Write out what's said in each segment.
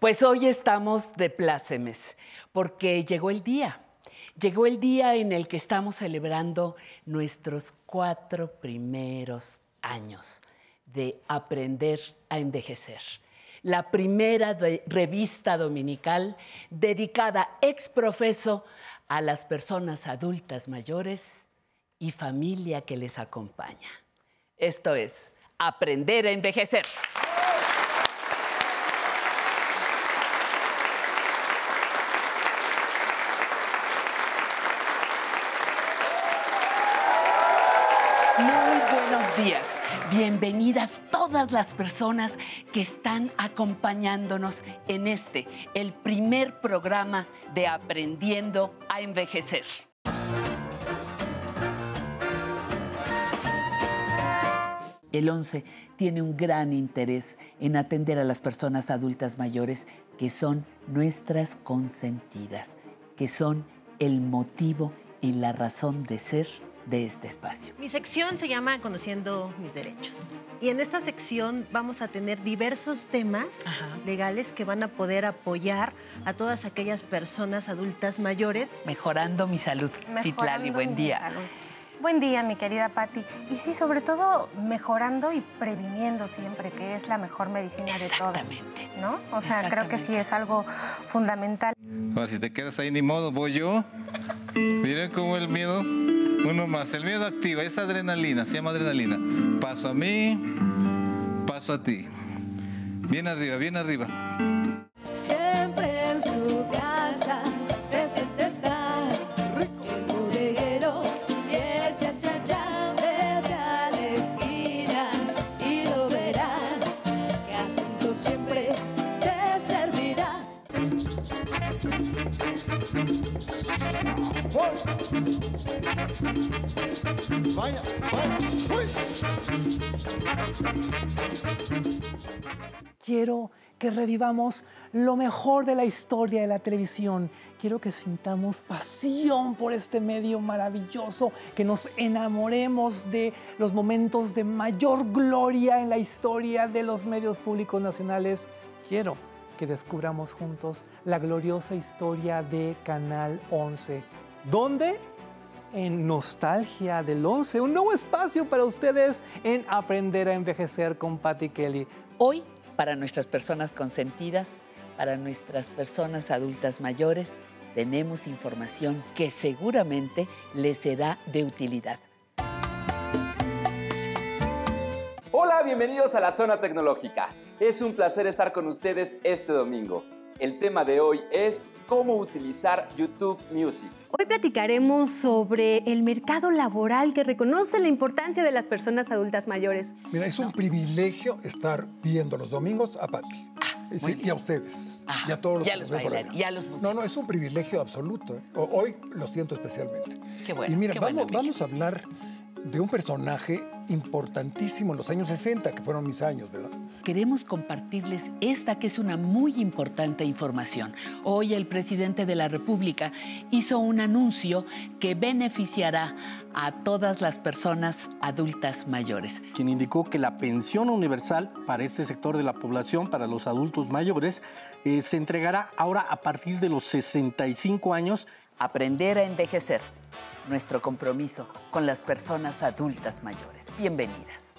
Pues hoy estamos de plácemes, porque llegó el día. Llegó el día en el que estamos celebrando nuestros cuatro primeros años de aprender a envejecer. La primera revista dominical dedicada ex profeso a las personas adultas mayores y familia que les acompaña. Esto es Aprender a envejecer. Muy buenos días. Bienvenidas todas las personas que están acompañándonos en este, el primer programa de Aprendiendo a Envejecer. El 11 tiene un gran interés en atender a las personas adultas mayores que son nuestras consentidas, que son el motivo y la razón de ser de este espacio. Mi sección se llama Conociendo mis derechos. Y en esta sección vamos a tener diversos temas Ajá. legales que van a poder apoyar a todas aquellas personas adultas mayores. Mejorando mi salud. Citlali, Mejorando buen mi día. salud. Buen día, mi querida Patti. Y sí, sobre todo mejorando y previniendo siempre, que es la mejor medicina de todas. Exactamente. ¿No? O sea, creo que sí es algo fundamental. Ahora, si te quedas ahí, ni modo, voy yo. Miren cómo el miedo. Uno más. El miedo activa, es adrenalina, se llama adrenalina. Paso a mí, paso a ti. Bien arriba, bien arriba. Siempre en su casa, presente está bodeguero y el cha-cha-cha. Vete a la esquina y lo verás, que atento siempre te servirá. Quiero que revivamos lo mejor de la historia de la televisión. Quiero que sintamos pasión por este medio maravilloso, que nos enamoremos de los momentos de mayor gloria en la historia de los medios públicos nacionales. Quiero que descubramos juntos la gloriosa historia de Canal 11. ¿Dónde? En Nostalgia del 11, un nuevo espacio para ustedes en Aprender a Envejecer con Patty Kelly. Hoy, para nuestras personas consentidas, para nuestras personas adultas mayores, tenemos información que seguramente les será de utilidad. Hola, bienvenidos a la Zona Tecnológica. Es un placer estar con ustedes este domingo. El tema de hoy es cómo utilizar YouTube Music. Hoy platicaremos sobre el mercado laboral que reconoce la importancia de las personas adultas mayores. Mira, es un privilegio estar viendo los domingos a. Sí, muy bien. y a ustedes. Ah, y a todos los y a que los nos ven por bailarines, allá. y a los músicos. No, no, es un privilegio absoluto. ¿eh? Hoy lo siento especialmente. Qué bueno, Y mira, qué vamos, vamos a hablar de un personaje importantísimo en los años 60, que fueron mis años, ¿verdad? Queremos compartirles esta que es una muy importante información. Hoy el presidente de la República hizo un anuncio que beneficiará a todas las personas adultas mayores. quien indicó que la pensión universal para este sector de la población, para los adultos mayores, eh, se entregará ahora a partir de los 65 años. Aprender a envejecer, nuestro compromiso con las personas adultas mayores. Bienvenidas.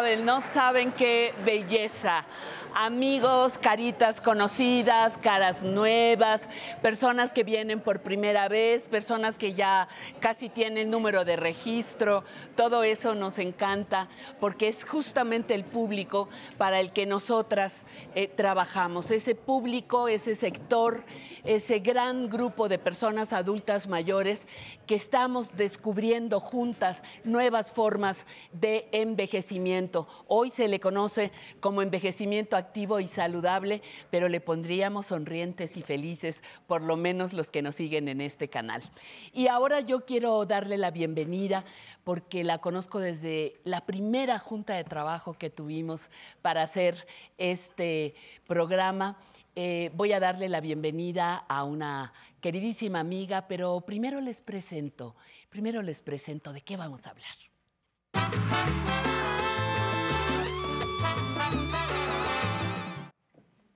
No saben qué belleza. Amigos, caritas conocidas, caras nuevas, personas que vienen por primera vez, personas que ya casi tienen número de registro. Todo eso nos encanta porque es justamente el público para el que nosotras eh, trabajamos. Ese público, ese sector, ese gran grupo de personas adultas mayores que estamos descubriendo juntas nuevas formas de envejecimiento. Hoy se le conoce como envejecimiento activo y saludable, pero le pondríamos sonrientes y felices, por lo menos los que nos siguen en este canal. Y ahora yo quiero darle la bienvenida porque la conozco desde la primera junta de trabajo que tuvimos para hacer este programa. Eh, voy a darle la bienvenida a una queridísima amiga, pero primero les presento, primero les presento de qué vamos a hablar.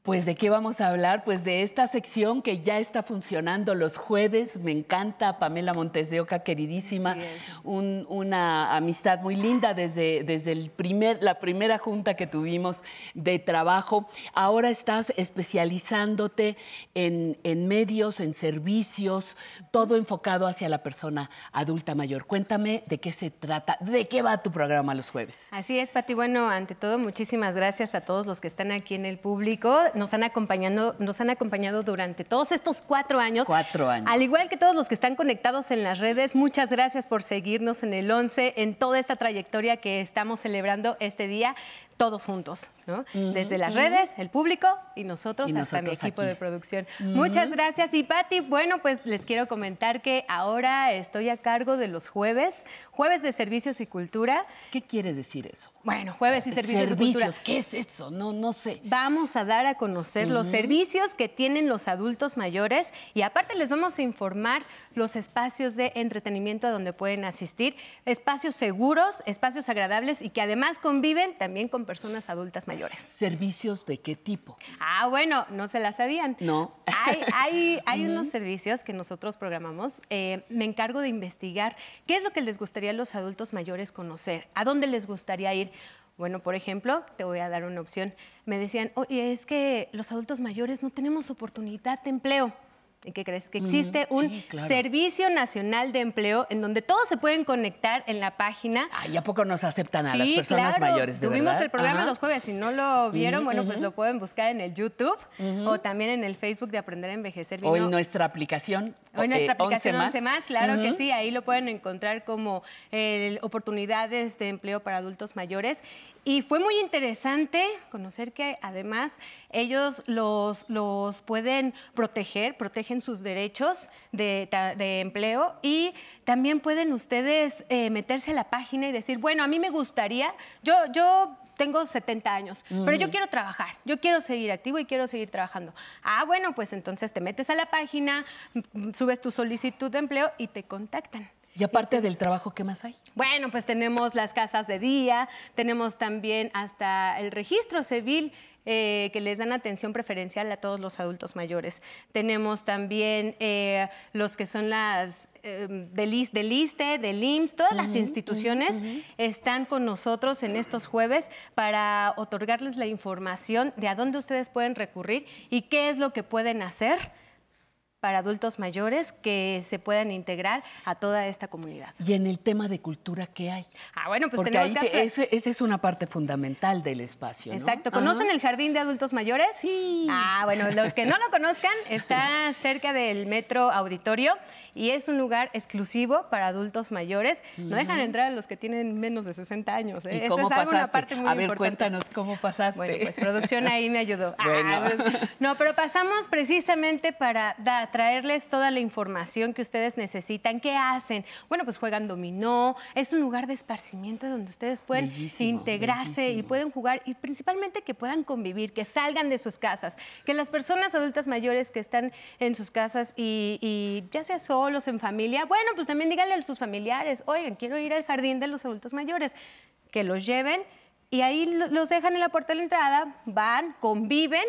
Pues de qué vamos a hablar? Pues de esta sección que ya está funcionando los jueves. Me encanta Pamela Montes de Oca, queridísima. Un- una amistad muy linda desde, desde el primer, la primera junta que tuvimos de trabajo. Ahora estás especializándote en, en medios, en servicios, todo enfocado hacia la persona adulta mayor. Cuéntame de qué se trata, de qué va tu programa los jueves. Así es, Pati. Bueno, ante todo, muchísimas gracias a todos los que están aquí en el público. Nos han acompañado, nos han acompañado durante todos estos cuatro años. Cuatro años. Al igual que todos los que están conectados en las redes, muchas gracias por seguirnos en el 11, en toda esta trayectoria que estamos celebrando este día, todos juntos, ¿no? Desde las redes, el público y nosotros, Y hasta mi equipo aquí. de producción. Muchas gracias. Y Pati, bueno, pues les quiero comentar que ahora estoy a cargo de los jueves, jueves de servicios y cultura. ¿Qué quiere decir eso? Bueno, jueves y servicios, cultura. Servicios, ¿qué es eso? No, no sé. Vamos a dar a conocer los servicios que tienen los adultos mayores y aparte les vamos a informar los espacios de entretenimiento a donde pueden asistir, espacios seguros, espacios agradables y que además conviven también con personas adultas mayores. ¿Servicios de qué tipo? Ah, bueno, no se la sabían. No. Hay, hay, hay unos servicios que nosotros programamos. Eh, me encargo de investigar qué es lo que les gustaría a los adultos mayores conocer, a dónde les gustaría ir. Bueno, por ejemplo, te voy a dar una opción. Me decían, oye, es que los adultos mayores no tenemos oportunidad de empleo. ¿Y qué crees? Que existe Mm, un sí, claro. Servicio Nacional de Empleo en donde todos se pueden conectar en la página. Ay, ¿a poco nos aceptan a las personas claro. mayores de Tuvimos verdad? el programa Ajá. los jueves. Si no lo vieron, bueno, pues lo pueden buscar en el YouTube o también en el Facebook de Aprender a Envejecer. O en Vino- nuestra aplicación. Hoy nuestra eh, 11 aplicación 11 más, claro que sí, ahí lo pueden encontrar como eh, oportunidades de empleo para adultos mayores. Y fue muy interesante conocer que además ellos los, los pueden proteger, protegen sus derechos de, de empleo y también pueden ustedes eh, meterse a la página y decir, bueno, a mí me gustaría, yo, yo tengo 70 años, pero yo quiero trabajar, yo quiero seguir activo y quiero seguir trabajando. Ah, bueno, pues entonces te metes a la página, mm, subes tu solicitud de empleo y te contactan. Y aparte del trabajo, ¿qué más hay? Bueno, pues tenemos las casas de día, tenemos también hasta el registro civil eh, que les dan atención preferencial a todos los adultos mayores. Tenemos también eh, los que son las eh, del, IS- del del IMSS, todas las instituciones están con nosotros en estos jueves para otorgarles la información de a dónde ustedes pueden recurrir y qué es lo que pueden hacer para adultos mayores que se puedan integrar a toda esta comunidad. Y en el tema de cultura, ¿qué hay? Ah, bueno, pues Porque tenemos ahí que esa es una parte fundamental del espacio, ¿no? Exacto. ¿Conocen el Jardín de Adultos Mayores? Sí. Ah, bueno, los que no lo conozcan, está cerca del Metro Auditorio y es un lugar exclusivo para adultos mayores. No dejan entrar a los que tienen menos de 60 años. ¿eh? ¿Y Esa cómo es algo, pasaste? una parte muy A ver, importante. cuéntanos cómo pasaste. Bueno, pues producción ahí me ayudó. Ah, pues, no, pero pasamos precisamente para da- traerles toda la información que ustedes necesitan. ¿Qué hacen? Bueno, pues juegan dominó. Es un lugar de esparcimiento donde ustedes pueden Bellísimo, integrarse y pueden jugar y principalmente que puedan convivir, que salgan de sus casas, que las personas adultas mayores que están en sus casas y, y ya sea solos, en familia, bueno, pues también díganle a sus familiares, oigan, quiero ir al jardín de los adultos mayores, que los lleven y ahí lo- los dejan en la puerta de la entrada, van, conviven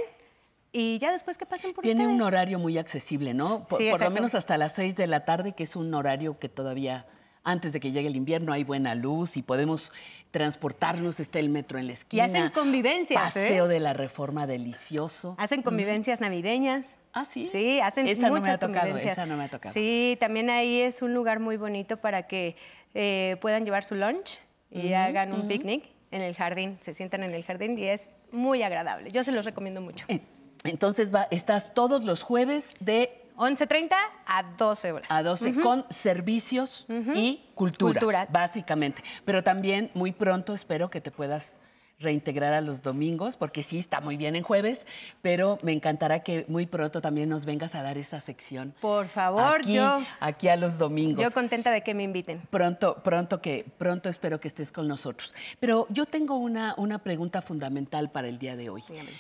y ya después que pasen por Tiene un horario muy accesible, ¿no? Por, Sí, por lo menos hasta las 6 de la tarde, que es un horario que todavía, antes de que llegue el invierno, hay buena luz y podemos transportarnos. Está el metro en la Y esquina. hacen convivencias, ¿eh? Paseo de la Reforma delicioso. Hacen convivencias navideñas. Ah, sí. Sí, hacen Esa no me ha muchas tocado, convivencias. esa no me ha tocado. Sí, también ahí es un lugar muy bonito para que eh, puedan llevar su lunch y hagan un picnic en el jardín. Se sientan en el jardín y es muy agradable. Yo se los recomiendo mucho. Eh, Entonces va, estás todos los jueves de 11.30 a 12 horas. a 12 con servicios y cultura, Cultura. básicamente. Pero también muy pronto espero que te puedas reintegrar a los domingos, porque sí, está muy bien en jueves, pero me encantará que muy pronto también nos vengas a dar esa sección. Por favor, aquí, yo, aquí a los domingos. yo contenta de que me inviten. Pronto, pronto que, pronto espero que estés con nosotros. Pero yo tengo una, una pregunta fundamental para el día de hoy. Dígame.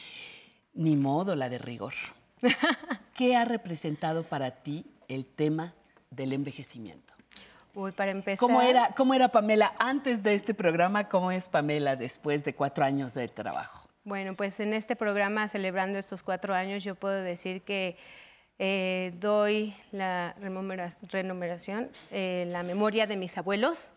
Ni modo la de rigor. ¿Qué ha representado para ti el tema del envejecimiento? Uy, para empezar. ¿Cómo era, ¿Cómo era Pamela antes de este programa? ¿Cómo es Pamela después de cuatro años de trabajo? Bueno, pues en este programa, celebrando estos cuatro años, yo puedo decir que eh, doy la renumeración, eh, la memoria de mis abuelos.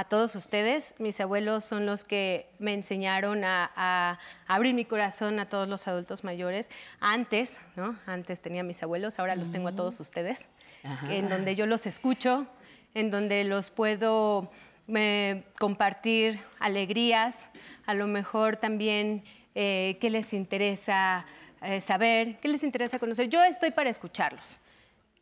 A todos ustedes, mis abuelos son los que me enseñaron a, a abrir mi corazón a todos los adultos mayores. Antes, ¿no? Antes tenía mis abuelos, ahora los tengo a todos ustedes, Ajá. en donde yo los escucho, en donde los puedo eh, compartir alegrías, a lo mejor también eh, qué les interesa eh, saber, qué les interesa conocer. Yo estoy para escucharlos.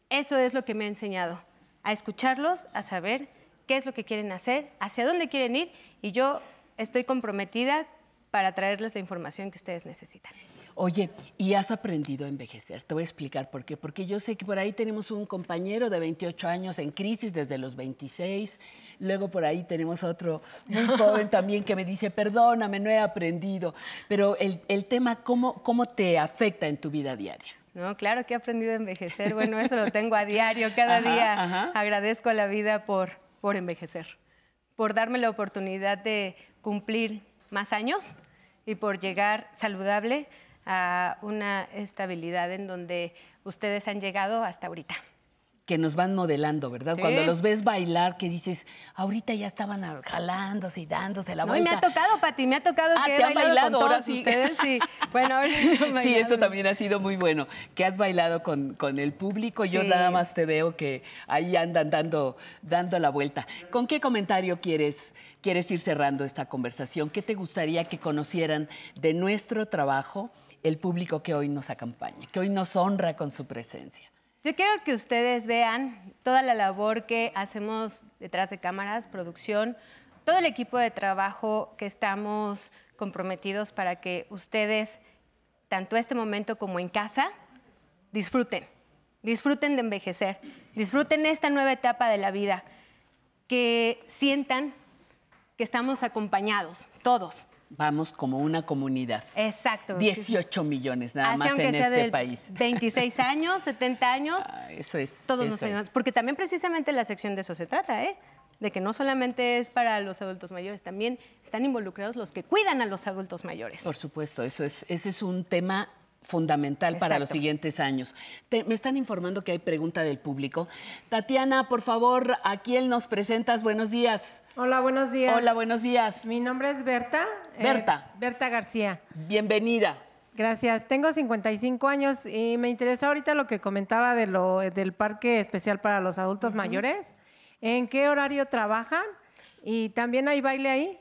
Eso es lo que me ha enseñado, a escucharlos, a saber qué es lo que quieren hacer, hacia dónde quieren ir y yo estoy comprometida para traerles la información que ustedes necesitan. Oye, ¿y has aprendido a envejecer? Te voy a explicar por qué. Porque yo sé que por ahí tenemos un compañero de 28 años en crisis desde los 26. Luego por ahí tenemos otro muy joven también que me dice, perdóname, no he aprendido. Pero el, el tema, ¿cómo, ¿cómo te afecta en tu vida diaria? No, claro que he aprendido a envejecer. Bueno, eso lo tengo a diario, cada Ajá, día. ajá. Agradezco a la vida por, por envejecer, por darme la oportunidad de cumplir más años y por llegar saludable a una estabilidad en donde ustedes han llegado hasta ahorita. Que nos van modelando, ¿verdad? Sí. Cuando los ves bailar, que dices, ahorita ya estaban jalándose y dándose la No, y vuelta. me ha tocado, Pati, me ha tocado Ah, que he bailado, bailado, con todos sí. ustedes y bueno, ahora sí, Sí, eso también ha sido muy bueno, que has bailado con, con el público. Yo Sí. nada más te veo que ahí andan dando, dando la vuelta. ¿Con qué comentario quieres, quieres ir cerrando esta conversación? ¿Qué te gustaría que conocieran de nuestro trabajo el público que hoy nos acompaña, que hoy nos honra con su presencia? Yo quiero que ustedes vean toda la labor que hacemos detrás de cámaras, producción, todo el equipo de trabajo que estamos comprometidos para que ustedes, tanto este momento como en casa, disfruten, disfruten de envejecer, disfruten esta nueva etapa de la vida, que sientan que estamos acompañados, todos. Vamos como una comunidad. Exacto. 18 millones nada Así, más en sea este país. 26 años, 70 años, Ah, eso es. todos eso nos es. ayudamos. Porque también precisamente la sección de eso se trata, ¿eh? De que no solamente es para los adultos mayores, también están involucrados los que cuidan a los adultos mayores. Por supuesto, eso es, ese es un tema fundamental para los siguientes años. Te- me están informando que hay pregunta del público. Tatiana, por favor, ¿a quién nos presentas? Buenos días. Hola, buenos días. Hola, buenos días. Mi nombre es Berta. eh, Berta. Berta García. Bienvenida. Gracias. Tengo 55 años y me interesa ahorita lo que comentaba de lo, del Parque Especial para los Adultos Mayores. ¿En qué horario trabajan? ¿Y también hay baile ahí?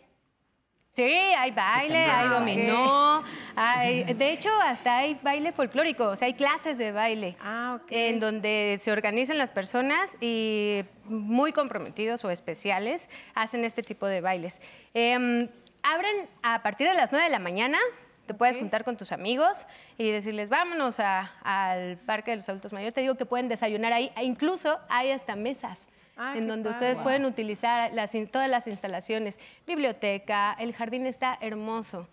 Sí, hay baile, hay Ah, dominó, hay, de hecho hasta hay baile folclórico, o sea, hay clases de baile Ah, en donde se organizan las personas y muy comprometidos o especiales hacen este tipo de bailes. Em, abren a partir de las 9 de la mañana, te puedes juntar con tus amigos y decirles, vámonos a- al Parque de los Adultos Mayores. Te digo que pueden desayunar ahí, e incluso hay hasta mesas Ah, en donde padre. ustedes pueden utilizar las in- todas las instalaciones, biblioteca, el jardín está hermoso.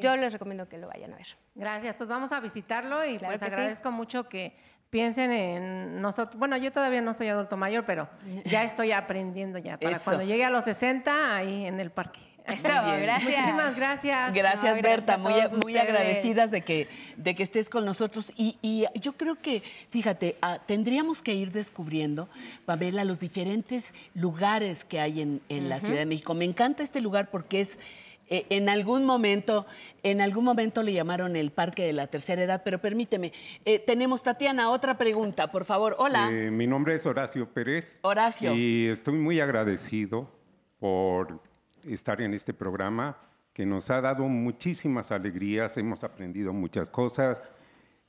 Yo les recomiendo que lo vayan a ver. Gracias, pues vamos a visitarlo y Claro pues sí. agradezco mucho que piensen en nosotros. Bueno, yo todavía no soy adulto mayor, pero ya estoy aprendiendo ya para Eso. cuando llegue a los 60 ahí en el parque. Eso, bien. gracias. Muchísimas gracias. Gracias, No, gracias Berta, muy, muy ustedes. agradecidas de que, de que estés con nosotros. Y, y yo creo que, fíjate, ah, tendríamos que ir descubriendo, Pamela, los diferentes lugares que hay en, en la Ciudad de México. Me encanta este lugar porque es... eh, en algún momento, en algún momento le llamaron el Parque de la Tercera Edad, pero permíteme, eh, tenemos Tatiana, otra pregunta, por favor. Hola. Eh, mi nombre es Horacio Pérez. Horacio. Y estoy muy agradecido por estar en este programa que nos ha dado muchísimas alegrías, hemos aprendido muchas cosas.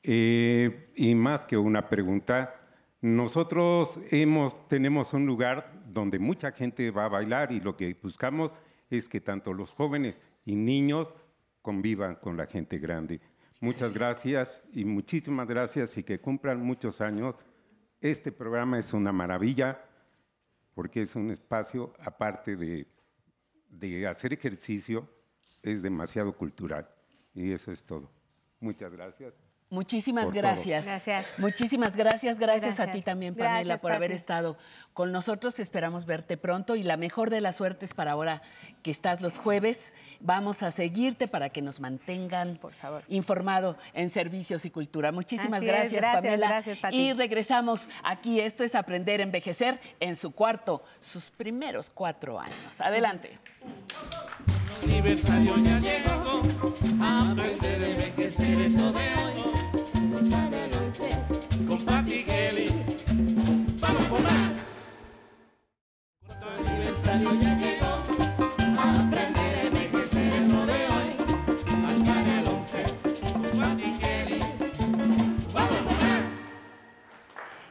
Eh, y más que una pregunta, nosotros hemos, tenemos un lugar donde mucha gente va a bailar y lo que buscamos es que tanto los jóvenes y niños convivan con la gente grande. Muchas gracias y muchísimas gracias y que cumplan muchos años. Este programa es una maravilla porque es un espacio aparte de, de hacer ejercicio, es demasiado cultural y eso es todo. Muchas gracias. Muchísimas todo. gracias. Gracias. Muchísimas gracias. Gracias, a ti también, Pamela, Gracias, por haber estado con nosotros. Esperamos verte pronto y la mejor de las suertes para ahora que estás los jueves. Vamos a seguirte para que nos mantengan Por favor. informado en servicios y cultura. Muchísimas gracias, gracias, Pamela. gracias, Pati. y regresamos aquí. Esto es Aprender a Envejecer en su cuarto, sus primeros cuatro años. Adelante. aniversario ya aniversario llegó. Aprender a envejecer es lo de hoy.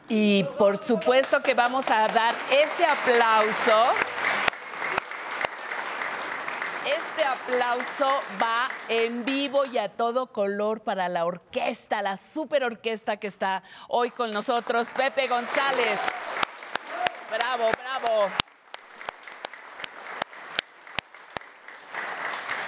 Y por supuesto que vamos a dar ese aplauso. Este aplauso va en vivo y a todo color para la orquesta, la super orquesta que está hoy con nosotros, Pepe González. Bravo, bravo.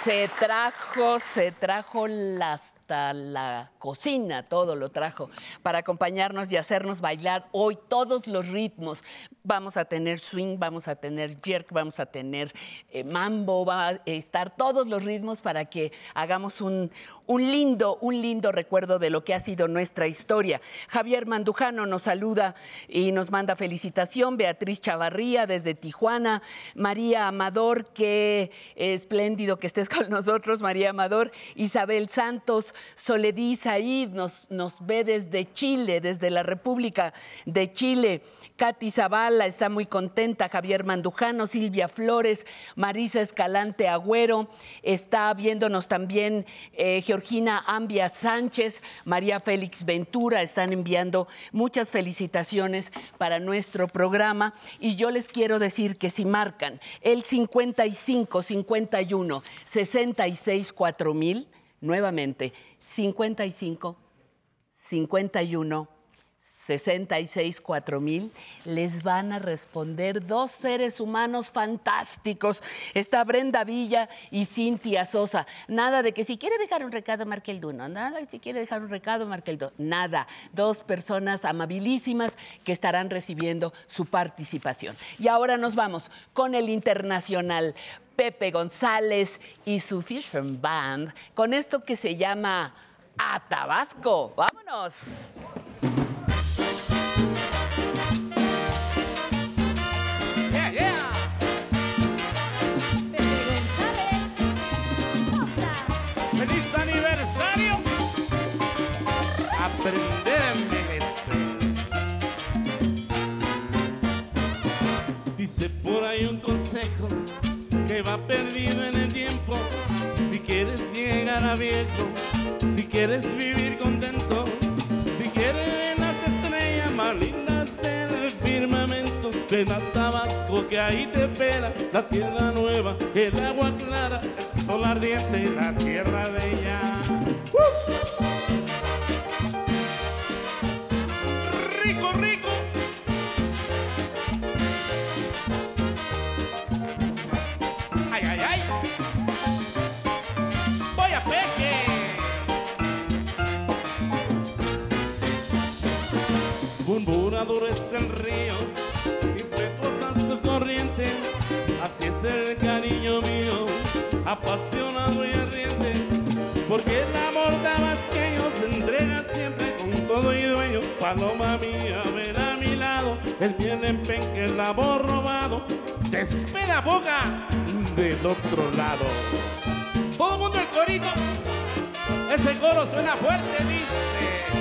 Se trajo, se trajo la- hasta la cocina, todo lo trajo para acompañarnos y hacernos bailar hoy todos los ritmos. Vamos a tener swing, vamos a tener jerk, vamos a tener eh, mambo, va a estar todos los ritmos para que hagamos un, un lindo, un lindo recuerdo de lo que ha sido nuestra historia. Javier Mandujano nos saluda y nos manda felicitación. Beatriz Chavarría desde Tijuana. María Amador, qué espléndido que estés con nosotros, María Amador. Isabel Santos, Soledí Said nos, nos ve desde Chile, desde la República de Chile. Katy Zavala está muy contenta. Javier Mandujano, Silvia Flores, Marisa Escalante Agüero. Está viéndonos también eh, Georgina Ambia Sánchez, María Félix Ventura. Están enviando muchas felicitaciones para nuestro programa. Y yo les quiero decir que si marcan el 55 51 66 4000, nuevamente 55 51 66 4000 les van a responder dos seres humanos fantásticos. Está Brenda Villa y Cintia Sosa. Nada de que si quiere dejar un recado, marque el 1. Nada, si quiere dejar un recado, marque el 2. Nada. Dos personas amabilísimas que estarán recibiendo su participación. Y ahora nos vamos con el internacional. Pepe González y su Fisherman Band, con esto que se llama a Tabasco. ¡Vámonos! Aprender a envejecer. Dice por ahí un consejo va perdido en el tiempo. Si quieres llegar a viejo, si quieres vivir contento, si quieres ver las estrellas más lindas del firmamento, ven a Tabasco que ahí te espera la tierra nueva, el agua clara, el sol ardiente la tierra bella. Rico, Murmurador es el río, su corriente, así es el cariño mío, apasionado y ardiente, porque el amor tabasqueño se entrega siempre con todo y dueño, paloma mía, ven a mi lado, el bien en penque, el amor robado, te espera boca del otro lado. Todo el mundo el corito, ese coro suena fuerte, dice.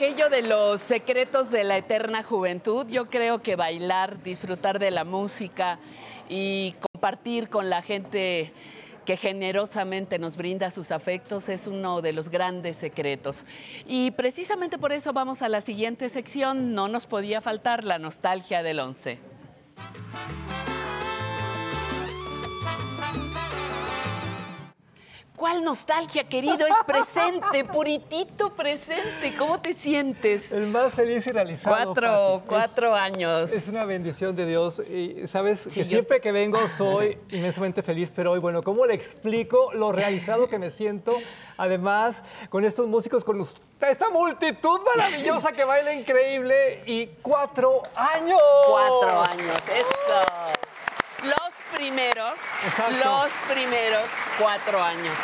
Aquello de los secretos de la eterna juventud, yo creo que bailar, disfrutar de la música y compartir con la gente que generosamente nos brinda sus afectos es uno de los grandes secretos. Y precisamente por eso vamos a la siguiente sección, no nos podía faltar la nostalgia del once. ¿Cuál nostalgia, querido? Es presente, puritito presente. ¿Cómo te sientes? El más feliz y realizado. Cuatro, Pati. cuatro años. Es una bendición de Dios. Y sabes Sí, que yo- siempre que vengo soy inmensamente feliz, pero hoy, bueno, ¿cómo le explico lo realizado que me siento? Además, con estos músicos, con esta multitud maravillosa que baila increíble y cuatro años. Cuatro años, eso. Los primeros, Exacto. los primeros cuatro años.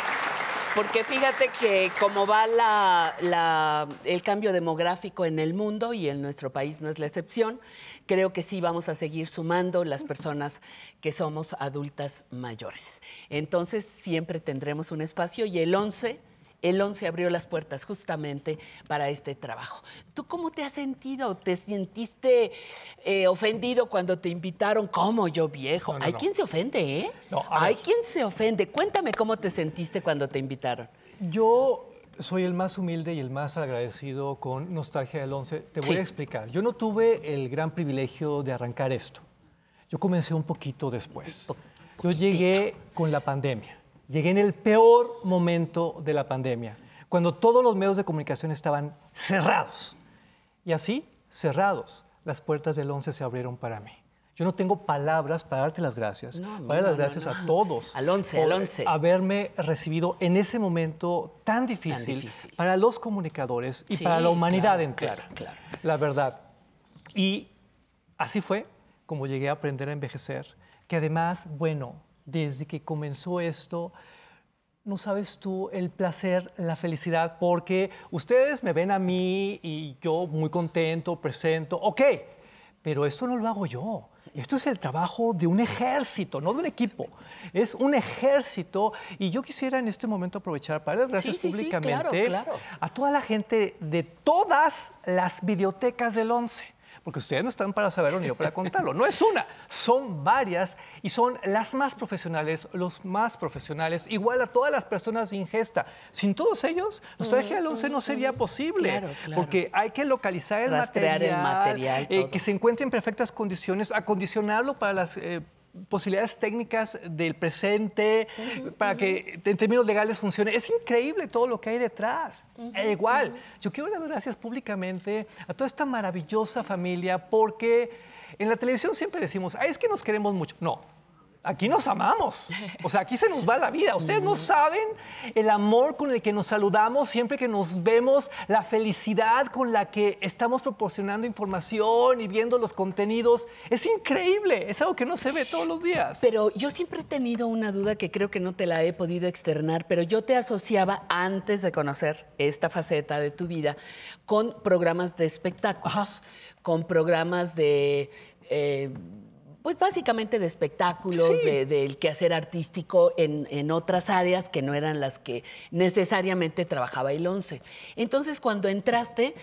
Porque fíjate que como va la- la- el cambio demográfico en el mundo y en nuestro país no es la excepción, creo que sí vamos a seguir sumando las personas que somos adultas mayores. Entonces siempre tendremos un espacio y el 11, el 11 abrió las puertas justamente para este trabajo. ¿Tú cómo te has sentido? ¿Te sentiste eh, ofendido cuando te invitaron? ¿Cómo yo viejo? No, no, Hay no. quien se ofende, ¿eh? No, Hay quien se ofende. Cuéntame cómo te sentiste cuando te invitaron. Yo soy el más humilde y el más agradecido con Nostalgia del 11. Te voy Sí. a explicar. Yo no tuve el gran privilegio de arrancar esto. Yo comencé un poquito después. Yo llegué con la pandemia. Llegué en el peor momento de la pandemia, cuando todos los medios de comunicación estaban cerrados. Y así, cerrados, las puertas del 11 se abrieron para mí. Yo no tengo palabras para darte las gracias. No, para dar las no, gracias no. a todos. Al once, por al once. Haberme recibido en ese momento tan difícil, difícil. para los comunicadores y Sí, para la humanidad claro, entera. claro, claro. La verdad. Y así fue como llegué a aprender a envejecer. Que además, bueno, desde que comenzó esto, no sabes tú el placer, la felicidad, porque ustedes me ven a mí y yo muy contento, presento, ok, pero esto no lo hago yo. Esto es el trabajo de un ejército, no de un equipo. Es un ejército y yo quisiera en este momento aprovechar para dar gracias Sí, sí, sí, públicamente claro, claro. a toda la gente de todas las videotecas del 11. Porque ustedes no están para saberlo ni yo para contarlo. No es una, son varias y son las más profesionales, los más profesionales, igual a todas las personas de ingesta. Sin todos ellos, nuestra eje del 11 no sería posible. Claro, claro. Porque hay que localizar el Rastrear el material, material, eh, que se encuentre en perfectas condiciones, acondicionarlo para las eh, posibilidades técnicas del presente, para que en términos legales funcione. Es increíble todo lo que hay detrás. E igual, yo quiero dar gracias públicamente a toda esta maravillosa familia porque en la televisión siempre decimos, "Ay, es que nos queremos mucho. No. Aquí nos amamos. O sea, aquí se nos va la vida. Ustedes no saben el amor con el que nos saludamos siempre que nos vemos, la felicidad con la que estamos proporcionando información y viendo los contenidos. Es increíble. Es algo que no se ve todos los días. Pero yo siempre he tenido una duda que creo que no te la he podido externar, pero yo te asociaba antes de conocer esta faceta de tu vida con programas de espectáculos, con programas de... eh, pues básicamente de espectáculos, Sí. de- del quehacer artístico en, en otras áreas que no eran las que necesariamente trabajaba el 11. Entonces, cuando entraste,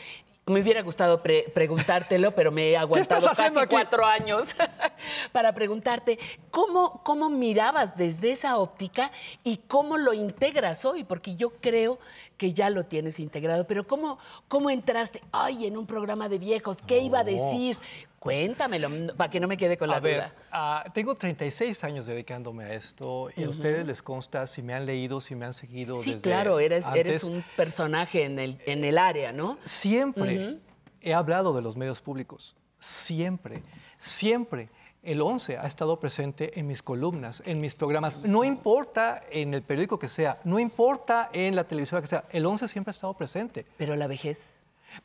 me hubiera gustado pre- preguntártelo, pero me he aguantado casi aquí? cuatro años para preguntarte cómo, cómo mirabas desde esa óptica y cómo lo integras hoy, porque yo creo que ya lo tienes integrado, pero cómo, cómo entraste, ay, en un programa de viejos, ¿qué iba a decir? Cuéntamelo, para que no me quede con la a ver, duda. ah, tengo 36 años dedicándome a esto y a ustedes les consta si me han leído, si me han seguido. Sí, desde claro, eres, eres antes. un personaje en el, en el área, ¿no? Siempre he hablado de los medios públicos. Siempre, siempre. El 11 ha estado presente en mis columnas, en mis programas. No importa en el periódico que sea, no importa en la televisora que sea, el 11 siempre ha estado presente. Pero la vejez.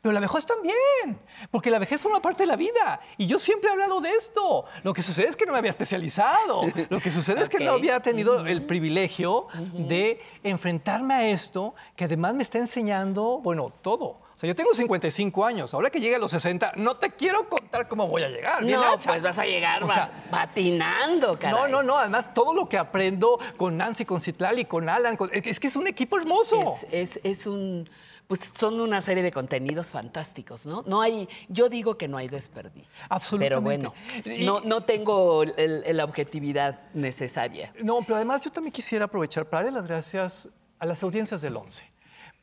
Pero la vejez también, porque la vejez forma parte de la vida. Y yo siempre he hablado de esto. Lo que sucede es que no me había especializado. Lo que sucede es que no había tenido el privilegio de enfrentarme a esto, que además me está enseñando, bueno, todo. O sea, yo tengo 55 años. Ahora que llegue a los 60, no te quiero contar cómo voy a llegar. No, hacha. pues vas a llegar O vas- sea, patinando, caray. no, no, no. Además, todo lo que aprendo con Nancy, con Citlali, con Alan, con- es que es un equipo hermoso. Es, es- es un. Pues son una serie de contenidos fantásticos, ¿no? No hay, yo digo que no hay desperdicio. Pero bueno, no, no tengo la objetividad necesaria. No, pero además yo también quisiera aprovechar para darle las gracias a las audiencias del 11,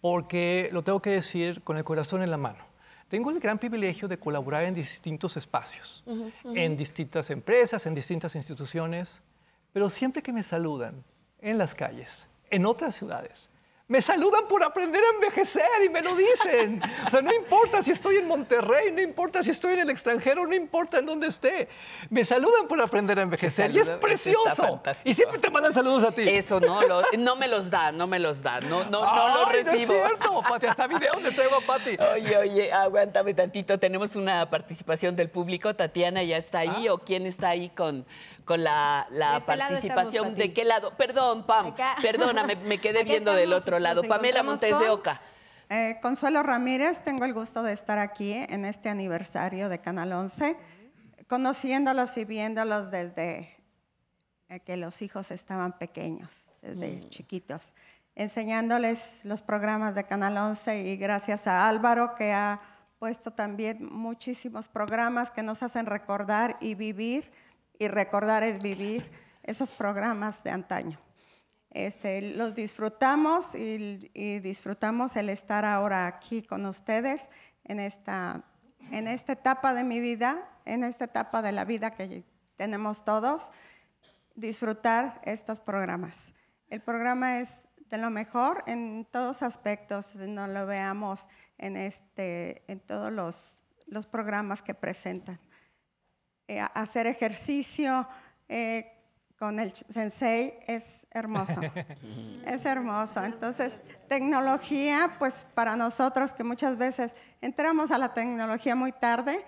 porque lo tengo que decir con el corazón en la mano. Tengo el gran privilegio de colaborar en distintos espacios, en distintas empresas, en distintas instituciones, pero siempre que me saludan en las calles, en otras ciudades, me saludan por aprender a envejecer y me lo dicen. O sea, no importa si estoy en Monterrey, no importa si estoy en el extranjero, no importa en dónde esté. Me saludan por aprender a envejecer y es precioso. Y siempre te mandan saludos a ti. Eso no, lo- no me los da, no me los da, no, no, no lo Ay, no es recibo. cierto, Pati, hasta videos le traigo a Pati. Oye, oye, aguántame tantito. Tenemos una participación del público. Tatiana ya está ahí. ¿O quién está ahí con, con la, la De este participación? estamos, ¿De qué lado? Perdón, Pam. Acá. Perdóname, me quedé Acá viendo del estamos, otro lado. nos Pamela Montes de Oca. Eh, Consuelo Ramírez, tengo el gusto de estar aquí en este aniversario de Canal 11, conociéndolos y viéndolos desde eh, que los hijos estaban pequeños, desde chiquitos, enseñándoles los programas de Canal 11 y gracias a Álvaro que ha puesto también muchísimos programas que nos hacen recordar y vivir, y recordar es vivir esos programas de antaño. Este, los disfrutamos y, y disfrutamos el estar ahora aquí con ustedes en esta, en esta etapa de mi vida, en esta etapa de la vida que tenemos todos, disfrutar estos programas. El programa es de lo mejor en todos aspectos, no lo veamos en, este, en todos los, los programas que presentan. eh, hacer ejercicio eh, con el sensei es hermoso. es hermoso. Entonces, tecnología, pues para nosotros que muchas veces entramos a la tecnología muy tarde,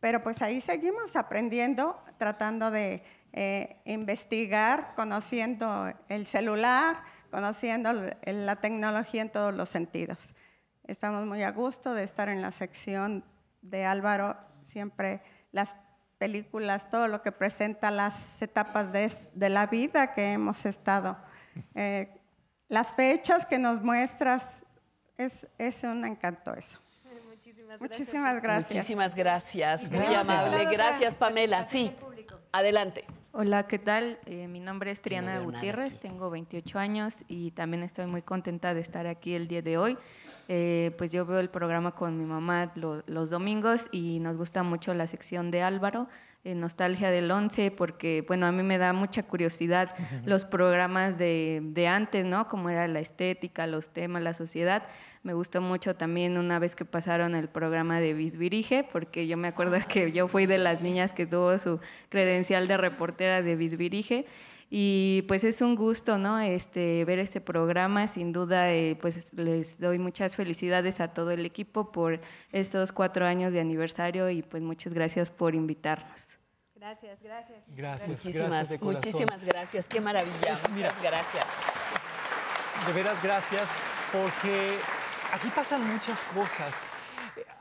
pero pues ahí seguimos aprendiendo, tratando de eh, investigar, conociendo el celular, conociendo la tecnología en todos los sentidos. Estamos muy a gusto de estar en la sección de Álvaro, siempre las películas, todo lo que presenta las etapas de, es- de la vida que hemos estado. Eh, las fechas que nos muestras, es, es un encanto eso. Muchísimas gracias. Muchísimas gracias. Muy Gracias. amable. Gracias, Pamela. Sí, adelante. Hola, ¿qué tal? Eh, mi nombre es Triana No Gutiérrez, tengo 28 años y también estoy muy contenta de estar aquí el día de hoy. Eh, pues yo veo el programa con mi mamá lo- los domingos y nos gusta mucho la sección de Álvaro, eh, Nostalgia del 11, porque bueno, a mí me da mucha curiosidad los programas de, de antes, ¿no? Como era la estética, los temas, la sociedad. Me gustó mucho también una vez que pasaron el programa de Visvirige, porque yo me acuerdo que yo fui de las niñas que tuvo su credencial de reportera de Visvirige. Y pues es un gusto, ¿no? Este, ver este programa. Sin duda, eh, pues les doy muchas felicidades a todo el equipo por estos cuatro años de aniversario y pues muchas gracias por invitarnos. Gracias, gracias. Gracias, Muchísimas, gracias de muchísimas gracias. Qué maravilla. Es- mira. Muchas gracias. De veras, gracias, porque aquí pasan muchas cosas.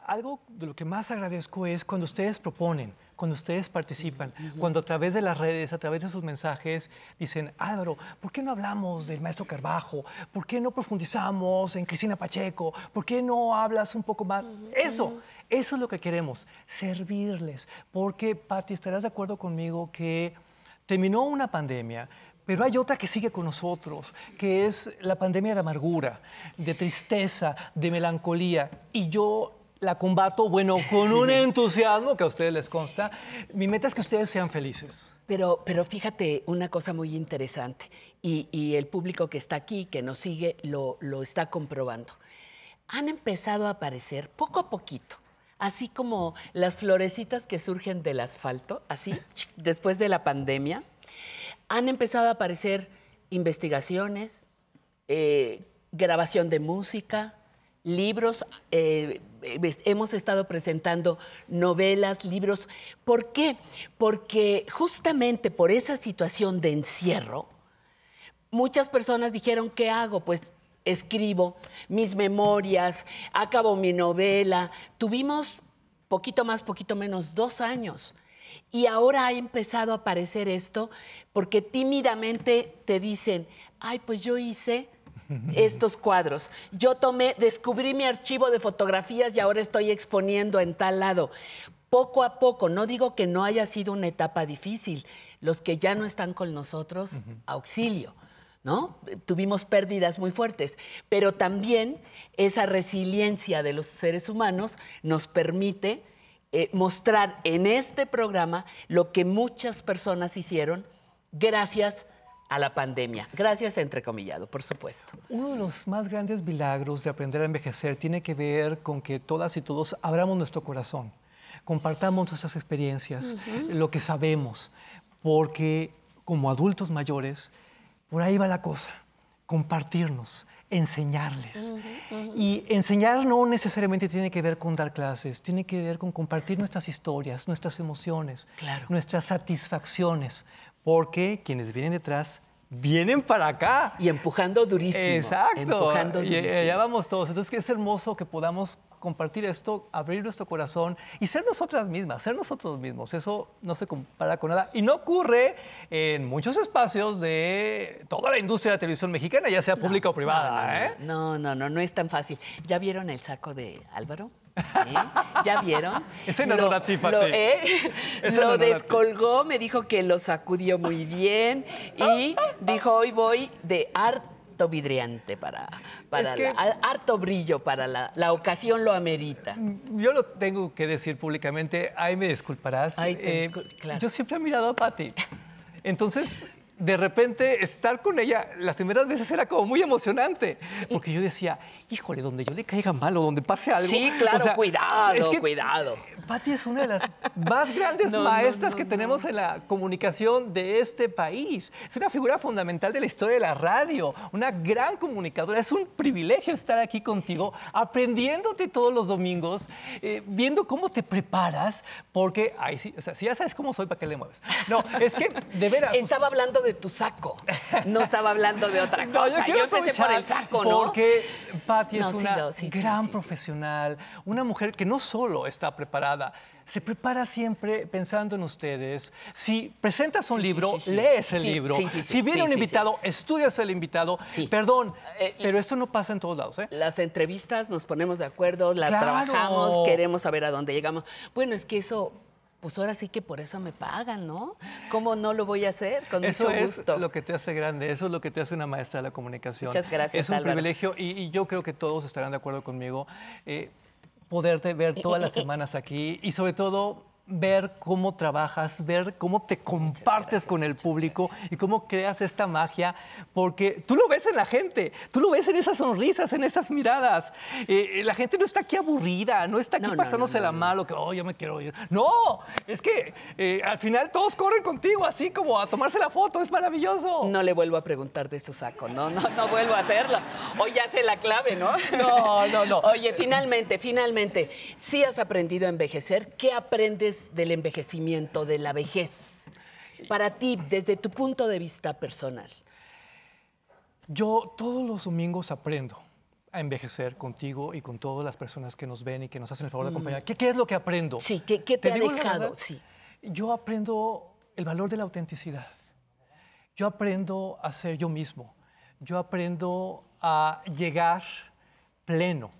Algo de lo que más agradezco es cuando ustedes proponen, cuando ustedes participan, cuando a través de las redes, a través de sus mensajes, dicen, Álvaro, ¿por qué no hablamos del maestro Carbajo? ¿Por qué no profundizamos en Cristina Pacheco? ¿Por qué no hablas un poco más? Eso, eso es lo que queremos, servirles. Porque, Patti, estarás de acuerdo conmigo que terminó una pandemia, pero hay otra que sigue con nosotros, que es la pandemia de amargura, de tristeza, de melancolía. Y yo la combato, bueno, con un entusiasmo que a ustedes les consta. Mi meta es que ustedes sean felices. Pero, pero fíjate una cosa muy interesante, y, y el público que está aquí, que nos sigue, lo, lo está comprobando. Han empezado a aparecer poco a poquito, así como las florecitas que surgen del asfalto, así, después de la pandemia, han empezado a aparecer investigaciones, eh, grabación de música, libros, eh, hemos estado presentando novelas, libros. ¿Por qué? Porque justamente por esa situación de encierro, muchas personas dijeron, ¿qué hago? Pues escribo mis memorias, acabo mi novela. Tuvimos poquito más, poquito menos, dos años. Y ahora ha empezado a aparecer esto porque tímidamente te dicen, ay, pues yo hice estos cuadros. Yo tomé, descubrí mi archivo de fotografías y ahora estoy exponiendo en tal lado. Poco a poco, no digo que no haya sido una etapa difícil. Los que ya no están con nosotros, auxilio. ¿No? Tuvimos pérdidas muy fuertes, pero también esa resiliencia de los seres humanos nos permite eh, mostrar en este programa lo que muchas personas hicieron gracias a la pandemia. Gracias, entrecomillado, por supuesto. Uno de los más grandes milagros de aprender a envejecer tiene que ver con que todas y todos abramos nuestro corazón, compartamos nuestras experiencias, Ujú. lo que sabemos, porque como adultos mayores, por ahí va la cosa, compartirnos, enseñarles. Y enseñar no necesariamente tiene que ver con dar clases, tiene que ver con compartir nuestras historias, nuestras emociones, nuestras satisfacciones, porque quienes vienen detrás vienen para acá. Y empujando durísimo. Exacto. Empujando y durísimo. allá vamos todos. Entonces, que es hermoso que podamos compartir esto, abrir nuestro corazón y ser nosotras mismas, ser nosotros mismos. Eso no se compara con nada. Y no ocurre en muchos espacios de toda la industria de la televisión mexicana, ya sea pública o privada. No, no, ¿eh? no, no, no, no es tan fácil. ¿Ya vieron el saco de Álvaro? ¿Eh? ¿Ya vieron? Es en honor a ti, Pati. lo, ¿eh? Lo ti. descolgó, me dijo que lo sacudió muy bien y dijo, hoy voy de harto vidriante para, para Es que- la- harto brillo para la, la ocasión lo amerita. Yo lo tengo que decir públicamente, ahí me disculparás. Ay, te eh, discul- claro. Yo siempre he mirado a Patti. Entonces, de repente, estar con ella las primeras veces era como muy emocionante. Porque yo decía, híjole, donde yo le caiga mal o donde pase algo. Sí, claro, o sea, cuidado, es que cuidado. Patti es una de las más grandes No, maestras no, que no. tenemos en la comunicación de este país. Es una figura fundamental de la historia de la radio, una gran comunicadora. Es un privilegio estar aquí contigo, aprendiéndote todos los domingos, eh, viendo cómo te preparas, porque, ay, sí, o sea, si ya sabes cómo soy, ¿para qué le mueves? No, es que, de veras. Estaba hablando de tu saco, no estaba hablando de otra No, cosa. quiero empecé por el saco, ¿no? Porque Patti No, es una sí, gran sí, sí. profesional, una mujer que no solo está preparada, se prepara siempre pensando en ustedes. Si presentas un Sí, libro, sí, sí. lees el Sí, libro. sí, sí, sí, si viene sí, un sí, invitado, estudias el invitado. Perdón, Eh, pero esto no pasa en todos lados, ¿eh? Las entrevistas nos ponemos de acuerdo, las Claro. trabajamos, queremos saber a dónde llegamos. Bueno, es que eso, pues ahora sí que por eso me pagan, ¿no? ¿Cómo no lo voy a hacer? Con Eso mucho es gusto. lo que te hace grande, eso es lo que te hace una maestra de la comunicación. Muchas gracias, Es un Álvaro. privilegio y, y yo creo que todos estarán de acuerdo conmigo. eh, poderte ver todas las semanas aquí y sobre todo ver cómo trabajas, ver cómo te compartes con el público y cómo creas esta magia, porque tú lo ves en la gente, tú lo ves en esas sonrisas, en esas miradas. Eh, la gente no está aquí aburrida, no está aquí No, no, pasándose no, la no. malo, que, oh, yo me quiero ir. No, es que eh, al final todos corren contigo, así como a tomarse la foto, es maravilloso. No le vuelvo a preguntar de su saco, no, no, no vuelvo a hacerlo. Hoy ya sé la clave, ¿no? No, no, no. Oye, finalmente, finalmente, si has aprendido a envejecer, ¿qué aprendes del envejecimiento, de la vejez? Para ti, desde tu punto de vista personal. Yo todos los domingos aprendo a envejecer contigo y con todas las personas que nos ven y que nos hacen el favor de Mm. acompañar. ¿Qué, qué es lo que aprendo? Sí, ¿qué, qué te, ha dejado? Sí. Yo aprendo el valor de la autenticidad. Yo aprendo a ser yo mismo. Yo aprendo a llegar pleno,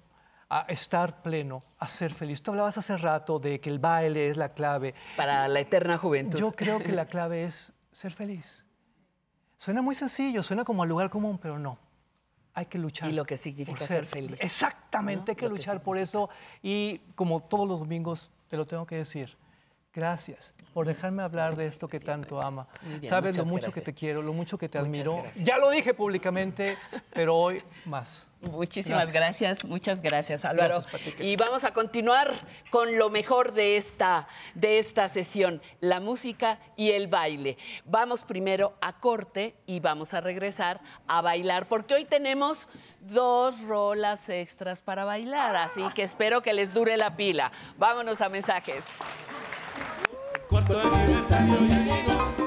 a estar pleno, a ser feliz. Tú hablabas hace rato de que el baile es la clave. Para la eterna juventud. Yo creo que la clave es ser feliz. Suena muy sencillo, suena como al lugar común, pero no. Hay que luchar. Y lo que significa por ser feliz, Exactamente, ¿no? hay que Lo que luchar por eso. Y como todos los domingos, te lo tengo que decir. Gracias por dejarme hablar de esto que tanto ama. Bien, Sabes lo muchas mucho que te quiero, lo mucho que te Muchas admiro. gracias. Ya lo dije públicamente, pero hoy más. Muchísimas gracias. muchas gracias Álvaro. Gracias, Patricia. y vamos a continuar con lo mejor de esta, de esta sesión, la música y el baile. Vamos primero a corte y vamos a regresar a bailar, porque hoy tenemos dos rolas extras para bailar, así que espero que les dure la pila. Vámonos a mensajes. Cuarto aniversario ya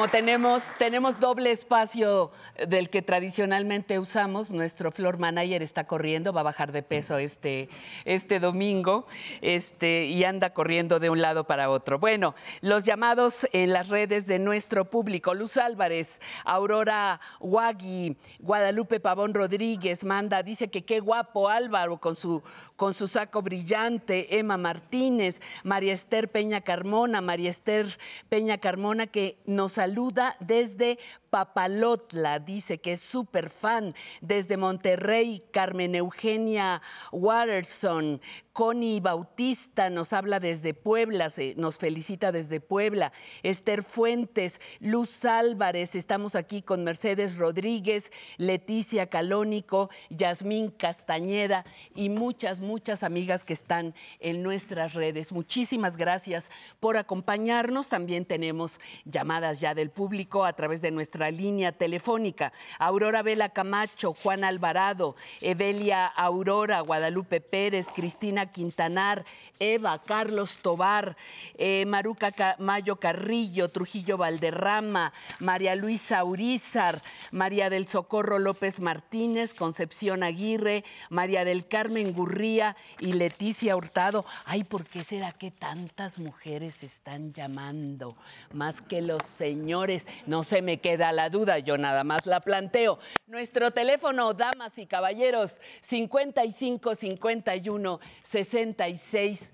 Como tenemos, tenemos doble espacio del que tradicionalmente usamos, nuestro floor manager está corriendo, va a bajar de peso este, este domingo este, y anda corriendo de un lado para otro. Bueno, los llamados en las redes de nuestro público, Luz Álvarez, Aurora Wagui, Guadalupe Pavón Rodríguez, manda, dice que qué guapo Álvaro con su, con su saco brillante, Emma Martínez, María Esther Peña Carmona, María Esther Peña Carmona que nos saluda desde Papalotla, dice que es súper fan, desde Monterrey, Carmen Eugenia Watterson, Connie Bautista nos habla desde Puebla, se- nos felicita desde Puebla, Esther Fuentes, Luz Álvarez, estamos aquí con Mercedes Rodríguez, Leticia Calónico, Yasmín Castañeda y muchas, muchas amigas que están en nuestras redes. Muchísimas gracias por acompañarnos. También tenemos llamadas ya del público a través de nuestra línea telefónica. Aurora Vela Camacho, Juan Alvarado, Evelia Aurora, Guadalupe Pérez, Cristina Quintanar, Eva, Carlos Tobar, eh, Maruca Ca- Mayo Carrillo, Trujillo Valderrama, María Luisa Urizar, María del Socorro López Martínez, Concepción Aguirre, María del Carmen Gurría y Leticia Hurtado. Ay, ¿por qué será que tantas mujeres están llamando? Más que los señores. No se me queda la duda, yo nada más la planteo. Nuestro teléfono, damas y caballeros, 55 51 66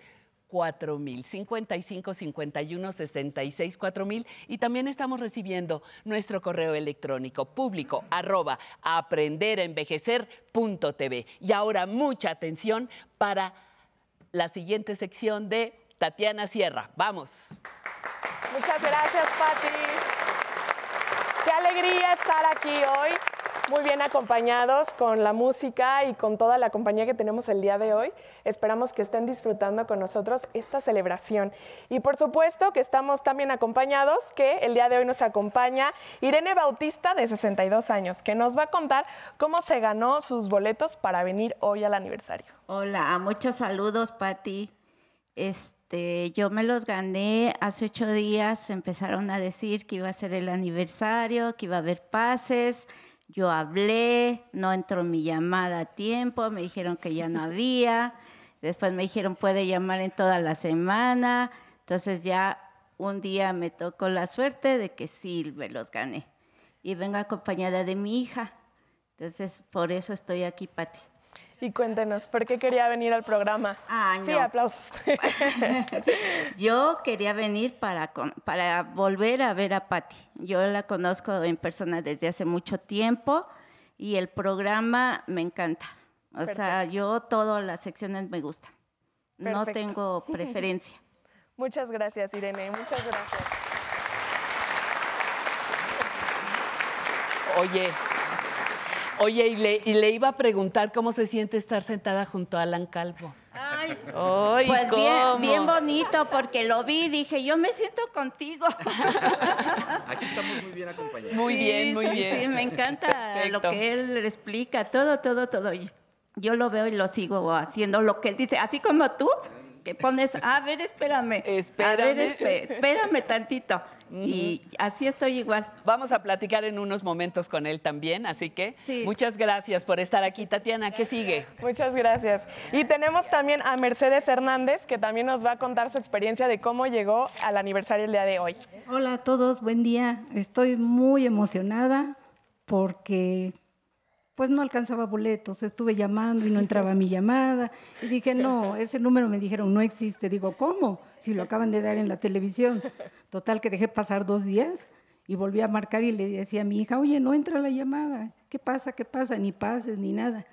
4000, 55 51 66 4000 y también estamos recibiendo nuestro correo electrónico público arroba aprenderenvejecer.tv. Y ahora mucha atención para la siguiente sección de Tatiana Sierra. Vamos. Muchas gracias, Patti. Qué alegría estar aquí hoy, muy bien acompañados con la música y con toda la compañía que tenemos el día de hoy. Esperamos que estén disfrutando con nosotros esta celebración. Y por supuesto que estamos también acompañados, que el día de hoy nos acompaña Irene Bautista, de 62 años, que nos va a contar cómo se ganó sus boletos para venir hoy al aniversario. Hola, muchos saludos, Patti. Este, yo me los gané hace ocho días. Empezaron a decir que iba a ser el aniversario, que iba a haber pases. Yo hablé, no entró mi llamada a tiempo, me dijeron que ya no había. Después me dijeron puede llamar en toda la semana. Entonces ya un día me tocó la suerte de que sí me los gané. Y vengo acompañada de mi hija. Entonces por eso estoy aquí, Pati. Y cuéntenos, ¿por qué quería venir al programa? Ay, Sí, no. aplausos. Yo quería venir para, con- para volver a ver a Patti. Yo la conozco en persona desde hace mucho tiempo y el programa me encanta. O sea, yo todas las secciones me gustan. No tengo preferencia. Muchas gracias, Irene, muchas gracias. Oye, oye, y le, y le iba a preguntar cómo se siente estar sentada junto a Alan Calvo. Ay, Ay, pues bien, ¿cómo? bien bonito porque lo vi y dije, yo me siento contigo. Aquí estamos muy bien acompañados. Muy Sí, bien, muy sí, bien. Sí, me encanta lo que él explica, todo, todo, todo. Yo lo veo y lo sigo haciendo lo que él dice, así como tú, que pones, a ver, espérame, a ver, Espérame. espé- Y así estoy igual. Vamos a platicar en unos momentos con él también, así que muchas gracias por estar aquí. Tatiana, ¿qué sigue? Muchas gracias. Y tenemos también a Mercedes Hernández, que también nos va a contar su experiencia de cómo llegó al aniversario el día de hoy. Hola a todos, buen día. Estoy muy emocionada porque pues no alcanzaba boletos, estuve llamando y no entraba mi llamada y dije, no, ese número me dijeron no existe. Digo, ¿cómo? Si lo acaban de dar en la televisión. Total que dejé pasar dos días y volví a marcar y le decía a mi hija, oye, no entra la llamada, ¿qué pasa? ¿Qué pasa? Ni pases ni nada.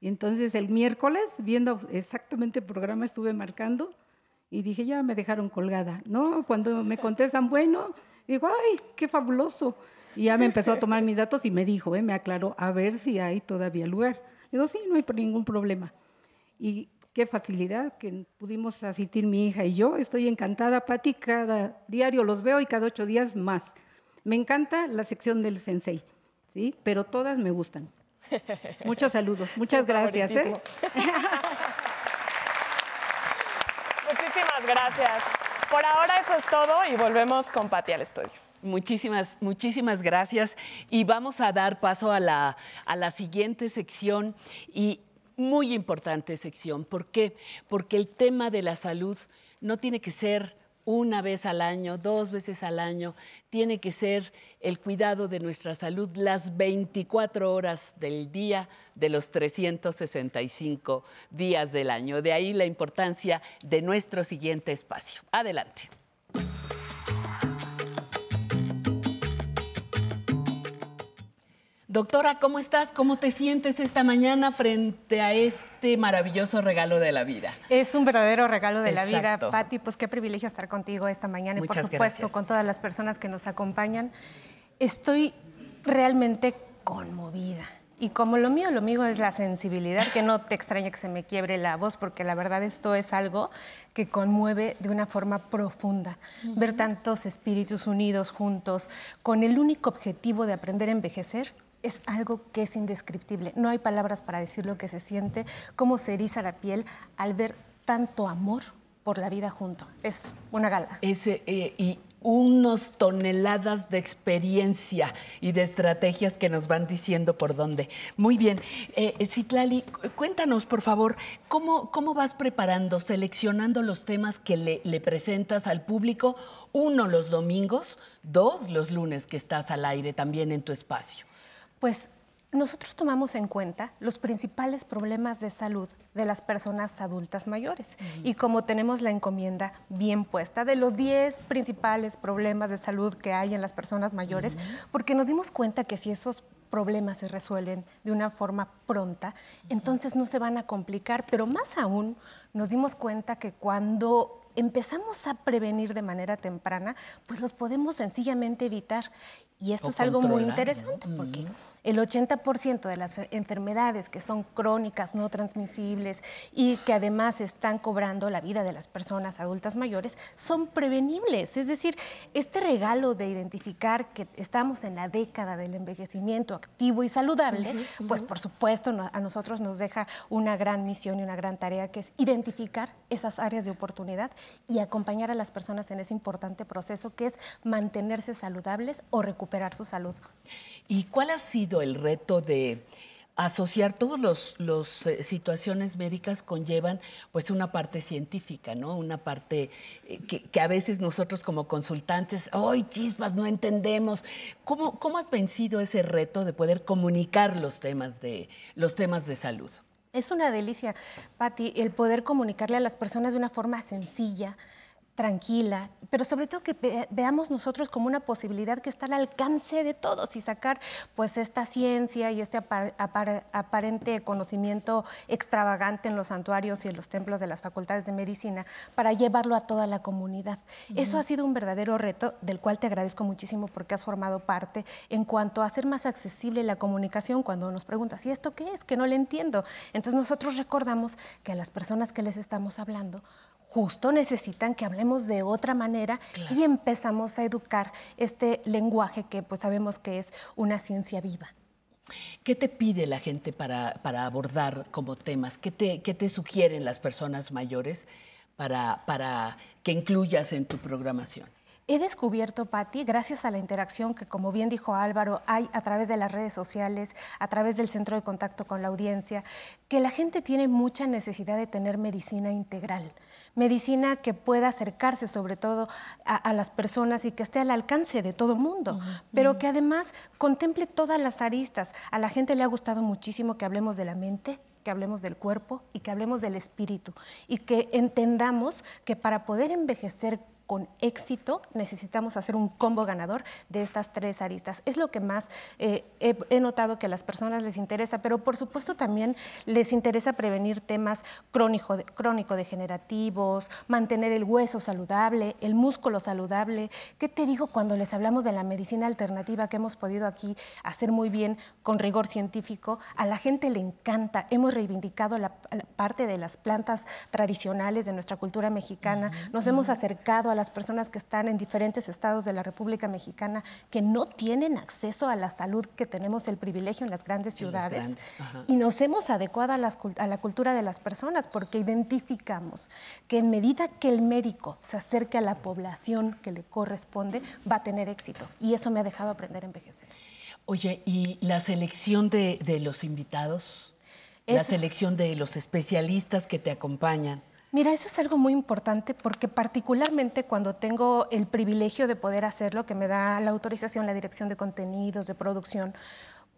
Entonces el miércoles, viendo exactamente el programa, estuve marcando y dije, ya me dejaron colgada. No, cuando me contestan, bueno, digo, ay, qué fabuloso. Y ya me empezó a tomar mis datos y me dijo, eh, me aclaró, a ver si hay todavía lugar. Digo, sí, no hay ningún problema. Y qué facilidad que pudimos asistir mi hija y yo. Estoy encantada, Pati, cada diario los veo y cada ocho días más. Me encanta la sección del sensei, ¿sí? Pero todas me gustan. Muchos saludos, muchas gracias. ¿eh? Muchísimas gracias. Por ahora eso es todo y volvemos con Pati al estudio. Muchísimas, muchísimas gracias. Y vamos a dar paso a la, a la siguiente sección y muy importante sección. ¿Por qué? Porque el tema de la salud no tiene que ser una vez al año, dos veces al año, tiene que ser el cuidado de nuestra salud las 24 horas del día de los 365 días del año. De ahí la importancia de nuestro siguiente espacio. Adelante. Doctora, ¿cómo estás? ¿Cómo te sientes esta mañana frente a este maravilloso regalo de la vida? Es un verdadero regalo de la vida, Patti. Pues qué privilegio estar contigo esta mañana y por supuesto gracias. con todas las personas que nos acompañan. Estoy realmente conmovida. Y como lo mío, lo mío es la sensibilidad, que no te extraña que se me quiebre la voz, porque la verdad esto es algo que conmueve de una forma profunda. Ver tantos espíritus unidos juntos con el único objetivo de aprender a envejecer es algo que es indescriptible. No hay palabras para decir lo que se siente, cómo se eriza la piel al ver tanto amor por la vida junto. Es una gala. Eh, y unos toneladas de experiencia y de estrategias que nos van diciendo por dónde. Muy bien. Eh, Citlali, cu- cuéntanos, por favor, ¿cómo, cómo vas preparando, seleccionando los temas que le presentas al público? Uno, los domingos, dos, los lunes que estás al aire también en tu espacio. Pues nosotros tomamos en cuenta los principales problemas de salud de las personas adultas mayores. Y como tenemos la encomienda bien puesta de los 10 principales problemas de salud que hay en las personas mayores, porque nos dimos cuenta que si esos problemas se resuelven de una forma pronta, entonces no se van a complicar, pero más aún nos dimos cuenta que cuando empezamos a prevenir de manera temprana, pues los podemos sencillamente evitar. Y esto O es algo muy interesante porque el 80% de las enfermedades que son crónicas, no transmisibles y que además están cobrando la vida de las personas adultas mayores son prevenibles. Es decir, este regalo de identificar que estamos en la década del envejecimiento activo y saludable, pues por supuesto no- a nosotros nos deja una gran misión y una gran tarea que es identificar esas áreas de oportunidad y acompañar a las personas en ese importante proceso que es mantenerse saludables o recuperar su salud. ¿Y cuál ha sido el reto de asociar todas las los, eh, situaciones médicas conllevan pues una parte científica, ¿no? Una parte eh, que, que a veces nosotros como consultantes, ¡ay, chispas, no entendemos! ¿Cómo, ¿Cómo has vencido ese reto de poder comunicar los temas de, los temas de salud? Es una delicia, Patti, el poder comunicarle a las personas de una forma sencilla, tranquila, pero sobre todo que ve- veamos nosotros como una posibilidad que está al alcance de todos y sacar pues esta ciencia y este apar- apar- aparente conocimiento extravagante en los santuarios y en los templos de las facultades de medicina para llevarlo a toda la comunidad. Eso ha sido un verdadero reto del cual te agradezco muchísimo porque has formado parte en cuanto a hacer más accesible la comunicación cuando nos preguntas, ¿y esto qué es? Que no le entiendo. Entonces nosotros recordamos que a las personas que les estamos hablando justo necesitan que hablemos de otra manera y empezamos a educar este lenguaje que pues sabemos que es una ciencia viva. ¿Qué te pide la gente para, para abordar como temas? ¿Qué te, qué te sugieren las personas mayores para, para que incluyas en tu programación? He descubierto, Patti, gracias a la interacción que, como bien dijo Álvaro, hay a través de las redes sociales, a través del centro de contacto con la audiencia, que la gente tiene mucha necesidad de tener medicina integral, medicina que pueda acercarse sobre todo a, a las personas y que esté al alcance de todo mundo, pero que además contemple todas las aristas. A la gente le ha gustado muchísimo que hablemos de la mente, que hablemos del cuerpo y que hablemos del espíritu y que entendamos que para poder envejecer con éxito necesitamos hacer un combo ganador de estas tres aristas. Es lo que más eh, he, he notado que a las personas les interesa, pero por supuesto también les interesa prevenir temas crónico, crónico-degenerativos, mantener el hueso saludable, el músculo saludable. ¿Qué te digo cuando les hablamos de la medicina alternativa que hemos podido aquí hacer muy bien con rigor científico? A la gente le encanta. Hemos reivindicado la, la parte de las plantas tradicionales de nuestra cultura mexicana. Nos hemos acercado a las personas que están en diferentes estados de la República Mexicana que no tienen acceso a la salud que tenemos el privilegio en las grandes ciudades. grandes. Y nos hemos adecuado a, las a la cultura de las personas porque identificamos que en medida que el médico se acerque a la población que le corresponde, va a tener éxito. Y eso me ha dejado aprender a envejecer. Oye, ¿y la selección de, de los invitados? La Eso. selección de los especialistas que te acompañan. Mira, eso es algo muy importante porque particularmente cuando tengo el privilegio de poder hacerlo, que me da la autorización, la dirección de contenidos, de producción,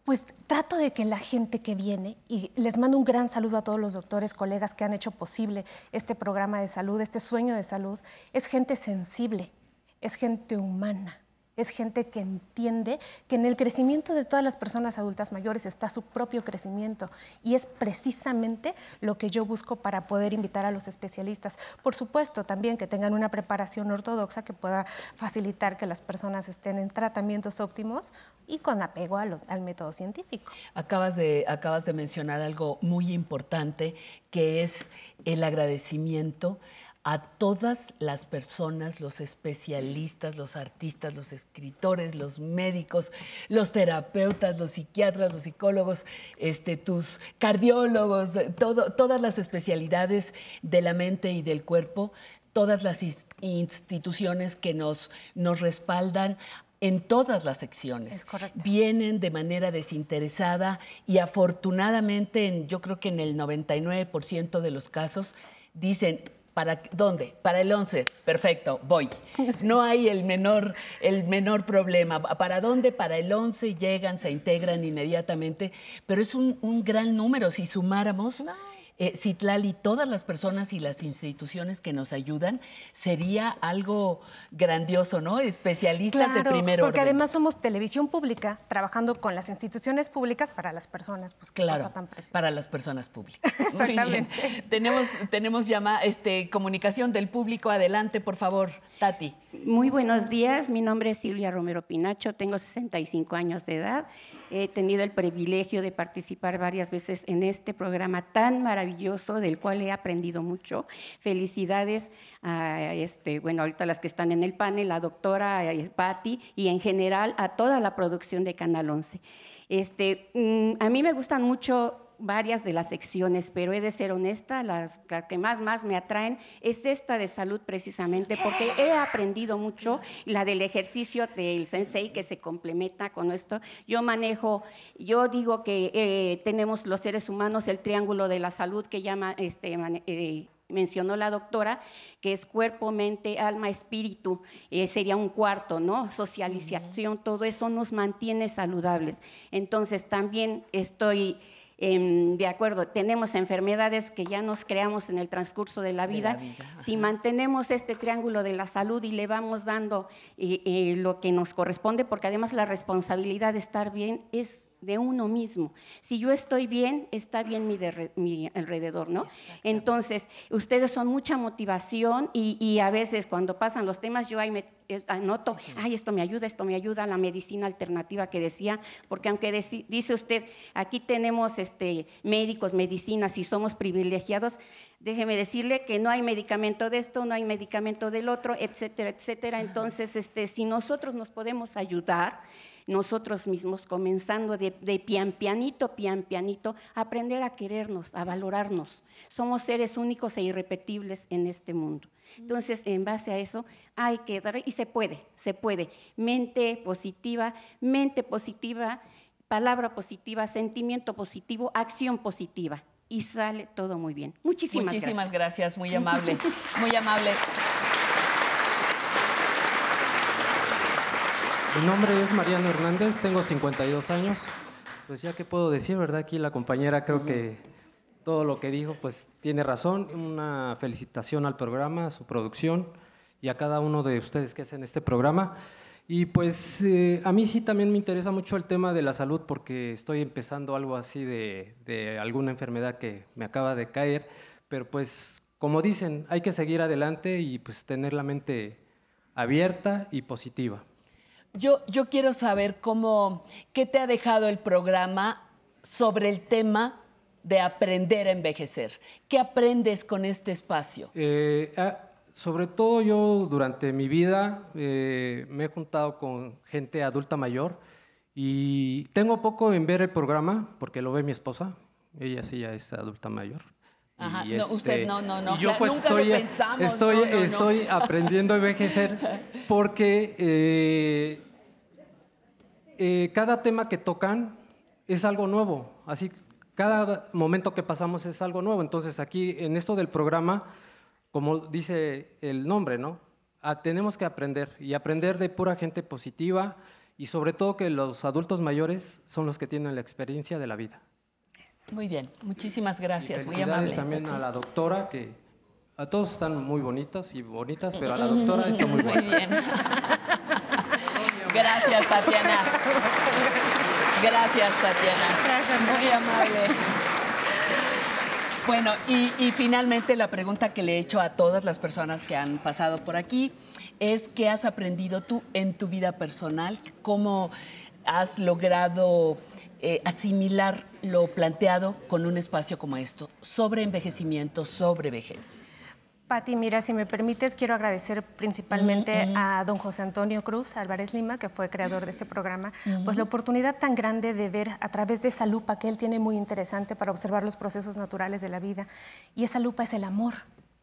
pues trato de que la gente que viene, y les mando un gran saludo a todos los doctores, colegas que han hecho posible este programa de salud, este sueño de salud, es gente sensible, es gente humana. Es gente que entiende que en el crecimiento de todas las personas adultas mayores está su propio crecimiento y es precisamente lo que yo busco para poder invitar a los especialistas. Por supuesto, también que tengan una preparación ortodoxa que pueda facilitar que las personas estén en tratamientos óptimos y con apego al método científico. Acabas de, acabas de mencionar algo muy importante, que es el agradecimiento a todas las personas, los especialistas, los artistas, los escritores, los médicos, los terapeutas, los psiquiatras, los psicólogos, este, tus cardiólogos, todo, todas las especialidades de la mente y del cuerpo, todas las instituciones que nos, nos respaldan en todas las secciones. Es correcto. Vienen de manera desinteresada y afortunadamente, en- yo creo que en el 99% de los casos, dicen, ¿Para dónde? Para el 11. Perfecto, voy. No hay el menor, el menor problema. ¿Para dónde? Para el 11 llegan, se integran inmediatamente, pero es un, un gran número. Si sumáramos, eh, Citlali, todas las personas y las instituciones que nos ayudan, sería algo grandioso, ¿no? Especialistas de primer porque orden. además somos televisión pública trabajando con las instituciones públicas para las personas, pues qué Claro, tan para las personas públicas. Muy bien. Exactamente. Tenemos, tenemos llama, este, comunicación del público. Adelante, por favor, Tati. Muy buenos días, mi nombre es Silvia Romero Pinacho, tengo 65 años de edad. He tenido el privilegio de participar varias veces en este programa tan maravilloso del cual he aprendido mucho. Felicidades a, este, bueno, ahorita las que están en el panel, la doctora eh, Patti y en general a toda la producción de Canal 11. Este, mm, a mí me gustan mucho varias de las secciones, pero he de ser honesta, las, las que más, más me atraen es esta de salud precisamente, porque he aprendido mucho, la del ejercicio del sensei que se complementa con esto. Yo manejo, yo digo que eh, tenemos los seres humanos el triángulo de la salud que llama, este, eh, mencionó la doctora, que es cuerpo, mente, alma, espíritu, eh, sería un cuarto, ¿no? Socialización, todo eso nos mantiene saludables. Entonces también estoy em, de acuerdo, tenemos enfermedades que ya nos creamos en el transcurso de la De vida. la vida, Si mantenemos este triángulo de la salud y le vamos dando eh, eh, lo que nos corresponde, porque además la responsabilidad de estar bien es de uno mismo. Si yo estoy bien, está bien mi, alrededor, ¿no? Entonces, ustedes son mucha motivación y, y a veces cuando pasan los temas, yo ahí me eh, anoto, ay, esto me ayuda, esto me ayuda, la medicina alternativa que decía, porque aunque dice usted, aquí tenemos este, médicos, medicinas y somos privilegiados, déjeme decirle que no hay medicamento de esto, no hay medicamento del otro, etcétera, etcétera. Entonces, este, si nosotros nos podemos ayudar, nosotros mismos, comenzando de, de pian pianito, pian pianito, aprender a querernos, a valorarnos. Somos seres únicos e irrepetibles en este mundo. Entonces, en base a eso, hay que dar, y se puede, se puede. Mente positiva, mente positiva, palabra positiva, sentimiento positivo, acción positiva. Y sale todo muy bien. Muchísimas, Muchísimas gracias. gracias, muy amable, muy amable. Mi nombre es Mariano Hernández, tengo 52 años. Pues ya que puedo decir, ¿verdad? Aquí la compañera creo que todo lo que dijo pues tiene razón. Una felicitación al programa, a su producción y a cada uno de ustedes que hacen este programa. Y pues eh, a mí sí también me interesa mucho el tema de la salud porque estoy empezando algo así de, de alguna enfermedad que me acaba de caer, pero pues como dicen, hay que seguir adelante y pues tener la mente abierta y positiva. Yo, yo quiero saber cómo, qué te ha dejado el programa sobre el tema de aprender a envejecer. ¿Qué aprendes con este espacio? Eh, ah, sobre todo yo durante mi vida eh, me he juntado con gente adulta mayor y tengo poco en ver el programa porque lo ve mi esposa. Ella sí ya es adulta mayor. Ajá, Y, no, usted no, no, no, y yo pues nunca lo estoy, pensamos, estoy, no, no, no. estoy aprendiendo a envejecer porque eh, eh, cada tema que tocan es algo nuevo. Así, cada momento que pasamos es algo nuevo. Entonces aquí en esto del programa, como dice el nombre, ¿no? Ah, tenemos que aprender y aprender de pura gente positiva y sobre todo que los adultos mayores son los que tienen la experiencia de la vida. Muy bien, muchísimas gracias, muy Felicidades amable. también a la doctora, que a todos están muy bonitas y bonitas, pero a la doctora está muy buena. Muy bien. Gracias, Tatiana. Gracias, Tatiana. Muy amable. Bueno, y, y finalmente la pregunta que le he hecho a todas las personas que han pasado por aquí es qué has aprendido tú en tu vida personal, cómo has logrado eh, asimilar lo planteado con un espacio como esto, sobre envejecimiento, sobre vejez. Pati, mira, si me permites, quiero agradecer principalmente Mm, mm. a don José Antonio Cruz Álvarez Lima, que fue creador de este programa, pues la oportunidad tan grande de ver a través de esa lupa que él tiene muy interesante para observar los procesos naturales de la vida. Y esa lupa es el amor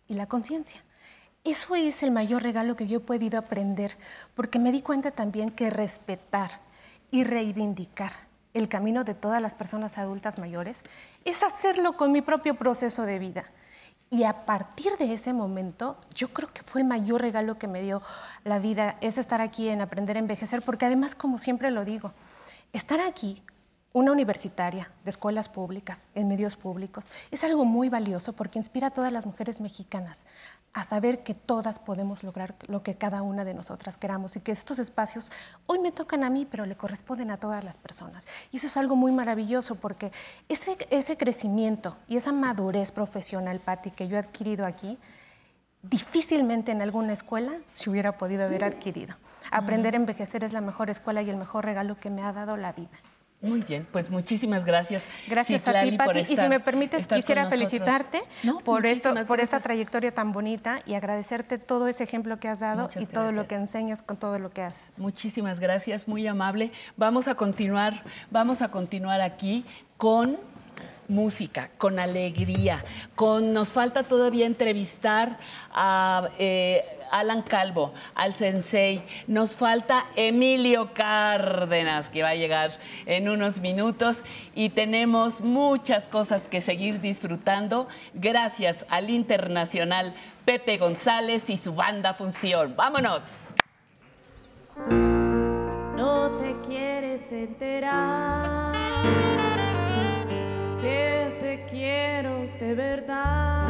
y la conciencia. Eso es el mayor regalo que yo he podido aprender, porque me di cuenta también que respetar y reivindicar el camino de todas las personas adultas mayores es hacerlo con mi propio proceso de vida. Y a partir de ese momento, yo creo que fue el mayor regalo que me dio la vida, es estar aquí en Aprender a Envejecer, porque además, como siempre lo digo, estar aquí una universitaria de escuelas públicas, en medios públicos, es algo muy valioso porque inspira a todas las mujeres mexicanas a saber que todas podemos lograr lo que cada una de nosotras queramos y que estos espacios hoy me tocan a mí, pero le corresponden a todas las personas. Y eso es algo muy maravilloso porque ese, ese crecimiento y esa madurez profesional, Patti, que yo he adquirido aquí, difícilmente en alguna escuela se hubiera podido haber adquirido. Aprender a envejecer es la mejor escuela y el mejor regalo que me ha dado la vida. Muy bien, pues muchísimas gracias. Gracias a ti, Pati. Y si me permites, quisiera felicitarte No, por, esto, por esta trayectoria tan bonita y agradecerte todo ese ejemplo que has dado Muchas y todo lo que enseñas con todo lo que haces. Muchísimas gracias, muy amable. Vamos a continuar, vamos a continuar aquí con música, con alegría, con nos falta todavía entrevistar a eh, Alan Calvo, al Sensei, nos falta Emilio Cárdenas que va a llegar en unos minutos y tenemos muchas cosas que seguir disfrutando gracias al internacional Pepe González y su banda Función. Vámonos. No te quieres enterar que te quiero de verdad.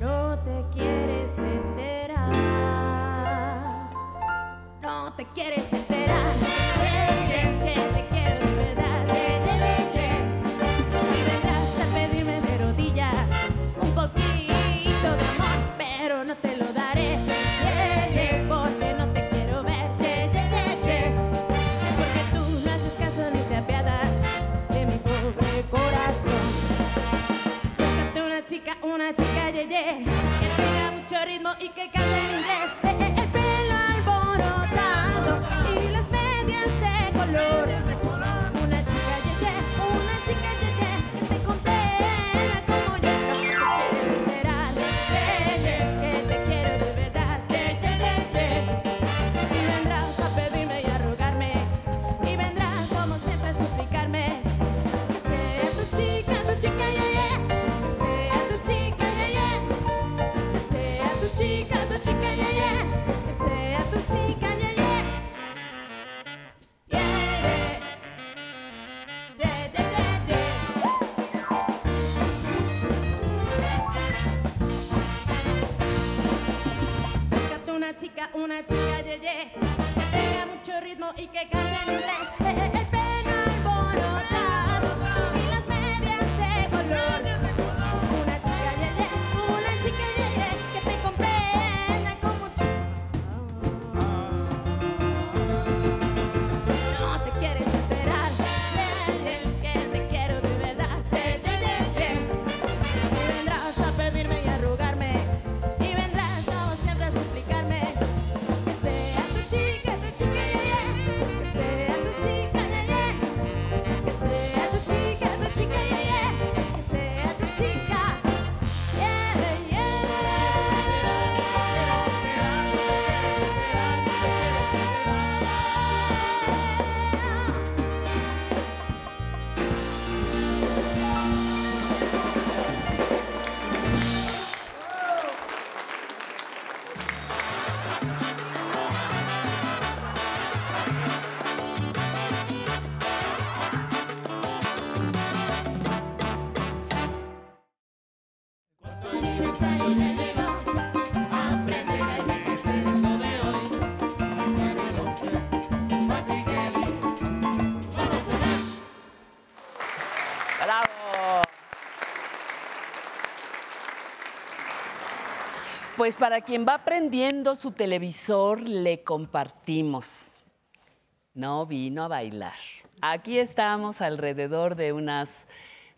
No te quieres enterar. No te quieres enterar. Una chica, una chica ye, ye, que tenga mucho ritmo y que cante en inglés. Una chica, ye, ye, que tenga mucho ritmo y que cante en inglés. Eh, eh, el Pues para quien va prendiendo su televisor, le compartimos. No vino a bailar. Aquí estamos alrededor de unas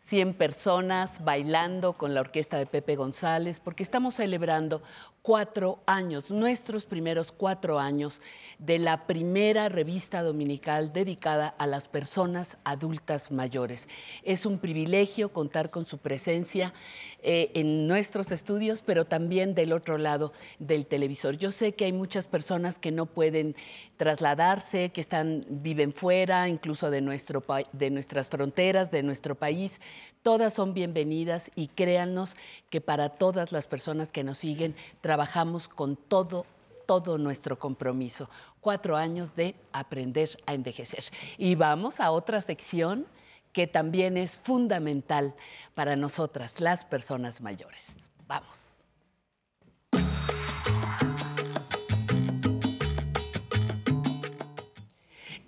100 personas bailando con la orquesta de Pepe González, porque estamos celebrando cuatro años, nuestros primeros cuatro años de la primera revista dominical dedicada a las personas adultas mayores. Es un privilegio contar con su presencia eh, en nuestros estudios, pero también del otro lado del televisor. Yo sé que hay muchas personas que no pueden trasladarse, que están, viven fuera, incluso de, nuestro, de nuestras fronteras, de nuestro país, Todas son bienvenidas y créannos que para todas las personas que nos siguen trabajamos con todo, todo nuestro compromiso. Cuatro años de aprender a envejecer. Y vamos a otra sección que también es fundamental para nosotras, las personas mayores. Vamos.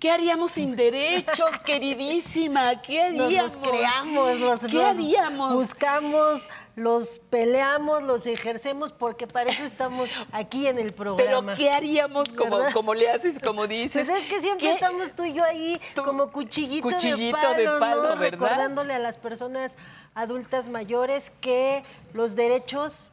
¿Qué haríamos sin derechos, queridísima? ¿Qué Nos haríamos? los creamos, los, ¿Qué los haríamos? buscamos, los peleamos, los ejercemos, porque para eso estamos aquí en el Pero programa. ¿qué haríamos como, ¿Verdad? como le haces, como dices? Pues es que siempre ¿Qué? estamos tú y yo ahí como cuchillito, Cuchillito de de palo, palo, ¿no? ¿verdad? recordándole a las personas adultas mayores que los derechos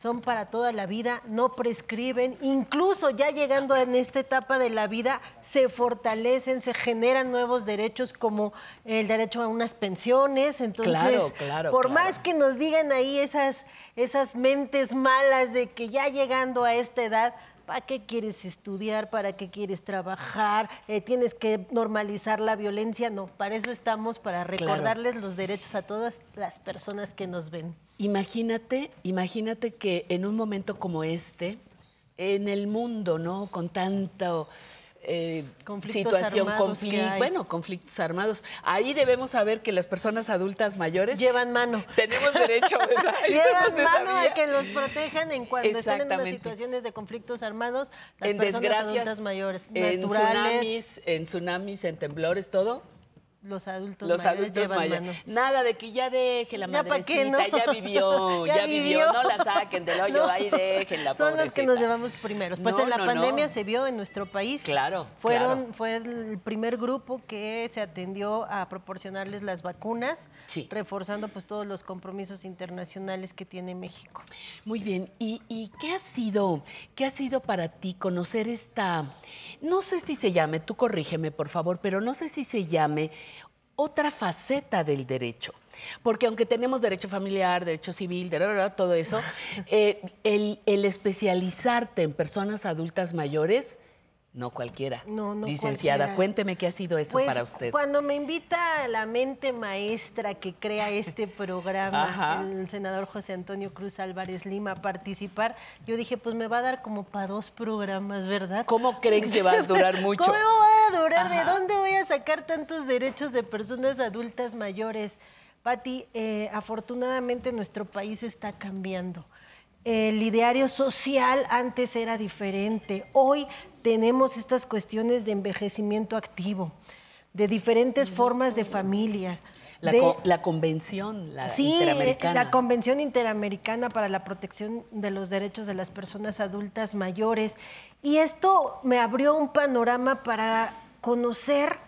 son para toda la vida, no prescriben, incluso ya llegando en esta etapa de la vida se fortalecen, se generan nuevos derechos como el derecho a unas pensiones, entonces Claro, claro, por claro. más que nos digan ahí esas esas mentes malas de que ya llegando a esta edad ¿Para qué quieres estudiar? ¿Para qué quieres trabajar? Eh, ¿Tienes que normalizar la violencia? No, para eso estamos, para recordarles los derechos a todas las personas que nos ven. Imagínate, imagínate que en un momento como este, en el mundo, ¿no? Con tanto eh, Conflictos situación, bueno, conflictos armados. Ahí debemos saber que las personas adultas mayores llevan mano. Tenemos derecho, ¿verdad? Llevan no mano sabía. a que los protejan en cuando estén en unas situaciones de conflictos armados, las en personas desgracias, adultas mayores, en naturales, tsunamis, en tsunamis, en temblores, todo. Los adultos Los mayores adultos llevan mayores. mano. Nada de que ya deje la Ya madrecita, ¿no? ya vivió, ya, Ya vivió. vivió. no la saquen del hoyo, No. ahí déjenla, Son los que nos pobrecita. llevamos primeros. Pues No, en la pandemia se vio en nuestro país. Claro, Fueron, claro. Fue el primer grupo que se atendió a proporcionarles las vacunas, Sí. reforzando pues todos los compromisos internacionales que tiene México. Muy bien, ¿Y, y qué ha sido, qué ha sido para ti conocer esta, no sé si se llame, tú corrígeme por favor, pero no sé si se llame otra faceta del derecho? Porque aunque tenemos derecho familiar, derecho civil, todo eso, eh, el, el especializarte en personas adultas mayores, no cualquiera. No, no Licenciada, cualquiera. cuénteme qué ha sido eso Pues para usted. cuando me invita la mente maestra que crea este programa, el senador José Antonio Cruz Álvarez Lima, a participar, yo dije, pues me va a dar como para dos programas, ¿verdad? ¿Cómo cree que va a durar mucho? ¿Cómo va a durar? ¿De dónde voy a sacar tantos derechos de personas adultas mayores? Patti, eh, afortunadamente nuestro país está cambiando. El ideario social antes era diferente. Hoy tenemos estas cuestiones de envejecimiento activo, de diferentes formas de familias. La, de- co- la convención, la Sí, interamericana. la Convención Interamericana para la Protección de los Derechos de las Personas Adultas Mayores. Y esto me abrió un panorama para conocer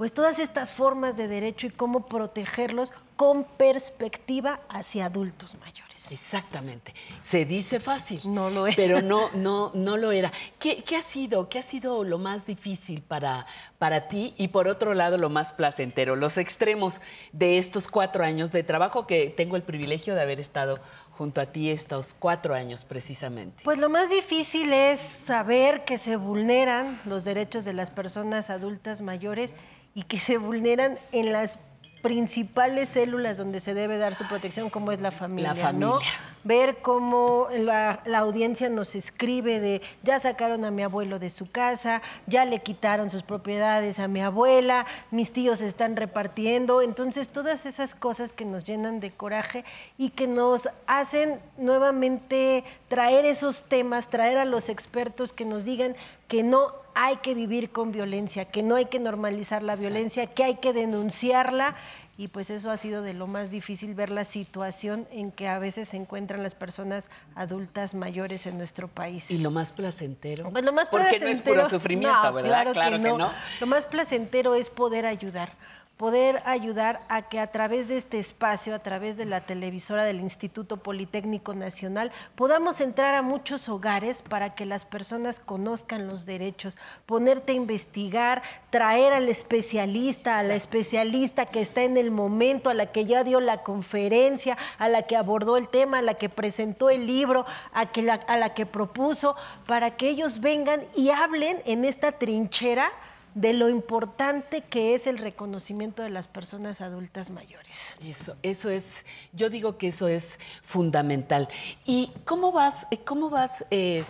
pues todas estas formas de derecho y cómo protegerlos con perspectiva hacia adultos mayores. Exactamente. Se dice fácil. No lo es. Pero no, no, no lo era. ¿Qué, qué ha sido? ¿Qué ha sido lo más difícil para, para ti? Y por otro lado, lo más placentero, los extremos de estos cuatro años de trabajo que tengo el privilegio de haber estado junto a ti estos cuatro años precisamente. Pues lo más difícil es saber que se vulneran los derechos de las personas adultas mayores y que se vulneran en las principales células donde se debe dar su protección, como es la familia, La ¿no? familia. Ver cómo la, la audiencia nos escribe de ya sacaron a mi abuelo de su casa, ya le quitaron sus propiedades a mi abuela, mis tíos se están repartiendo. Entonces, todas esas cosas que nos llenan de coraje y que nos hacen nuevamente traer esos temas, traer a los expertos que nos digan que no hay que vivir con violencia, que no hay que normalizar la violencia, que hay que denunciarla. Y pues eso ha sido de lo más difícil ver la situación en que a veces se encuentran las personas adultas mayores en nuestro país. Y lo más placentero. Pues lo más Porque no es puro sufrimiento, No, ¿verdad? Claro, que, no. Lo más placentero es poder ayudar. Poder ayudar a que a través de este espacio, a través de la televisora del Instituto Politécnico Nacional, podamos entrar a muchos hogares para que las personas conozcan los derechos, ponerte a investigar, traer al especialista, a la especialista que está en el momento, a la que ya dio la conferencia, a la que abordó el tema, a la que presentó el libro, a, que la, a la que propuso, para que ellos vengan y hablen en esta trinchera de lo importante que es el reconocimiento de las personas adultas mayores. Eso, eso es, yo digo que eso es fundamental. ¿Y cómo vas, eh, cómo vas eh,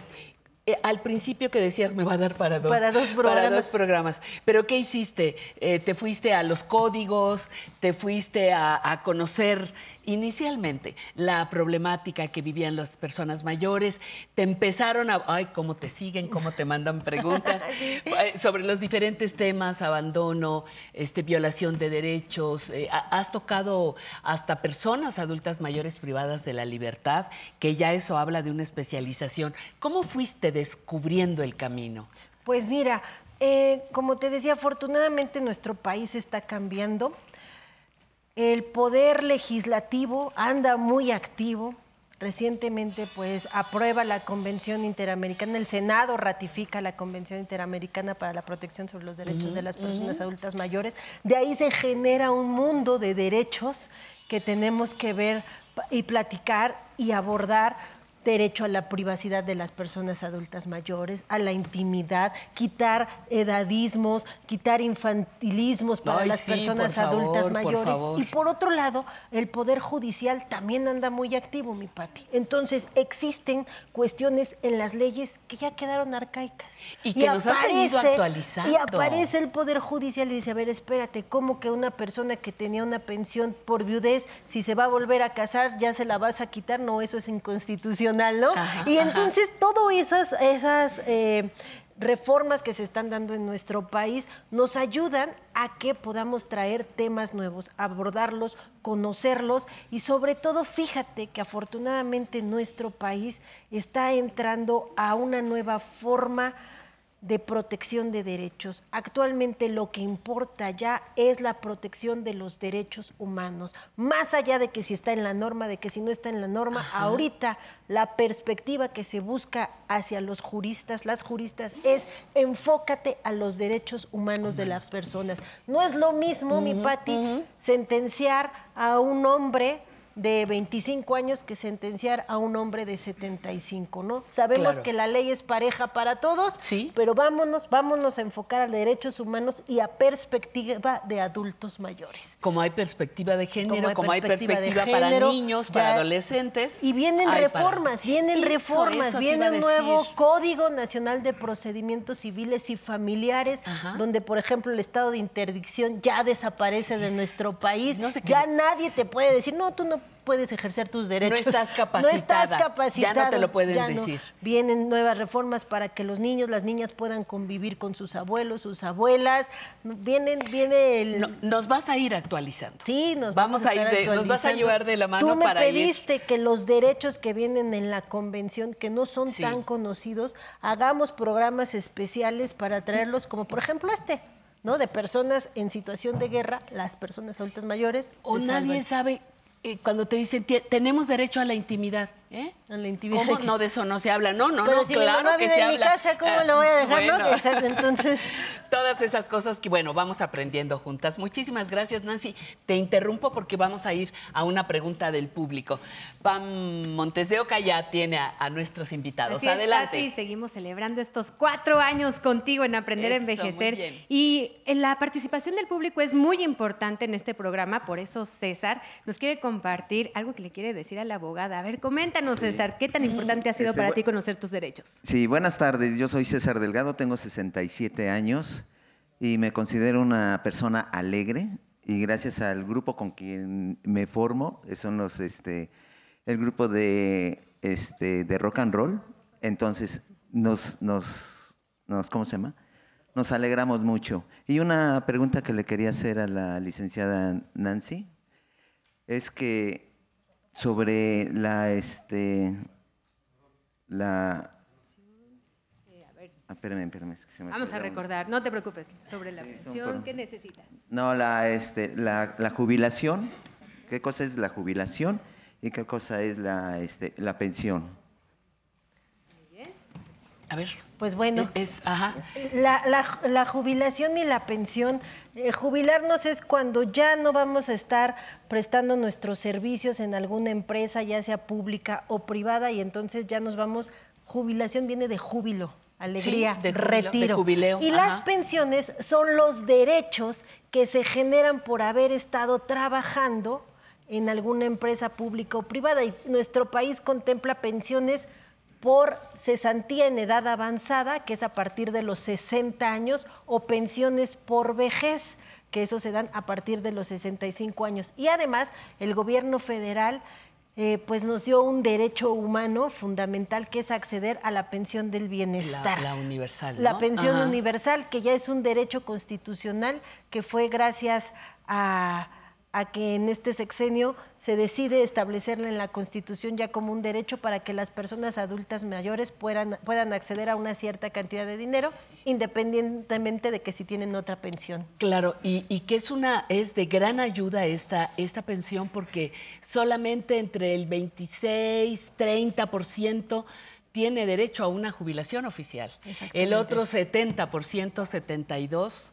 eh, al principio que decías me va a dar para dos, Para dos programas. dos programas. Pero ¿qué hiciste? Eh, ¿Te fuiste a los códigos? ¿Te fuiste a, a conocer inicialmente la problemática que vivían las personas mayores? ¿Te empezaron a, ay, cómo te siguen, cómo te mandan preguntas sobre los diferentes temas, abandono, este, violación de derechos? Eh, ha- has tocado hasta personas adultas mayores privadas de la libertad, que ya eso habla de una especialización. ¿Cómo fuiste descubriendo el camino? Pues mira, eh, como te decía, afortunadamente nuestro país está cambiando. El poder legislativo anda muy activo. Recientemente, pues, aprueba la Convención Interamericana, el Senado ratifica la Convención Interamericana para la Protección sobre los Derechos de las Personas. Adultas Mayores. De ahí se genera un mundo de derechos que tenemos que ver y platicar y abordar derecho a la privacidad de las personas adultas mayores, a la intimidad, quitar edadismos, quitar infantilismos para Ay, las sí, personas favor, adultas mayores. Y por otro lado, el Poder Judicial también anda muy activo, mi Pati. Entonces, existen cuestiones en las leyes que ya quedaron arcaicas. Y que nos has venido actualizando. Y aparece el Poder Judicial y dice, a ver, espérate, ¿cómo que una persona que tenía una pensión por viudez, si se va a volver a casar, ya se la vas a quitar? No, eso es inconstitucional, ¿no? Ajá, y entonces, todas esas, esas eh, reformas que se están dando en nuestro país nos ayudan a que podamos traer temas nuevos, abordarlos, conocerlos y sobre todo fíjate que afortunadamente nuestro país está entrando a una nueva forma de protección de derechos. Actualmente lo que importa ya es la protección de los derechos humanos, más allá de que si está en la norma, de que si no está en la norma, Ajá. ahorita la perspectiva que se busca hacia los juristas, las juristas, es enfócate a los derechos humanos de las personas. No es lo mismo, mi Pati, sentenciar a un hombre de 25 años que sentenciar a un hombre de 75, ¿no? Sabemos Claro. que la ley es pareja para todos, pero vámonos, vámonos a enfocar a derechos humanos y a perspectiva de adultos mayores. Como hay perspectiva de género, hay como hay perspectiva para género, niños, ya- para adolescentes. Y vienen para- reformas, vienen Eso, reformas, eso viene un nuevo. Código Nacional de Procedimientos Civiles y Familiares, Ajá. donde, por ejemplo, el estado de interdicción ya desaparece de nuestro país. sé qué- ya nadie te puede decir, no, tú no puedes ejercer tus derechos. estás No capacitada. estás Ya no te lo pueden ya no. decir. Vienen nuevas reformas para que los niños, las niñas puedan convivir con sus abuelos, sus abuelas. Vienen, viene el... No- nos vas a ir actualizando. Sí, nos Vamos vamos, a ir de- nos vas a llevar de la mano Tú me para ir- pediste que los derechos que vienen en la convención, que no son Sí. tan conocidos, hagamos programas especiales para traerlos, como por ejemplo este, ¿no? De personas en situación de guerra, las personas adultas mayores. O nadie salvan. sabe eh, cuando te dicen "Tie- tenemos derecho a la intimidad. ¿Eh? A la intimidad. ¿Cómo? No, de eso no se habla. No, no, Pero no, si claro mi mamá que vive se en mi casa, ¿cómo Ah, lo voy a dejar? no? bueno. Exacto, entonces... Todas esas cosas que, bueno, vamos aprendiendo juntas. Muchísimas gracias, Nancy. Te interrumpo porque vamos a ir a una pregunta del público. Pam Montes de Oca ya tiene a, a nuestros invitados. Así es, Adelante. Pati, seguimos celebrando estos cuatro años contigo en Aprender a Eso, Envejecer. bien. Y en la participación del público es muy importante en este programa, por eso César nos quiere compartir algo que le quiere decir a la abogada. A ver, coméntanos, César, ¿qué tan importante ha sido Este, para ti conocer tus derechos? Sí, buenas tardes. Yo soy César Delgado, tengo 67 años y me considero una persona alegre. Y gracias al grupo con quien me formo, son los, este, el grupo de, este, de rock and roll, entonces nos, nos, nos, ¿cómo se llama? Nos alegramos mucho. Y una pregunta que le quería hacer a la licenciada Nancy es que sobre la, este, la... Ah, espérame, espérame, es que se me Vamos a recordar, no te preocupes, sobre la pensión, fueron- ¿qué necesitas? No, la, este, la, la jubilación. ¿Qué cosa es la jubilación y qué cosa es la, este, la pensión? A ver. Pues bueno, es, ajá. La, la- la jubilación y la pensión, eh, jubilarnos es cuando ya no vamos a estar prestando nuestros servicios en alguna empresa, ya sea pública o privada, y entonces ya nos vamos, jubilación viene de júbilo, alegría, Sí, de retiro. jubileo, Y ajá. las pensiones son los derechos que se generan por haber estado trabajando en alguna empresa pública o privada. Y nuestro país contempla pensiones por cesantía en edad avanzada, que es a partir de los 60 años, o pensiones por vejez, que eso se dan a partir de los 65 años. Y además, el gobierno federal eh, pues nos dio un derecho humano fundamental, que es acceder a la pensión del bienestar. La, la universal. La pensión Ajá. universal, que ya es un derecho constitucional, que fue gracias a, a que en este sexenio se decide establecerla en la Constitución ya como un derecho para que las personas adultas mayores puedan, puedan acceder a una cierta cantidad de dinero, independientemente de que si tienen otra pensión. Claro, y, y que es una es de gran ayuda esta, esta pensión porque solamente entre el 26, 30% tiene derecho a una jubilación oficial. El otro 70%, 72,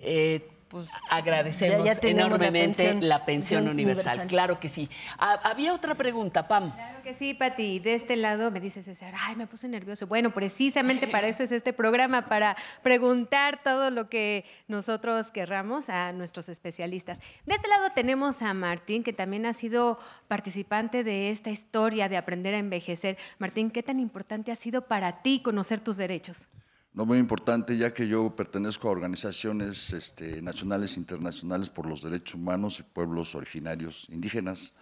eh, pues agradecemos Ya- ya la enormemente pensión- la pensión universal. Claro que sí. Ah, había otra pregunta, Pam. Claro que sí, Pati. De este lado me dice César, ay, me puse nervioso. Bueno, precisamente para eso es este programa, para preguntar todo lo que nosotros querramos a nuestros especialistas. De este lado tenemos a Martín, que también ha sido participante de esta historia de aprender a envejecer. Martín, ¿qué tan importante ha sido para ti conocer tus derechos? No muy importante, ya que yo pertenezco a organizaciones este, nacionales e internacionales por los derechos humanos y pueblos originarios indígenas.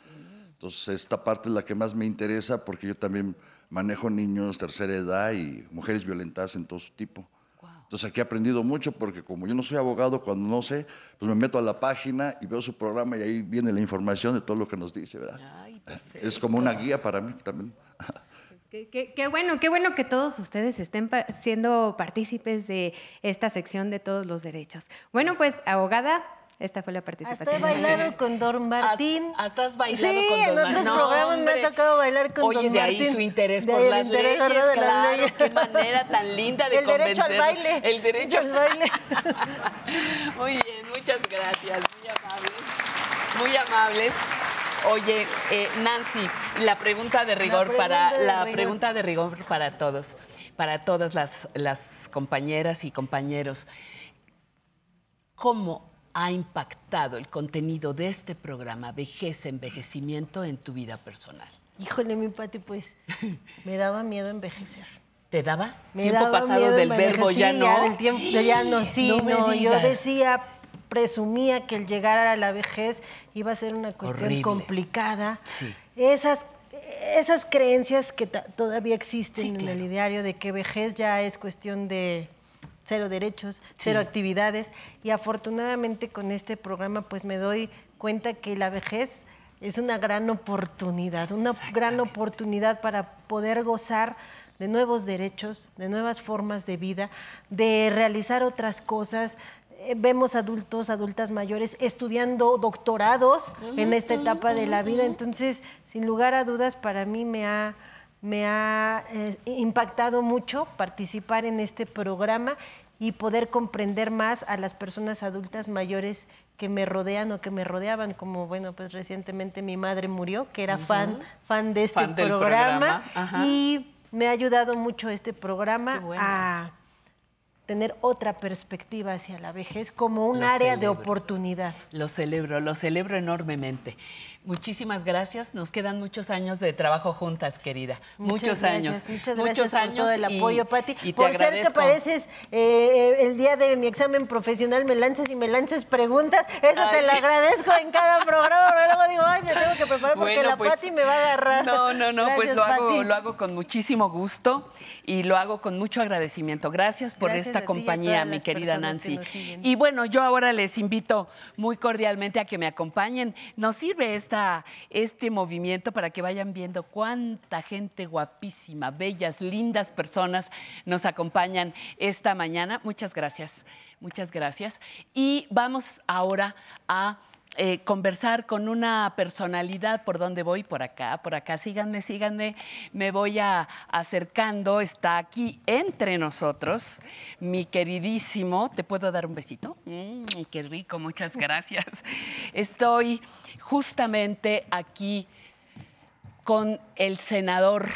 Entonces, esta parte es la que más me interesa porque yo también manejo niños tercera edad y mujeres violentadas en todo su tipo. Entonces, aquí he aprendido mucho porque como yo no soy abogado, cuando no sé, pues me meto a la página y veo su programa y ahí viene la información de todo lo que nos dice, ¿verdad? es como una guía para mí también. Qué, qué- qué bueno, qué bueno que todos ustedes estén pa- siendo partícipes de esta sección de todos los derechos. Bueno, pues, abogada, esta fue la Hasta he participación. bailado con Don Martín. Hasta has bailado sí, con Don en otros Martín. No, programas me ha tocado bailar con Oye, Don de ahí Martín. su interés por las interés, leyes, de las claro, leyes. qué manera tan linda de El derecho al convencer. baile. El derecho al baile. Muy bien, muchas gracias, muy amables. Muy amables. Oye, eh, Nancy, la pregunta de rigor para de la rigor. pregunta de rigor para todos, para todas las, las compañeras y compañeros. ¿Cómo ha impactado el contenido de este programa Vejez, Envejecimiento en tu vida personal? Híjole, mi Pati, pues me daba miedo envejecer. ¿Te daba? Me tiempo daba pasado miedo del verbo sí, ya no. del tiempo, de ya no, sí, No yo decía, presumía que el llegar a la vejez iba a ser una cuestión Horrible. complicada. Sí. Esas, esas creencias que todavía existen en el ideario de que vejez ya es cuestión de cero derechos, cero actividades. Y afortunadamente con este programa pues me doy cuenta que la vejez es una gran oportunidad, una gran oportunidad para poder gozar de nuevos derechos, de nuevas formas de vida, de realizar otras cosas. Eh, Vemos adultos, adultas mayores estudiando doctorados en esta etapa de la vida. Entonces, sin lugar a dudas, para mí me ha, me ha eh, impactado mucho participar en este programa y poder comprender más a las personas adultas mayores que me rodean o que me rodeaban, como bueno, pues recientemente mi madre murió, que era fan, fan de este Fan programa, y me ha ayudado mucho este programa a tener otra perspectiva hacia la vejez como un Lo área de oportunidad. Lo celebro, lo celebro enormemente. Muchísimas gracias. Nos quedan muchos años de trabajo juntas, querida. muchos gracias, años. Muchas muchos gracias por años todo el y- apoyo, Pati. Y te por ser que pareces eh, el día de mi examen profesional, me lances y me lances preguntas. Eso te lo agradezco en cada programa. pero Luego digo, ay, me tengo que preparar porque Bueno, la pues, Pati me va a agarrar. No, no, no, pues lo hago, lo hago con muchísimo gusto y lo hago con mucho agradecimiento. Gracias por Gracias esta y compañía, mi querida que Nancy. Y bueno, yo ahora les invito muy cordialmente a que me acompañen. Nos sirve esta, este movimiento para que vayan viendo cuánta gente guapísima, bellas, lindas personas nos acompañan esta mañana. Muchas gracias, muchas gracias. Y vamos ahora a eh, conversar con una personalidad. ¿Por dónde voy? Por acá, por acá. Síganme, síganme. Me voy a, acercando. Está aquí entre nosotros mi queridísimo. ¿Te puedo dar un besito? Mm, qué rico, muchas gracias. Estoy justamente aquí con el senador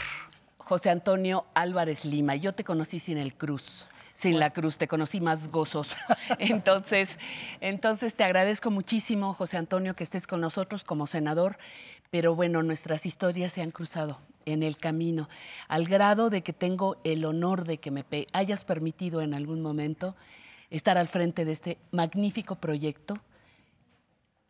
José Antonio Álvarez Lima. Yo te conocí sin el cruz. Sin la cruz, te conocí más gozoso. Entonces, entonces te agradezco muchísimo, José Antonio, que estés con nosotros como senador. Pero bueno, nuestras historias se han cruzado en el camino, al grado de que tengo el honor de que me hayas permitido en algún momento estar al frente de este magnífico proyecto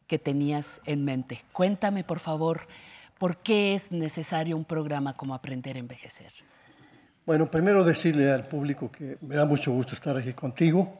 que tenías en mente. Cuéntame, por favor, ¿por qué es necesario un programa como Aprender a Envejecer? Bueno, primero decirle al público que me da mucho gusto estar aquí contigo.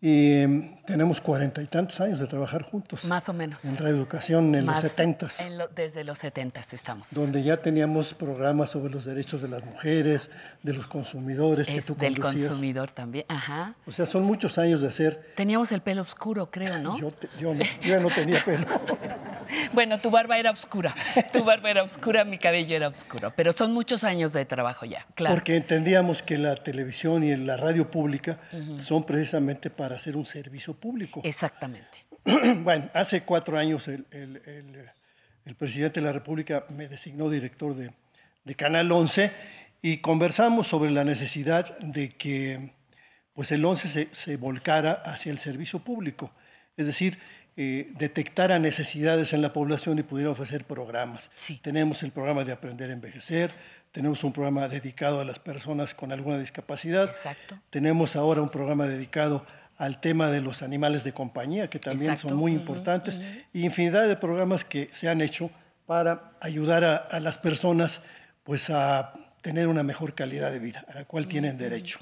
Y em, tenemos cuarenta y tantos años de trabajar juntos. Más o menos. En reeducación en Más los setentas, en lo- desde los setentas estamos. donde ya teníamos programas sobre los derechos de las mujeres, de los consumidores que Es tú del conducías. consumidor también. Ajá. O sea, son muchos años de hacer. Teníamos el pelo oscuro, creo, ¿no? Yo, te- yo, no, yo no tenía pelo. Bueno, tu barba era oscura. Tu barba era oscura, mi cabello era oscuro. Pero son muchos años de trabajo ya, claro. Porque entendíamos que la televisión y la radio pública son precisamente para hacer un servicio público. Exactamente. bueno, hace cuatro años el, el- el- el presidente de la República me designó director de, de Canal 11 y conversamos sobre la necesidad de que pues el 11 se, se volcara hacia el servicio público, es decir, eh, detectara necesidades en la población y pudiera ofrecer programas. Tenemos el programa de Aprender a Envejecer, tenemos un programa dedicado a las personas con alguna discapacidad, Exacto. tenemos ahora un programa dedicado al tema de los animales de compañía, que también Exacto. son muy importantes, y infinidad de programas que se han hecho para ayudar a, a las personas pues, a tener una mejor calidad de vida, a la cual tienen derecho.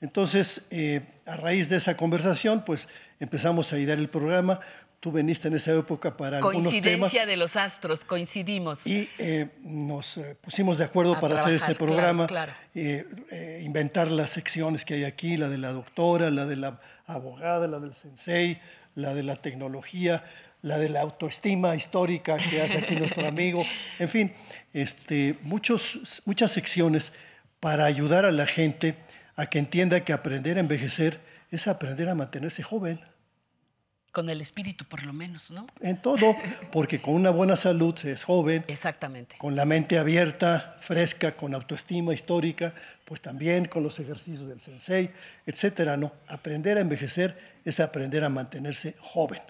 Entonces, eh, a raíz de esa conversación, pues empezamos a idear el programa. Tú veniste en esa época para algunos temas Coincidencia de los astros, coincidimos. y eh, nos eh, pusimos de acuerdo A para hacer trabajar, este claro, programa, claro. eh, eh, inventar las secciones que hay aquí, la de la doctora, la de la abogada, la del sensei, la de la tecnología, la de la autoestima histórica que hace aquí nuestro amigo, en fin, este, muchos, muchas secciones para ayudar a la gente a que entienda que aprender a envejecer es aprender a mantenerse joven. Con el espíritu, por lo menos, ¿no? En todo, porque con una buena salud se es joven. Exactamente. Con la mente abierta, fresca, con autoestima histórica, pues también con los ejercicios del sensei, etcétera, ¿no? Aprender a envejecer es aprender a mantenerse joven.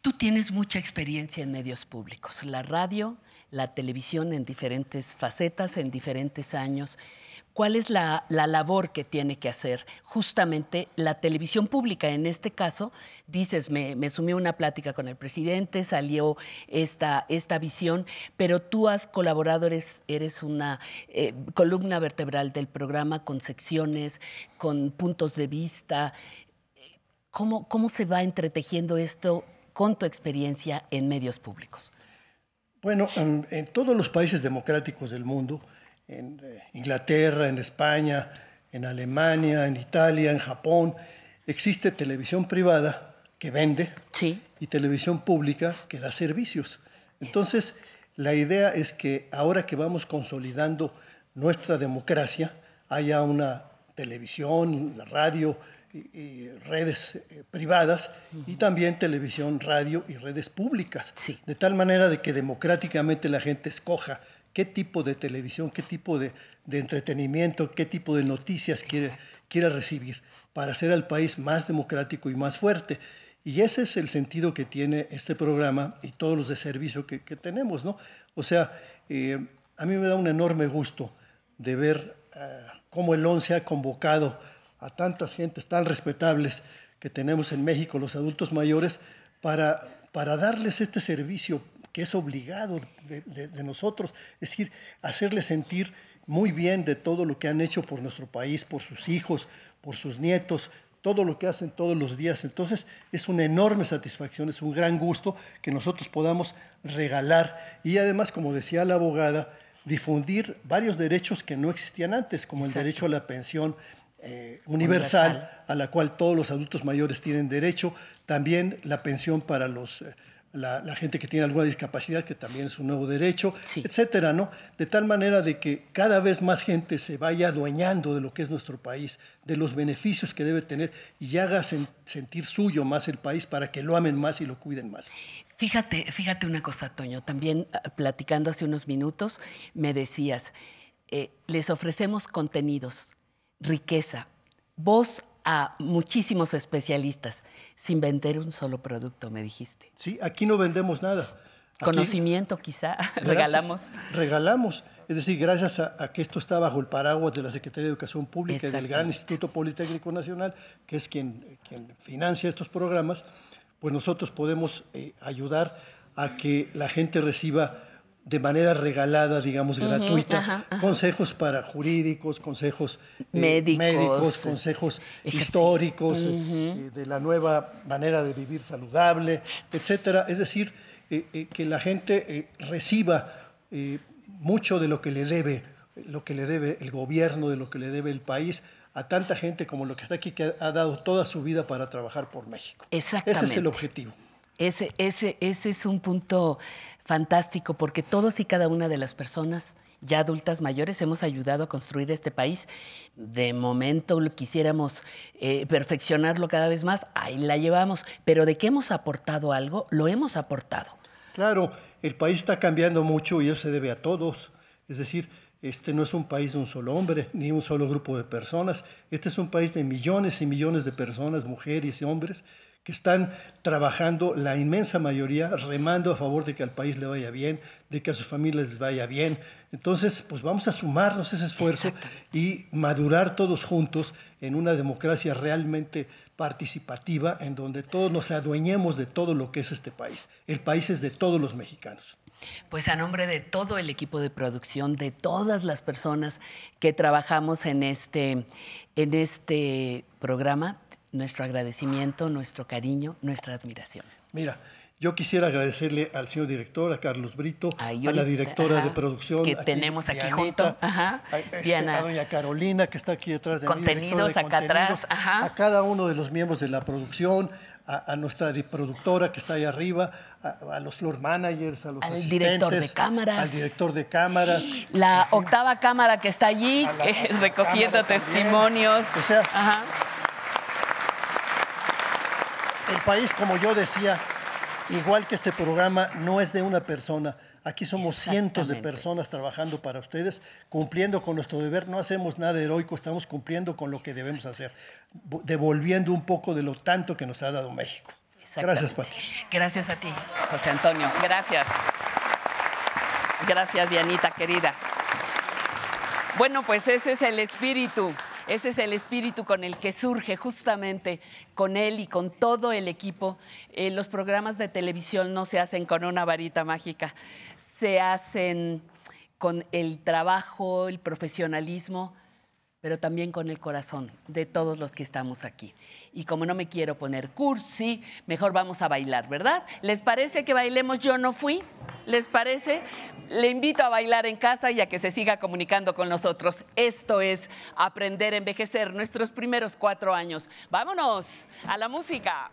Tú tienes mucha experiencia en medios públicos, la radio, la televisión en diferentes facetas, en diferentes años. ¿Cuál es la, la labor que tiene que hacer justamente la televisión pública? En este caso, dices, me, me una plática con el presidente, salió esta, esta visión, pero tú has colaborado, eres, eres una eh, columna vertebral del programa con secciones, con puntos de vista. ¿Cómo, ¿Cómo se va entretejiendo esto con tu experiencia en medios públicos? Bueno, en, en todos los países democráticos del mundo, en eh, Inglaterra, en España, en Alemania, en Italia, en Japón, existe televisión privada que vende y televisión pública que da servicios. Entonces, la idea es que ahora que vamos consolidando nuestra democracia, haya una televisión, radio y, y redes eh, privadas y también televisión, radio y redes públicas. De tal manera de que democráticamente la gente escoja qué tipo de televisión, qué tipo de, de entretenimiento, qué tipo de noticias quiere, quiere recibir para hacer al país más democrático y más fuerte. Y ese es el sentido que tiene este programa y todos los de servicio que, que tenemos, ¿no? O sea, eh, a mí me da un enorme gusto de ver eh, cómo el ONCE ha convocado a tantas gentes tan respetables que tenemos en México, los adultos mayores, para, para darles este servicio que es obligado de, de- de nosotros, es decir, hacerles sentir muy bien de todo lo que han hecho por nuestro país, por sus hijos, por sus nietos, todo lo que hacen todos los días. Entonces es una enorme satisfacción, es un gran gusto que nosotros podamos regalar y además, como decía la abogada, difundir varios derechos que no existían antes, como el derecho a la pensión eh, universal, Universal. a la cual todos los adultos mayores tienen derecho, también la pensión para los, eh, la, la gente que tiene alguna discapacidad, que también es un nuevo derecho, etcétera, ¿no? De tal manera de que cada vez más gente se vaya adueñando de lo que es nuestro país, de los beneficios que debe tener y haga sen- sentir suyo más el país para que lo amen más y lo cuiden más. Fíjate, fíjate una cosa, Toño, también ah, platicando hace unos minutos, me decías, eh, les ofrecemos contenidos, riqueza, voz a muchísimos especialistas, sin vender un solo producto, me dijiste. Sí, aquí no vendemos nada. Aquí- Conocimiento quizá, Gracias. regalamos. Regalamos. Es decir, gracias a, a que esto está bajo el paraguas de la Secretaría de Educación Pública y del Gran. Instituto Politécnico Nacional, que es quien, quien financia estos programas, pues nosotros podemos eh, ayudar a que la gente reciba de manera regalada, digamos, gratuita, ajá, ajá. consejos para jurídicos, consejos eh, Médicos. médicos, consejos históricos, eh, eh, de la nueva manera de vivir saludable, etcétera. Es decir, eh, que la gente reciba mucho de lo que le debe, lo que le debe el gobierno, de lo que le debe el país a tanta gente como lo que está aquí, que ha dado toda su vida para trabajar por México. Exactamente. Ese es el objetivo. Ese, es un punto fantástico porque todos y cada una de las personas ya adultas mayores hemos ayudado a construir este país. De momento quisiéramos eh, perfeccionarlo cada vez más, ahí la llevamos, pero de que hemos aportado algo, lo hemos aportado. Claro, el país está cambiando mucho y eso se debe a todos. Es decir, este no es un país de un solo hombre, ni un solo grupo de personas. Este es un país de millones y millones de personas, mujeres y hombres, que están trabajando, la inmensa mayoría, remando a favor de que al país le vaya bien, de que a sus familias les vaya bien. Entonces, pues vamos a sumarnos ese esfuerzo y madurar todos juntos en una democracia realmente participativa, en donde todos nos adueñemos de todo lo que es este país. El país es de todos los mexicanos. Pues a nombre de todo el equipo de producción, de todas las personas que trabajamos en este, en este programa, nuestro agradecimiento, nuestro cariño, nuestra admiración. Mira, yo quisiera agradecerle al señor director, a Carlos Brito, a la directora ajá, de producción. que tenemos aquí Dianita, junto, ajá, a, este, Diana. a doña Carolina, que está aquí detrás de Contenidos de acá atrás, contenidos, a cada uno de los miembros de la producción, a, a nuestra productora que está ahí arriba, a, a los floor managers, a los Al asistentes, director de cámaras. al director de cámaras. La octava cámara que está allí, eh, recogiendo testimonios. O sea, Ajá. El país, como yo decía, igual que este programa, no es de una persona. Aquí somos cientos de personas trabajando para ustedes, cumpliendo con nuestro deber. No hacemos nada heroico, estamos cumpliendo con lo que debemos hacer, vo- devolviendo un poco de lo tanto que nos ha dado México. Gracias, Pati. Gracias a ti, José Antonio. Gracias. Gracias, Dianita, querida. Bueno, pues ese es el espíritu. Ese es el espíritu con el que surge justamente con él y con todo el equipo. Eh, los programas de televisión no se hacen con una varita mágica, se hacen con el trabajo, el profesionalismo, pero también con el corazón de todos los que estamos aquí. Y como no me quiero poner cursi, mejor vamos a bailar, ¿verdad? ¿Les parece que bailemos Yo no fui? ¿Les parece? Le invito a bailar en casa y a que se siga comunicando con nosotros. Esto es Aprender a Envejecer, nuestros primeros cuatro años. Vámonos a la música.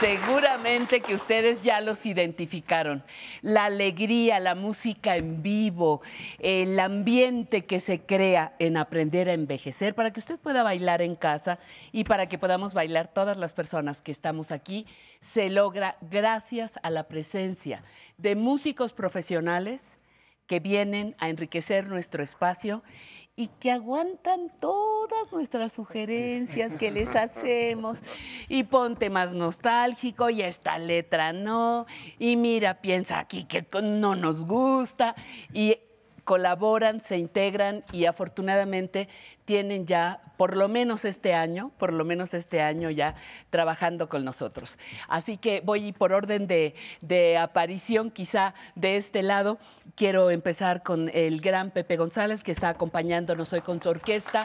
Seguramente, que ustedes ya los identificaron. La alegría, la música en vivo, el ambiente que se crea en aprender a envejecer para que usted pueda bailar en casa y para que podamos bailar todas las personas que estamos aquí, se logra gracias a la presencia de músicos profesionales que vienen a enriquecer nuestro espacio y que aguantan todas nuestras sugerencias que les hacemos. Y ponte más nostálgico y esta letra no. Y mira, piensa aquí que no nos gusta. Y colaboran, se integran y afortunadamente tienen ya, por lo menos este año, por lo menos este año ya trabajando con nosotros. Así que voy por orden de, de aparición, quizá de este lado. Quiero empezar con el gran Pepe González, que está acompañándonos hoy con su orquesta.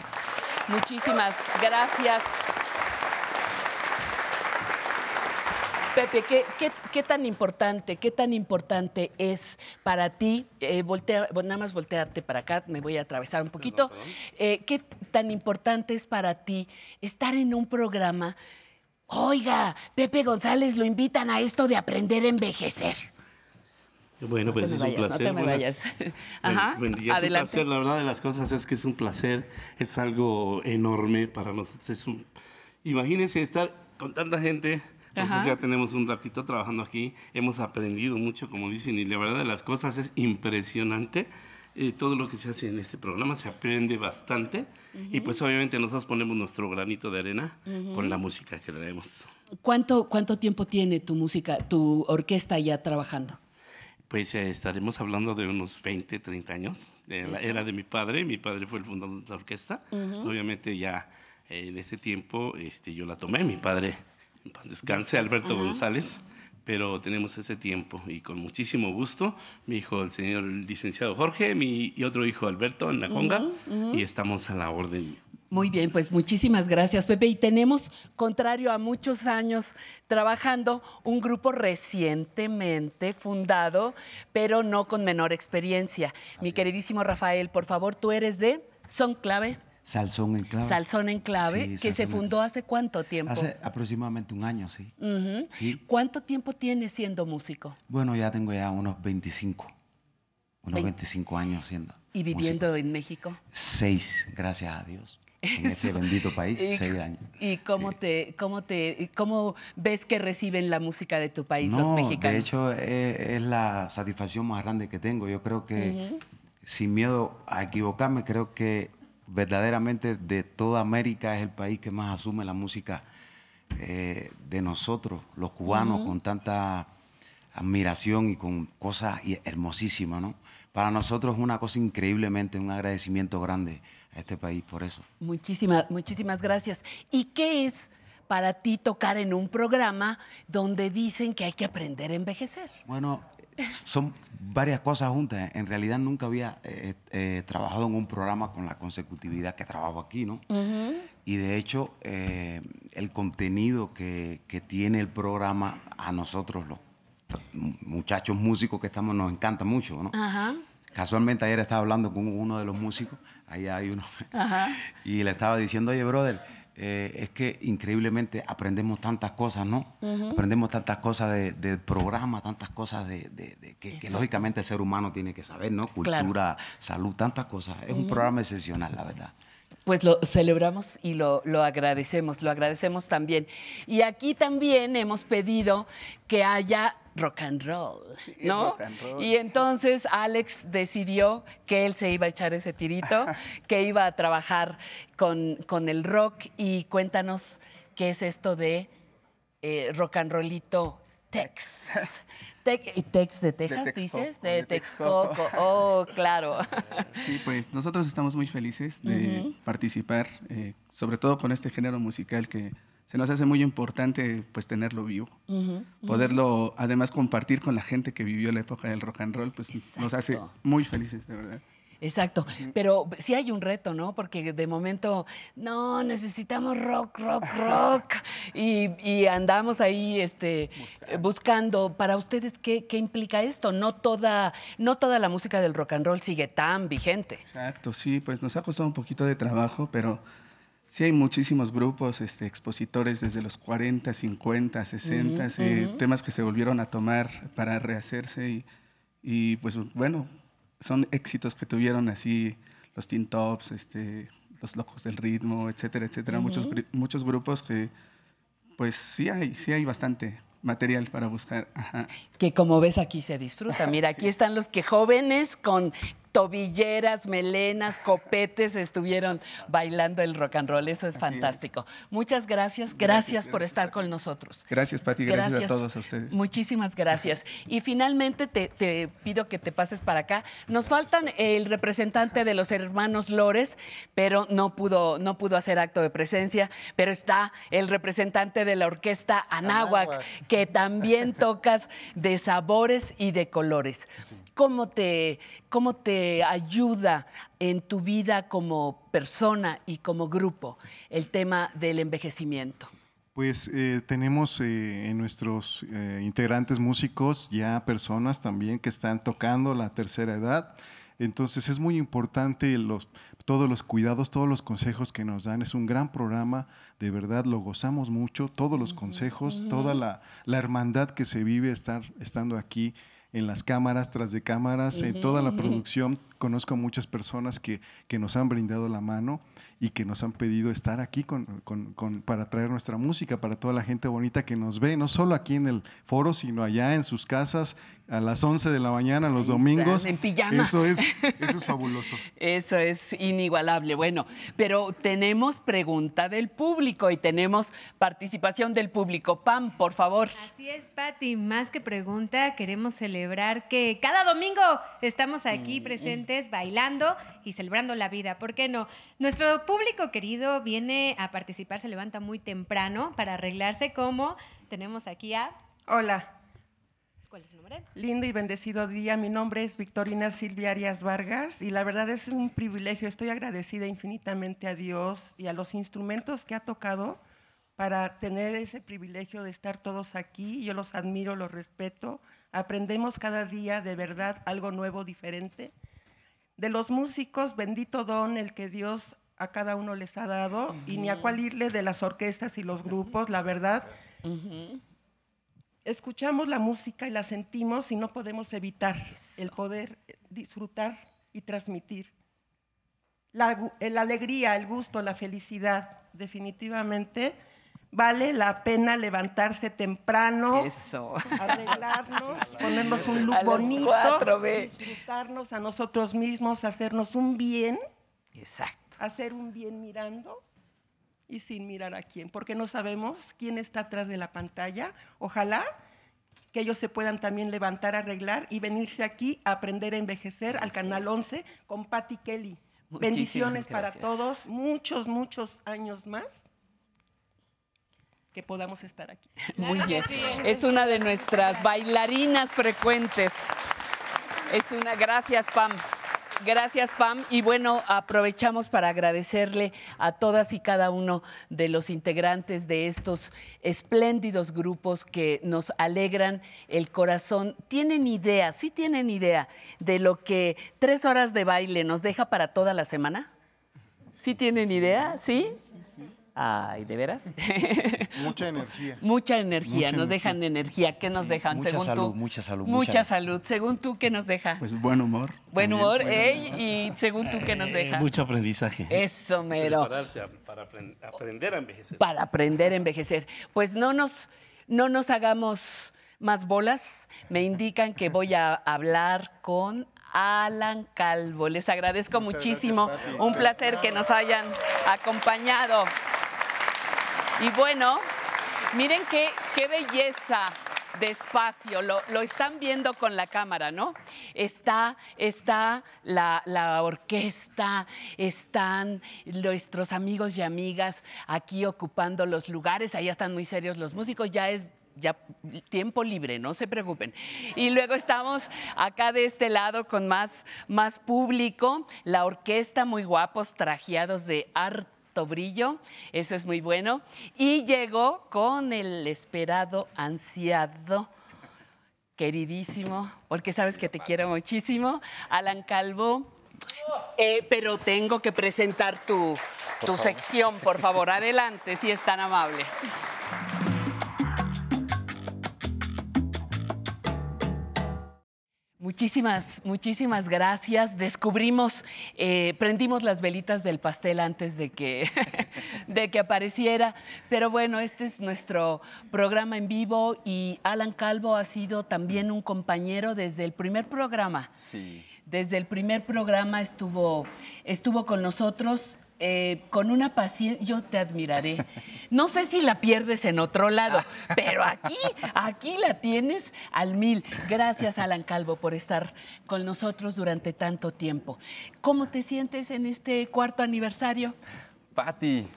Muchísimas gracias. Pepe, ¿qué, qué, qué tan importante, qué tan importante es para ti, eh, voltea, bueno, nada más voltearte para acá, me voy a atravesar un poquito, Eh, qué tan importante es para ti estar en un programa, oiga, Pepe González lo invitan a esto de aprender a envejecer. Bueno, No pues es me un vayas, no placer. te me vayas. Ajá, buen día, es un adelante. placer. La verdad de las cosas es que es un placer, es algo enorme para nosotros. Es un... Imagínense estar con tanta gente. Nosotros Ajá. ya tenemos un ratito trabajando aquí, hemos aprendido mucho, como dicen, y la verdad de las cosas es impresionante. eh, todo lo que se hace en este programa se aprende bastante y pues obviamente nosotros ponemos nuestro granito de arena Ujú. con la música que traemos. ¿Cuánto, ¿Cuánto tiempo tiene tu música, tu orquesta ya trabajando? Pues eh, estaremos hablando de unos 20, 30 años. La era de mi padre. Mi padre fue el fundador de la orquesta. Ujú. Obviamente ya eh, en ese tiempo este, yo la tomé. Mi padre, descanse, Alberto Ajá. González. Pero tenemos ese tiempo y con muchísimo gusto. Mi hijo, el señor licenciado Jorge, mi y otro hijo, Alberto, en la conga. Ujú, ujú. Y estamos a la orden. Muy bien, pues muchísimas gracias, Pepe. Y tenemos, contrario a muchos años trabajando, un grupo recientemente fundado, pero no con menor experiencia. Mi queridísimo Rafael, por favor, tú eres de Son Clave, Salsón en clave. Salsón en Clave, Sí, que se en fundó hace cuánto tiempo. Hace aproximadamente un año, sí. ¿Cuánto tiempo tienes siendo músico Bueno, ya tengo ya unos 25. Unos Vein- 25 años siendo. y viviendo en México? Seis, gracias a Dios. En este bendito país, Y- seis años. ¿Y cómo te, cómo te, cómo ves que reciben la música de tu país los No, mexicanos? de hecho es, es la satisfacción más grande que tengo. Yo creo que sin miedo a equivocarme, creo que verdaderamente de toda América es el país que más asume la música eh, de nosotros, los cubanos, con tanta admiración y con cosas hermosísimas, ¿no? Para nosotros es una cosa increíblemente, un agradecimiento grande a este país por eso. Muchísimas, muchísimas gracias. ¿Y qué es para ti tocar en un programa donde dicen que hay que aprender a envejecer? Bueno, son varias cosas juntas. En realidad nunca había eh, eh, trabajado en un programa con la consecutividad que trabajo aquí, ¿no? Y de hecho, eh, el contenido que, que tiene el programa a nosotros, los muchachos músicos que estamos, nos encanta mucho, ¿no? Ajá, Casualmente ayer estaba hablando con uno de los músicos, ahí hay uno, ajá. y le estaba diciendo, oye, brother, eh, es que increíblemente aprendemos tantas cosas, ¿no? Aprendemos tantas cosas de- programa, tantas cosas de, de- de que, lógicamente el ser humano tiene que saber, ¿no? Claro. Cultura, salud, tantas cosas. Es un programa excepcional, la verdad. Pues lo celebramos y lo, lo agradecemos, lo agradecemos también. Y aquí también hemos pedido que haya rock and roll, ¿no? rock and roll. Y entonces Alex decidió que él se iba a echar ese tirito, que iba a trabajar con, con el rock y cuéntanos qué es esto de eh, rock and rollito Tex. Tex- ¿Y Tex de Texas, dices? de De Texcoco. Texcoco. Oh, claro. Sí, pues nosotros estamos muy felices de participar, eh, sobre todo con este género musical que se nos hace muy importante pues tenerlo vivo. Ujú, ujú. Poderlo además compartir con la gente que vivió la época del rock and roll, pues nos hace muy felices, de verdad. Exacto, pero sí hay un reto, ¿no? Porque de momento, no, necesitamos rock, rock, rock. Y, y andamos ahí este, buscando. Para ustedes, ¿qué, qué implica esto? No toda, no toda la música del rock and roll sigue tan vigente. Exacto, sí, pues nos ha costado un poquito de trabajo, pero sí hay muchísimos grupos, este, expositores desde los 40, 50, 60, Ujú, eh, ujú. temas que se volvieron a tomar para rehacerse y, y, pues bueno, son éxitos que tuvieron así los Teen Tops, este, los Locos del Ritmo, etcétera, etcétera, muchos, grupos que pues sí hay, sí hay bastante material para buscar. Ajá. Que como ves aquí se disfruta. Mira, aquí están los que jóvenes con tobilleras, melenas, copetes estuvieron bailando el rock and roll. Eso es fantástico. Muchas gracias. Gracias, por estar con nosotros. Gracias, Pati, gracias, a todos a ustedes. Muchísimas gracias. Y finalmente te, te pido que te pases para acá. Nos faltan el representante de los hermanos Lores, pero no pudo, no pudo hacer acto de presencia. Pero está el representante de la orquesta Anáhuac, Anáhuac. que también tocas de sabores y de colores. ¿Cómo te, ¿Cómo te ayuda en tu vida como persona y como grupo el tema del envejecimiento? Pues eh, tenemos eh, en nuestros eh, integrantes músicos ya personas también que están tocando la tercera edad. Entonces es muy importante los, todos los cuidados, todos los consejos que nos dan. Es un gran programa, de verdad lo gozamos mucho, todos los consejos, toda la, la hermandad que se vive estar, estando aquí en las cámaras, tras de cámaras, en toda la producción. Conozco a muchas personas que, que nos han brindado la mano y que nos han pedido estar aquí con, con- con- para traer nuestra música para toda la gente bonita que nos ve, no solo aquí en el foro, sino allá en sus casas a las 11 de la mañana los domingos. en pijama. Eso es, eso es fabuloso. Eso es inigualable. Bueno, pero tenemos pregunta del público y tenemos participación del público. Pam, por favor. Así es, Patti. Más que pregunta, queremos celebrar que cada domingo estamos aquí presentes bailando y celebrando la vida. ¿Por qué no? Nuestro público querido viene a participar, se levanta muy temprano para arreglarse como tenemos aquí a... Hola. ¿Cuál es su nombre? Lindo y bendecido día. Mi nombre es Victorina Silvia Arias Vargas y la verdad es un privilegio. Estoy agradecida infinitamente a Dios y a los instrumentos que ha tocado para tener ese privilegio de estar todos aquí. Yo los admiro, los respeto. Aprendemos cada día de verdad algo nuevo, diferente. De los músicos, bendito don el que Dios a cada uno les ha dado y ni a cuál irle de las orquestas y los grupos, la verdad. Escuchamos la música y la sentimos y no podemos evitar el poder disfrutar y transmitir. La, la alegría, el gusto, la felicidad, definitivamente vale la pena levantarse temprano, Eso. arreglarnos, ponernos un look bonito, cuatro, disfrutarnos a nosotros mismos, hacernos un bien. Exacto. Hacer un bien mirando y sin mirar a quién, porque no sabemos quién está atrás de la pantalla. Ojalá que ellos se puedan también levantar, arreglar y venirse aquí a aprender a envejecer al Canal 11 con Patty Kelly. Muchísimas Bendiciones para todos, muchos, muchos años más que podamos estar aquí. Muy bien. Es una de nuestras bailarinas frecuentes. Es una, gracias Pam. Gracias Pam. Y bueno, aprovechamos para agradecerle a todas y cada uno de los integrantes de estos espléndidos grupos que nos alegran el corazón. ¿Tienen idea, sí tienen idea de lo que tres horas de baile nos deja para toda la semana? ¿Sí tienen idea? ¿Sí? Ay, ¿de veras? Mucha energía. Mucha energía, Mucha nos energía. dejan energía. ¿Qué nos dejan? mucha según salud, tú? mucha salud, Mucha, mucha- salud. Según tú, ¿qué nos deja? Pues buen humor. Buen también. humor, Buen ey, y según tú, ¿qué nos Eh, deja? mucho aprendizaje. Eso, mero. Prepararse a- para apren- aprender a envejecer. Para aprender a envejecer. Pues no nos, no nos hagamos más bolas, me indican que voy a hablar con Alan Calvo. Les agradezco muchísimo. Un placer que nos hayan acompañado. Y bueno, miren qué, qué belleza de espacio. Lo, lo están viendo con la cámara, ¿no? Está, está la, la orquesta, están nuestros amigos y amigas aquí ocupando los lugares. Ahí están muy serios los músicos. Ya es ya tiempo libre, no se preocupen. Y luego estamos acá de este lado con más, más público, la orquesta muy guapos, trajeados de brillo, eso es muy bueno. Y llegó con el esperado, ansiado, queridísimo, porque sabes que te quiero muchísimo, Alan Calvo. Eh, pero tengo que presentar tu, tu sección, por favor, adelante, si es tan amable. Muchísimas, muchísimas gracias. Descubrimos, eh, prendimos las velitas del pastel antes de que, de que apareciera. Pero bueno, este es nuestro programa en vivo y Alan Calvo ha sido también un compañero desde el primer programa. Sí. Desde el primer programa estuvo, estuvo con nosotros eh, con una paciencia, yo te admiraré. No sé si la pierdes en otro lado, pero aquí, aquí la tienes al mil. Gracias, Alan Calvo, por estar con nosotros durante tanto tiempo. ¿Cómo te sientes en este cuarto aniversario? Patti,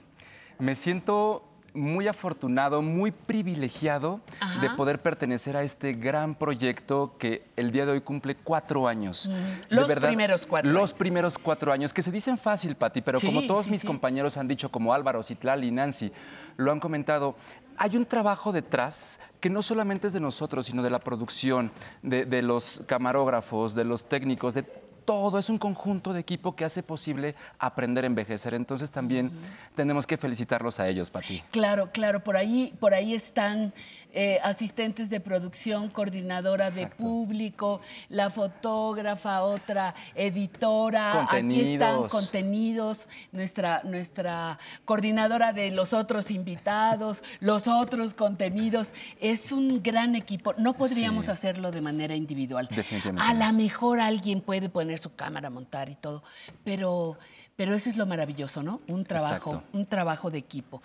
me siento muy afortunado, muy privilegiado Ajá. de poder pertenecer a este gran proyecto que el día de hoy cumple cuatro años. Mm, De los primeros cuatro Los primeros cuatro años, que se dicen fácil, Patti, pero Sí, como todos sí, mis sí. compañeros han dicho, como Álvaro, Citlali y Nancy, lo han comentado, hay un trabajo detrás que no solamente es de nosotros, sino de la producción, de, de los camarógrafos, de los técnicos, de todo. Es un conjunto de equipo que hace posible aprender a envejecer. Entonces también tenemos que felicitarlos a ellos, Pati. Claro, claro, por ahí, por ahí están eh, asistentes de producción, coordinadora de público, la fotógrafa, otra editora, aquí están Contenidos. contenidos, nuestra, nuestra coordinadora de los otros invitados, los otros contenidos. Es un gran equipo. No podríamos Sí. hacerlo de manera individual. Definitivamente. A lo mejor alguien puede poner su cámara, montar y todo, pero, pero eso es lo maravilloso, ¿no? Un trabajo, Exacto. un trabajo de equipo.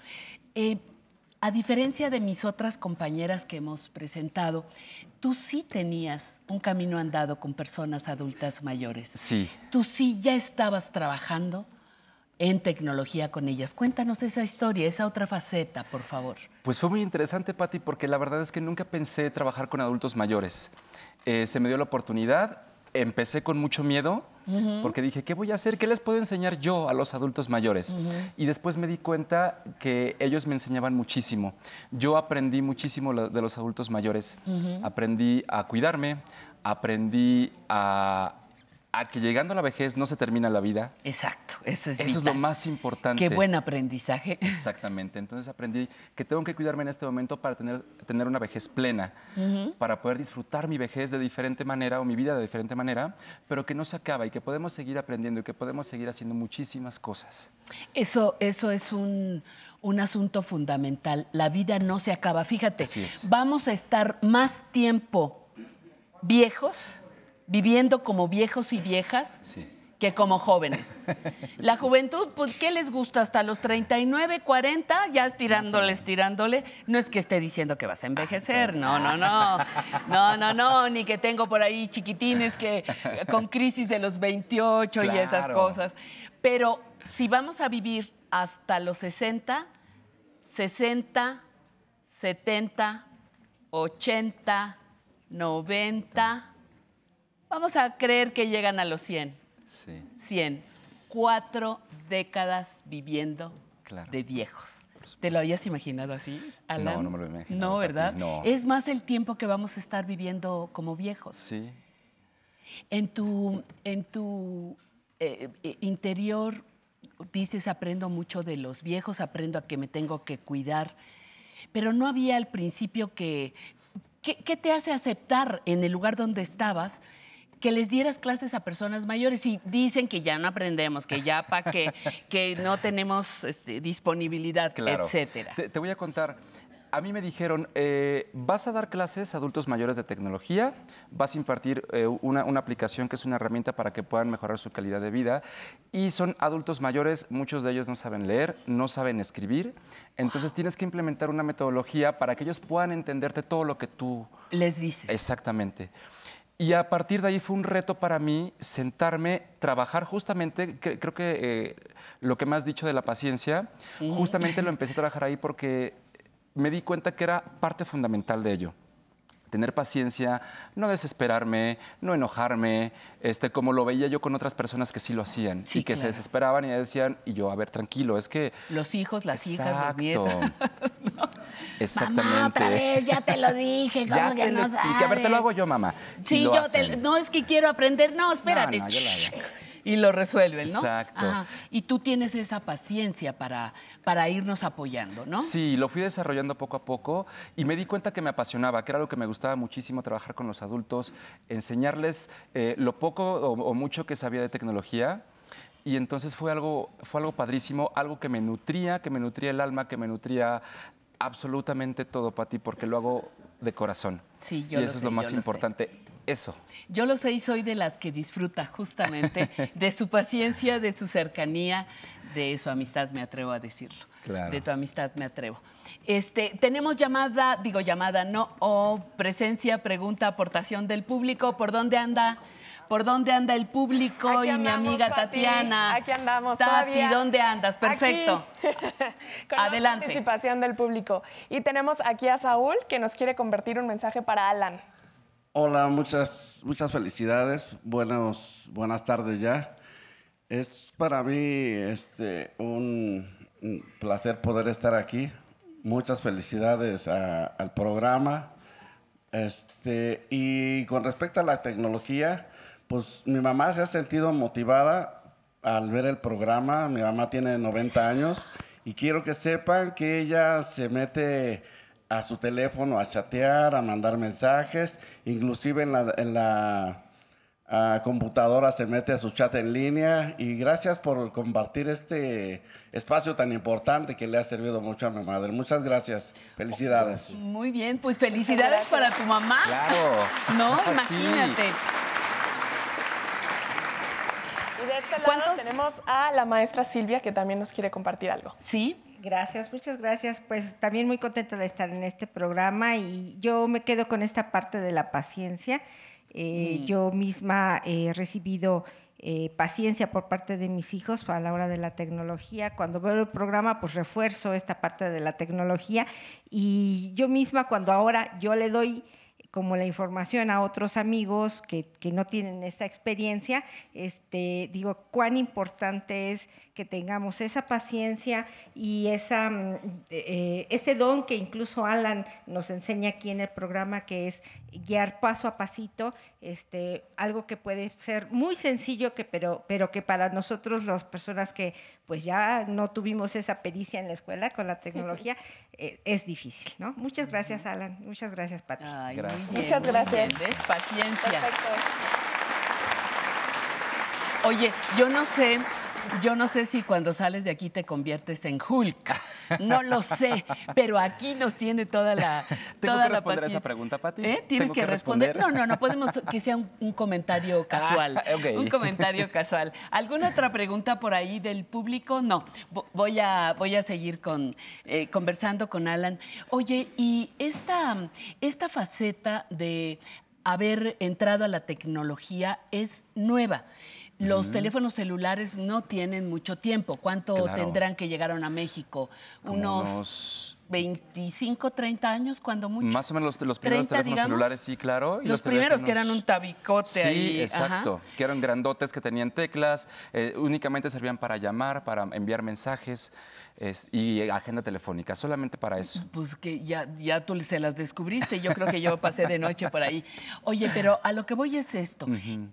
Eh, a diferencia de mis otras compañeras que hemos presentado, tú sí tenías un camino andado con personas adultas mayores. Sí. Tú sí ya estabas trabajando en tecnología con ellas. Cuéntanos esa historia, esa otra faceta, por favor. Pues fue muy interesante, Patti, porque la verdad es que nunca pensé trabajar con adultos mayores. Eh, se me dio la oportunidad, empecé con mucho miedo, Ujú. porque dije, ¿qué voy a hacer? ¿Qué les puedo enseñar yo a los adultos mayores? Y después me di cuenta que ellos me enseñaban muchísimo. Yo aprendí muchísimo de los adultos mayores. Aprendí a cuidarme, aprendí a, a que llegando a la vejez no se termina la vida. Exacto, eso es Eso es vital. lo más importante. Qué buen aprendizaje. Exactamente. Entonces aprendí que tengo que cuidarme en este momento para tener, tener una vejez plena, para poder disfrutar mi vejez de diferente manera o mi vida de diferente manera, pero que no se acaba y que podemos seguir aprendiendo y que podemos seguir haciendo muchísimas cosas. Eso, eso es un, un asunto fundamental. La vida no se acaba. Fíjate, vamos a estar más tiempo viejos, viviendo como viejos y viejas, que como jóvenes. La juventud, pues, ¿qué les gusta? Hasta los 39, 40, ya estirándole, estirándole. No es que esté diciendo que vas a envejecer, no, no, no. No, no, no, ni que tengo por ahí chiquitines que con crisis de los 28 y esas cosas. Pero si vamos a vivir hasta los 60, 60, 70, 80, 90, vamos a creer que llegan a los 100. Sí. 100. Cuatro décadas viviendo de viejos. ¿Te lo habías imaginado así, Alan? No, no me lo imaginado, No, ¿verdad? no. Es más el tiempo que vamos a estar viviendo como viejos. Sí. En tu, en tu eh, eh, interior dices, aprendo mucho de los viejos, aprendo a que me tengo que cuidar, pero no había al principio que... ¿Qué, qué te hace aceptar en el lugar donde estabas que les dieras clases a personas mayores y dicen que ya no aprendemos, que ya para qué, que no tenemos este, disponibilidad, Claro. etcétera? Te, te voy a contar. A mí me dijeron, eh, vas a dar clases a adultos mayores de tecnología, vas a impartir eh, una, una aplicación que es una herramienta para que puedan mejorar su calidad de vida y son adultos mayores, muchos de ellos no saben leer, no saben escribir, entonces tienes que implementar una metodología para que ellos puedan entenderte todo lo que tú les dices. Exactamente. Y a partir de ahí fue un reto para mí sentarme, trabajar justamente, cre- creo que eh, lo que me has dicho de la paciencia, justamente lo empecé a trabajar ahí porque me di cuenta que era parte fundamental de ello. Tener paciencia, no desesperarme, no enojarme, este, como lo veía yo con otras personas que sí lo hacían Sí, y que se desesperaban y decían, y yo, a ver, tranquilo, es que... Los hijos, las hijas, los Exacto. nietos. Exactamente. Mamá, otra vez, ya te lo dije, Ya ¿cómo que te lo no expliqué. A ver, te lo sabes? hago yo, mamá. Sí, yo te, no es que quiero aprender, no, espérate. No, no, yo lo hago. Y lo resuelven, ¿no? Exacto. Ajá. Y tú tienes esa paciencia para, para irnos apoyando, ¿no? Sí, lo fui desarrollando poco a poco y me di cuenta que me apasionaba, que era algo que me gustaba muchísimo trabajar con los adultos, enseñarles eh, lo poco o, o mucho que sabía de tecnología. Y entonces fue algo, fue algo padrísimo, algo que me nutría, que me nutría el alma, que me nutría absolutamente todo, Pati, porque lo hago de corazón. Sí, yo y lo eso es lo más lo sé. Eso. Yo lo sé y soy de las que disfruta justamente de su paciencia, de su cercanía, de su amistad, me atrevo a decirlo. Claro. De tu amistad me atrevo. Este, tenemos llamada, digo llamada, no, o presencia, pregunta, aportación del público. ¿Por dónde anda? ¿Por dónde anda el público? Aquí y mi amiga Pati, Tatiana. Aquí andamos Tati, todavía. ¿dónde andas? Perfecto. Con Adelante. participación del público. Y tenemos aquí a Saúl que nos quiere convertir un mensaje para Alan. Hola, muchas, muchas felicidades. Buenos, buenas tardes ya. Es para mí este, un, placer poder estar aquí. Muchas felicidades al programa. Este, y con respecto a la tecnología, pues mi mamá se ha sentido motivada al ver el programa. Mi mamá tiene 90 años y quiero que sepan que ella se mete a su teléfono a chatear, a mandar mensajes, inclusive en la, en la computadora se mete a su chat en línea y gracias por compartir este espacio tan importante que le ha servido mucho a mi madre. Muchas gracias. Felicidades. Muy bien, pues felicidades para tu mamá. Claro. No, Sí. imagínate. Y de este lado tenemos a la maestra Silvia que también nos quiere compartir algo. Sí. Gracias, muchas gracias. Pues también muy contenta de estar en este programa y yo me quedo con esta parte de la paciencia. Eh, Mm. Yo misma he recibido eh, paciencia por parte de mis hijos a la hora de la tecnología. Cuando veo el programa, pues refuerzo esta parte de la tecnología y yo misma cuando ahora yo le doy como la información a otros amigos que, que no tienen esta experiencia, este, digo, cuán importante es que tengamos esa paciencia y esa, mm, eh, ese don que incluso Alan nos enseña aquí en el programa, que es guiar paso a pasito, este, algo que puede ser muy sencillo, que, pero, pero que para nosotros, las personas que pues ya no tuvimos esa pericia en la escuela con la tecnología, eh, es difícil, ¿no? Muchas gracias, Alan. Muchas gracias, Pati. Gracias. Muchas gracias. Paciencia. Perfecto. Oye, yo no sé, yo no sé si cuando sales de aquí te conviertes en Hulk. No lo sé, pero aquí nos tiene toda la ¿Tengo toda que la responder a esa pregunta, Pati? ¿Eh? Tienes ¿Tengo que, que responder. No, no, no podemos que sea un, un comentario casual. Ah, ok. Un comentario casual. ¿Alguna otra pregunta por ahí del público? No. Vo- Voy a, voy a seguir con, eh, conversando con Alan. Oye, y esta, esta faceta de haber entrado a la tecnología es nueva. Los teléfonos celulares no tienen mucho tiempo. ¿Cuánto Claro. tendrán que llegaron a México? Como unos- 25, 30 años, cuando mucho. Más o menos los, los primeros 30, teléfonos digamos. celulares, sí, claro. y Los, primeros que eran un tabicote Sí, ahí. exacto. ajá. Que eran grandotes, que tenían teclas, eh, únicamente servían para llamar, para enviar mensajes es- y agenda telefónica, solamente para eso. Pues que ya, ya tú se las descubriste, yo creo que yo pasé de noche por ahí. Oye, pero a lo que voy es esto.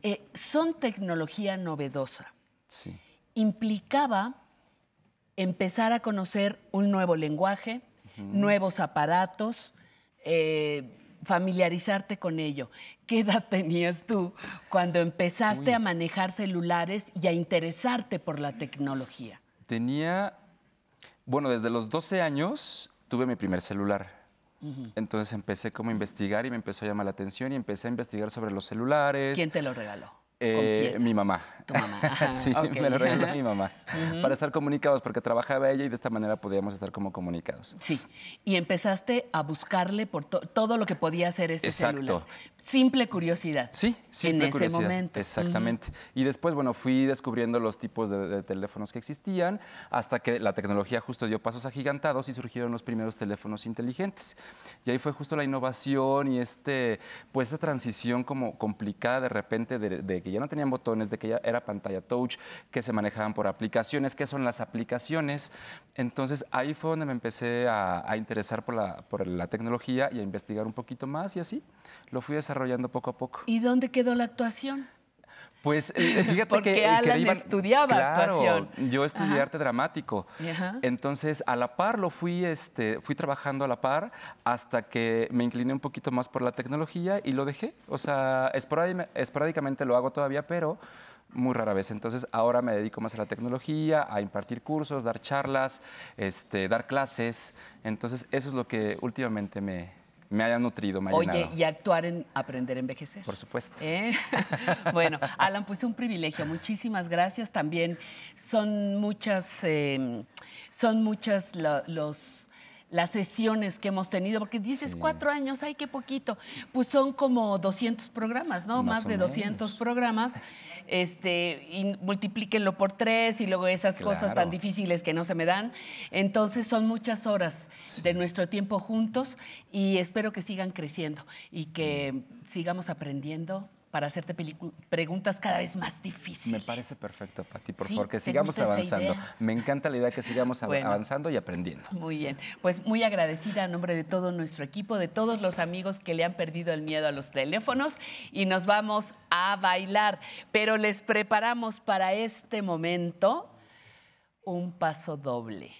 Eh, son tecnología novedosa. Sí. Implicaba empezar a conocer un nuevo lenguaje, nuevos aparatos, eh, familiarizarte con ello. ¿Qué edad tenías tú cuando empezaste Uy. a manejar celulares y a interesarte por la tecnología? Tenía, bueno, desde los 12 años tuve mi primer celular. Entonces empecé como a investigar y me empezó a llamar la atención y empecé a investigar sobre los celulares. ¿Quién te lo regaló? Eh, mi mamá. Tu mamá. Ajá, sí, me lo regaló mi mamá. Para estar comunicados, porque trabajaba ella y de esta manera podíamos estar como comunicados. Sí, y empezaste a buscarle por to- todo lo que podía hacer ese Exacto. celular. Simple curiosidad. Sí, simple en ese momento. Exactamente. Y después, bueno, fui descubriendo los tipos de, de teléfonos que existían hasta que la tecnología justo dio pasos agigantados y surgieron los primeros teléfonos inteligentes. Y ahí fue justo la innovación y este, pues esta transición como complicada de repente de, de que ya no tenían botones, de que ya era pantalla touch, que se manejaban por aplicaciones, qué son las aplicaciones. Entonces ahí fue donde me empecé a, a interesar por la, por la tecnología y a investigar un poquito más y así lo fui desarrollando poco a poco. ¿Y dónde quedó la actuación? Pues eh, fíjate Porque que, que Alan iban- estudiaba Claro, actuación. Yo estudié Ajá. arte dramático. Ajá. Entonces, a la par lo fui, este, fui trabajando a la par hasta que me incliné un poquito más por la tecnología y lo dejé. O sea, esporádi- esporádicamente lo hago todavía, pero muy rara vez. Entonces, ahora me dedico más a la tecnología, a impartir cursos, dar charlas, este, dar clases. Entonces, eso es lo que últimamente me, me haya nutrido, me ha Oye, llenado. y actuar en Aprender a Envejecer. Por supuesto. ¿Eh? bueno, Alan, pues un privilegio. Muchísimas gracias. También son muchas, eh, son muchas la- los las sesiones que hemos tenido, porque dices cuatro años, ay, qué poquito. Pues son como 200 programas, ¿no? Más de 200 programas. Este, y multiplíquenlo por tres y luego esas cosas tan difíciles que no se me dan. Entonces son muchas horas de nuestro tiempo juntos y espero que sigan creciendo y que sigamos aprendiendo para hacerte preguntas cada vez más difíciles. Me parece perfecto, Pati, por Sí, favor, que ¿te sigamos avanzando. Me encanta la idea que sigamos Bueno. avanzando y aprendiendo. Muy bien, pues muy agradecida a nombre de todo nuestro equipo, de todos los amigos que le han perdido el miedo a los teléfonos y nos vamos a bailar, pero les preparamos para este momento un paso doble.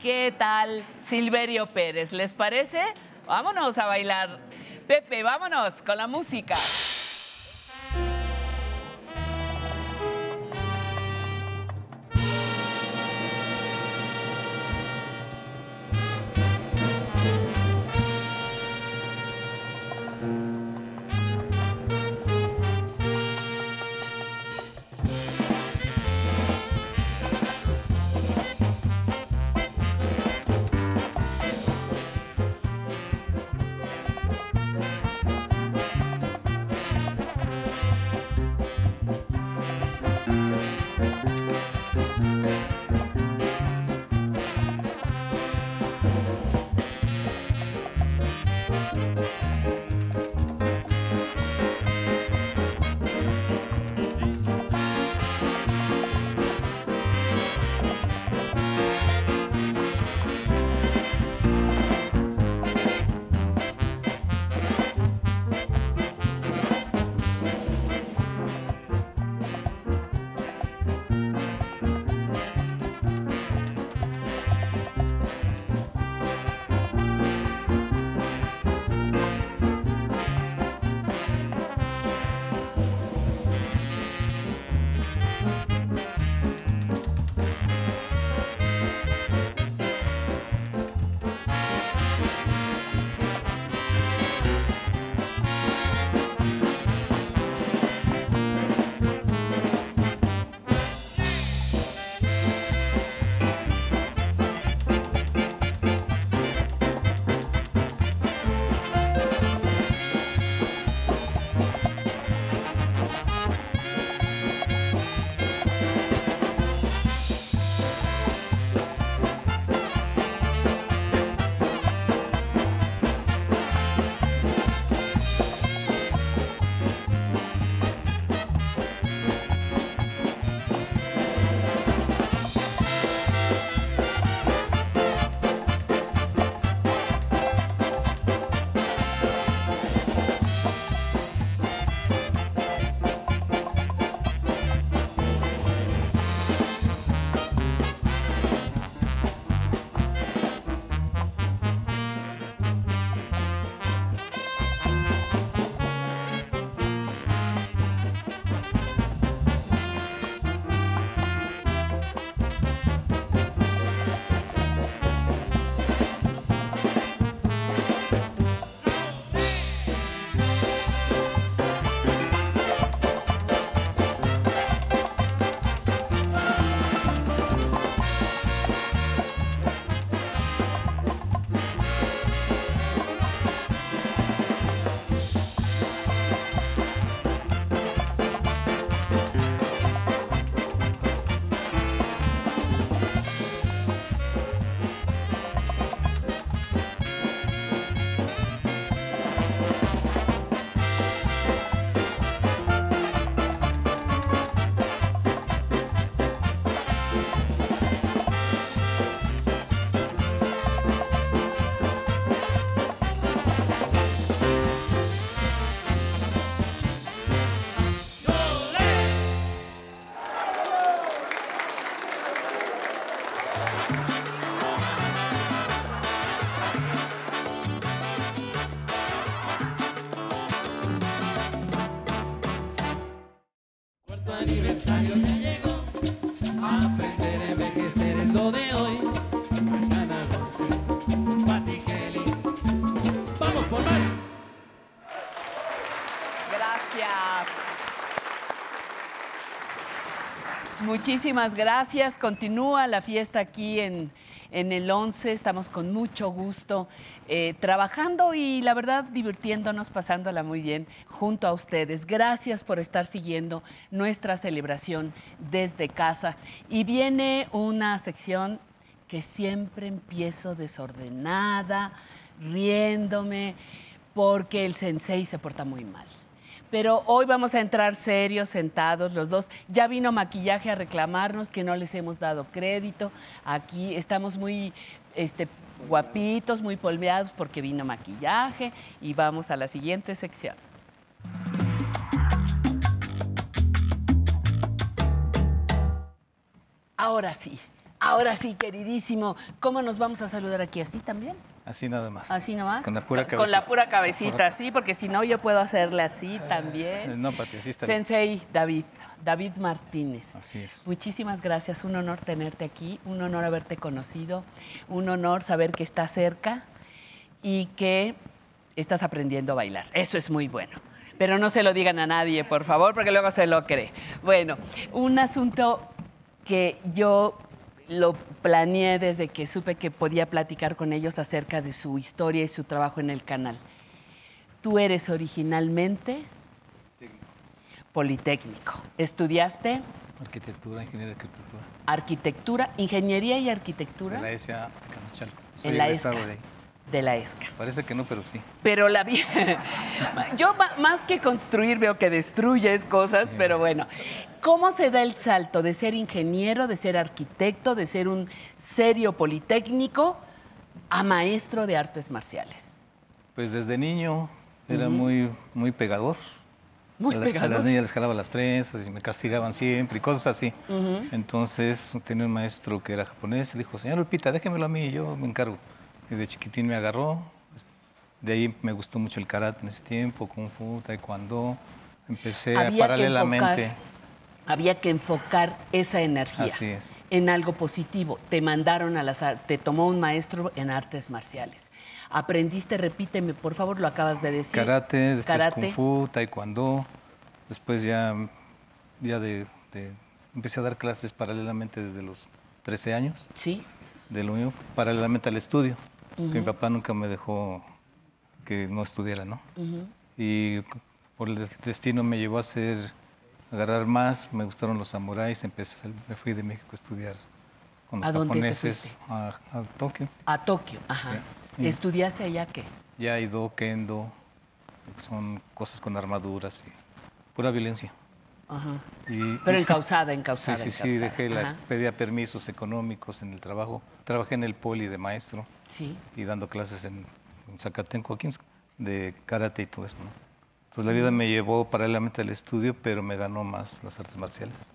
¿Qué tal Silverio Pérez? ¿Les parece? Vámonos a bailar. Pepe, vámonos con la música. Aniversario ya llegó. Aprender a envejecer es lo de hoy. Mañana Rosy, Patti Kelly. Vamos por más. Gracias. Muchísimas gracias. Continúa la fiesta aquí en, en el 11. Estamos con mucho gusto eh, trabajando y la verdad divirtiéndonos, pasándola muy bien junto a ustedes. Gracias por estar siguiendo nuestra celebración desde casa. Y viene una sección que siempre empiezo desordenada, riéndome, porque el sensei se porta muy mal. Pero hoy vamos a entrar serios, sentados los dos. Ya vino maquillaje a reclamarnos que no les hemos dado crédito. Aquí estamos muy este, guapitos, muy polveados porque vino maquillaje. Y vamos a la siguiente sección. Ahora sí, ahora sí, queridísimo. ¿Cómo nos vamos a saludar aquí? ¿Así también? Así nada más. ¿Así nomás? Con la pura cabecita. Con la pura cabecita, sí, porque si no yo puedo hacerle así también. No, Pati, así está. Sensei David, David Martínez. Así es. Muchísimas gracias, un honor tenerte aquí, un honor haberte conocido, un honor saber que estás cerca y que estás aprendiendo a bailar. Eso es muy bueno. Pero no se lo digan a nadie, por favor, porque luego se lo cree. Bueno, un asunto que yo lo planeé desde que supe que podía platicar con ellos acerca de su historia y su trabajo en el canal. Tú eres originalmente Politécnico. ¿Estudiaste Arquitectura, ingeniería de arquitectura. arquitectura, ingeniería y arquitectura? De la ESA de Camachalco. Soy En la ESCA. de ahí. De la ESCA. Parece que no, pero sí. Pero la vi. Yo más que construir veo que destruyes cosas, pero bueno. ¿Cómo se da el salto de ser ingeniero, de ser arquitecto, de ser un serio politécnico a maestro de artes marciales? Pues desde niño era muy, muy pegador. Muy a, la- a pegador. las niñas les jalaba las trenzas y me castigaban siempre y cosas así. Entonces tenía un maestro que era japonés y dijo, señor Lupita, déjemelo a mí, yo me encargo. Y de chiquitín me agarró. De ahí me gustó mucho el karate en ese tiempo, kung fu, taekwondo. Empecé Había paralelamente. Había que enfocar esa energía Así es. en algo positivo. Te mandaron a las te tomó un maestro en artes marciales. Aprendiste, repíteme, por favor, lo acabas de decir. Karate, después Karate. Kung Fu, Taekwondo. Después ya, ya de, de- empecé a dar clases paralelamente desde los 13 años. Sí. De lo mío, paralelamente al estudio. que mi papá nunca me dejó que no estudiara, ¿no? Y por el des- destino me llevó a hacer, agarrar más, me gustaron los samuráis, empecé, me fui de México a estudiar con los ¿A japoneses a, a Tokio. A Tokio, ajá. Sí. ¿Estudiaste allá qué? Yaido, Kendo, son cosas con armaduras y pura violencia. Ajá. Y- Pero encausada, encausada, Sí, sí, sí, dejé las, pedía permisos económicos en el trabajo. Trabajé en el poli de maestro. Sí. Y dando clases en, en Zacatenco, aquí de karate y todo esto, ¿no? Entonces la vida me llevó paralelamente al estudio, pero me ganó más las artes marciales.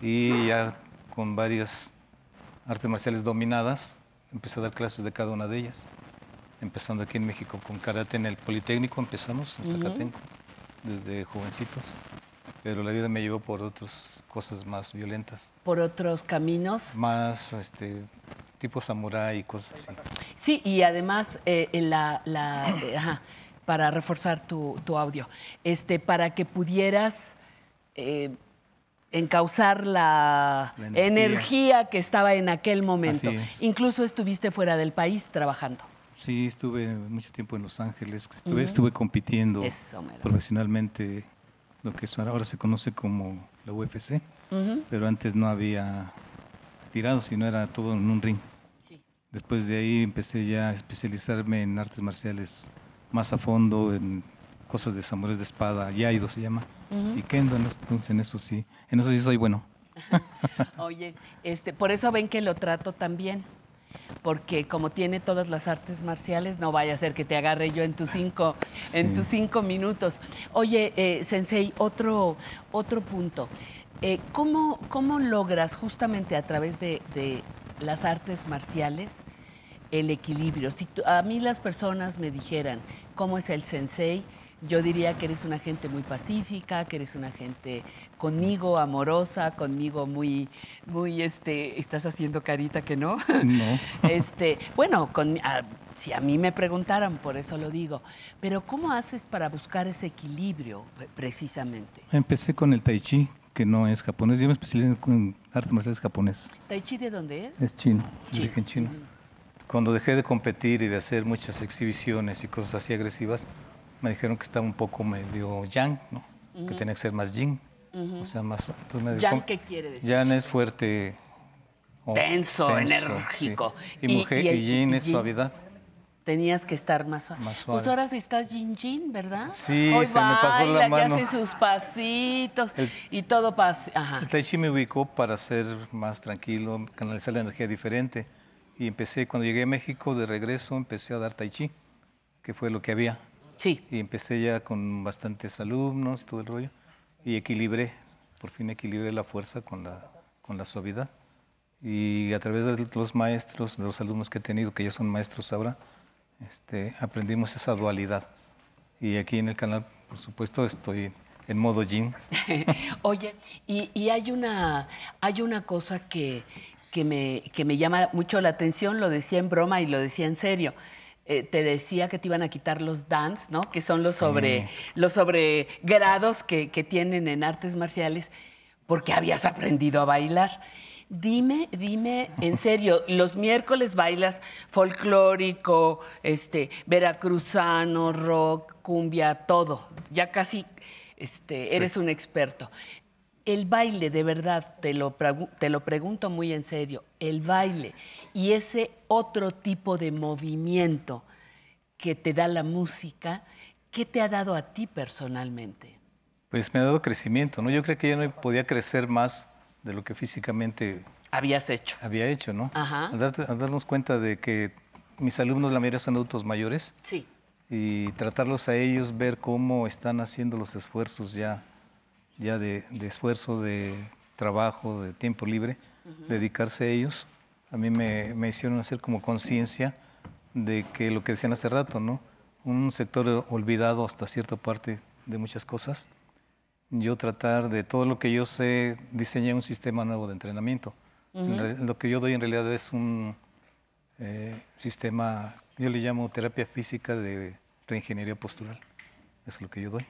Y ya con varias artes marciales dominadas, empecé a dar clases de cada una de ellas. Empezando aquí en México con karate en el Politécnico, empezamos en. Zacatenco, desde jovencitos. Pero la vida me llevó por otras cosas más violentas, Por otros caminos. más este, tipo samurái y cosas así. Sí, y además, eh, en la, la- eh, ajá, para reforzar tu, tu audio, este, para que pudieras eh, encauzar la, La energía. energía. que estaba en aquel momento. Es. Incluso estuviste fuera del país trabajando. Sí, estuve mucho tiempo en Los Ángeles, estuve, estuve compitiendo Eso, profesionalmente, lo que ahora se conoce como la UFC, pero antes no había tirado, sino era todo en un ring. Después de ahí empecé ya a especializarme en artes marciales más a fondo, en cosas de samuráis de espada, Yaido se llama, Ujú. y Kendo, entonces en eso sí, en eso sí soy bueno. Oye, este, por eso ven que lo trato tan bien. Porque como tiene todas las artes marciales, no vaya a ser que te agarre yo en tus cinco, en tus cinco minutos. Oye, eh, Sensei, otro, otro punto. Eh, ¿cómo, ¿Cómo logras justamente a través de, de las artes marciales el equilibrio? Si a mí las personas me dijeran cómo es el Sensei, Yo diría que eres una gente muy pacífica, que eres una gente conmigo amorosa, conmigo muy, muy, este, estás haciendo carita que no. No. Este, bueno, con, a- si a mí me preguntaran, por eso lo digo. Pero ¿cómo haces para buscar ese equilibrio pre- precisamente? Empecé con el tai chi, que no es japonés. Yo me especialicé en artes marciales japonés. ¿Tai chi de dónde es? Es chino, de origen chino. Cuando dejé de competir y de hacer muchas exhibiciones y cosas así agresivas, me dijeron que estaba un poco medio yang, ¿no? Que Ujú. tenía que ser más yin. O sea, más... Yang, ¿qué quiere decir? Yang es fuerte. o Tenso, enérgico. sí. Y- Y, mujer, y el- y yin es yin. suavidad. Tenías que estar más suave. Más Pues suave. ahora sí estás Jin Jin, ¿verdad? Sí, Hoy se me pasó la mano. Y hace sus pasitos y todo pasa. El Tai Chi me ubicó para ser más tranquilo, canalizar la energía diferente. Y empecé, cuando llegué a México de regreso, empecé a dar Tai Chi, que fue lo que había. Sí. Y empecé ya con bastantes alumnos, todo el rollo. Y equilibré, por fin equilibré la fuerza con la, con la suavidad. Y a través de los maestros, de los alumnos que he tenido, que ya son maestros ahora, este, aprendimos esa dualidad. Y aquí en el canal, por supuesto, estoy en modo yin. Oye, y, y hay, una, hay una cosa que, que, me, que me llama mucho la atención, lo decía en broma y lo decía en serio. Eh, te decía que te iban a quitar los dance, ¿no? Que son los Sí. sobre los sobregrados que, que tienen en artes marciales, porque habías aprendido a bailar. Dime, dime, en serio, los miércoles bailas folclórico, este, veracruzano, rock, cumbia, todo. Ya casi este, eres un experto. El baile, de verdad, te lo, te lo pregunto muy en serio, el baile y ese otro tipo de movimiento que te da la música, ¿qué te ha dado a ti personalmente? Pues me ha dado crecimiento, ¿no? Yo creo que yo no podía crecer más de lo que físicamente Habías hecho. había hecho, ¿no? Ajá. Al, darte- al darnos cuenta de que mis alumnos, la mayoría son adultos mayores, Sí. y tratarlos a ellos, ver cómo están haciendo los esfuerzos ya, ya de, de esfuerzo, de trabajo, de tiempo libre, dedicarse a ellos, a mí me, me hicieron hacer como conciencia de que lo que decían hace rato, ¿no? Un sector olvidado hasta cierta parte de muchas cosas. Yo tratar de todo lo que yo sé, diseñar un sistema nuevo de entrenamiento. Lo que yo doy en realidad es un eh, sistema, yo le llamo terapia física de reingeniería postural. Es lo que yo doy.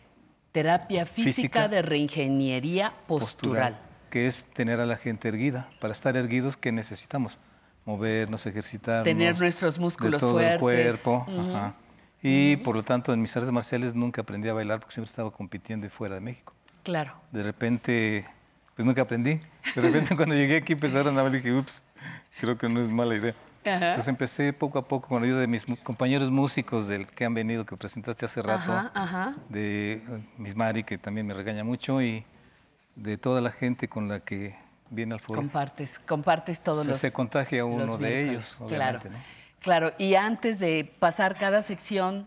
Terapia física, Física. de reingeniería postural. Que es tener a la gente erguida. Para estar erguidos, ¿qué necesitamos? Movernos, ejercitarnos. Tener nuestros músculos de todo fuertes. el cuerpo. Ajá. Y por lo tanto, en mis artes marciales nunca aprendí a bailar porque siempre estaba compitiendo y fuera de México. Claro. De repente, pues nunca aprendí. De repente cuando llegué aquí empezaron a bailar y dije, ups, creo que no es mala idea. Ajá. Entonces empecé poco a poco con la ayuda de mis compañeros músicos del que han venido, que presentaste hace rato, Ajá, ajá. de eh, Miss Mari, que también me regaña mucho, y de toda la gente con la que viene al foro. Compartes, compartes todos se, los. se contagia uno de ellos, Claro. obviamente. ¿no? Claro, y antes de pasar cada sección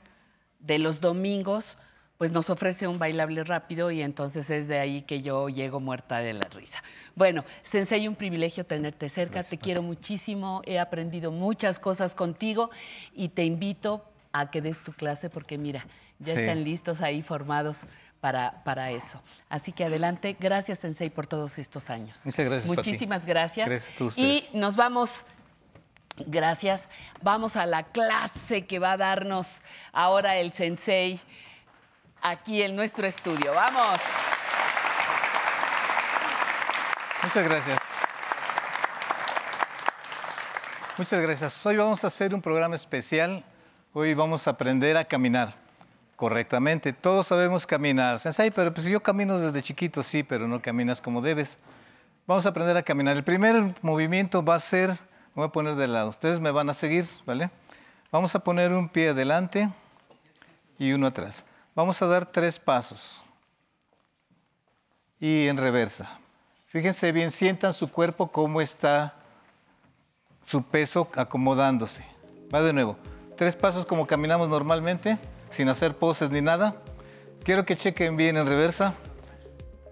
de los domingos, pues nos ofrece un bailable rápido y entonces es de ahí que yo llego muerta de la risa. Bueno, Sensei, un privilegio tenerte cerca, te quiero muchísimo, he aprendido muchas cosas contigo y te invito a que des tu clase porque mira, ya Sí. están listos ahí formados para, para eso. Así que adelante, gracias Sensei por todos estos años. Muchas gracias, Pati. Muchísimas gracias. Gracias a todos y nos vamos Gracias. Vamos a la clase que va a darnos ahora el sensei aquí en nuestro estudio. Vamos. Muchas gracias. Muchas gracias. Hoy vamos a hacer un programa especial. Hoy vamos a aprender a caminar correctamente. Todos sabemos caminar. Sensei, pero pues yo camino desde chiquito, sí, pero no caminas como debes. Vamos a aprender a caminar. El primer movimiento va a ser, me voy a poner de lado. Ustedes me van a seguir, ¿vale? Vamos a poner un pie adelante y uno atrás. Vamos a dar tres pasos. Y en reversa. Fíjense bien, sientan su cuerpo cómo está su peso acomodándose. Va de nuevo. Tres pasos como caminamos normalmente, sin hacer poses ni nada. Quiero que chequen bien en reversa.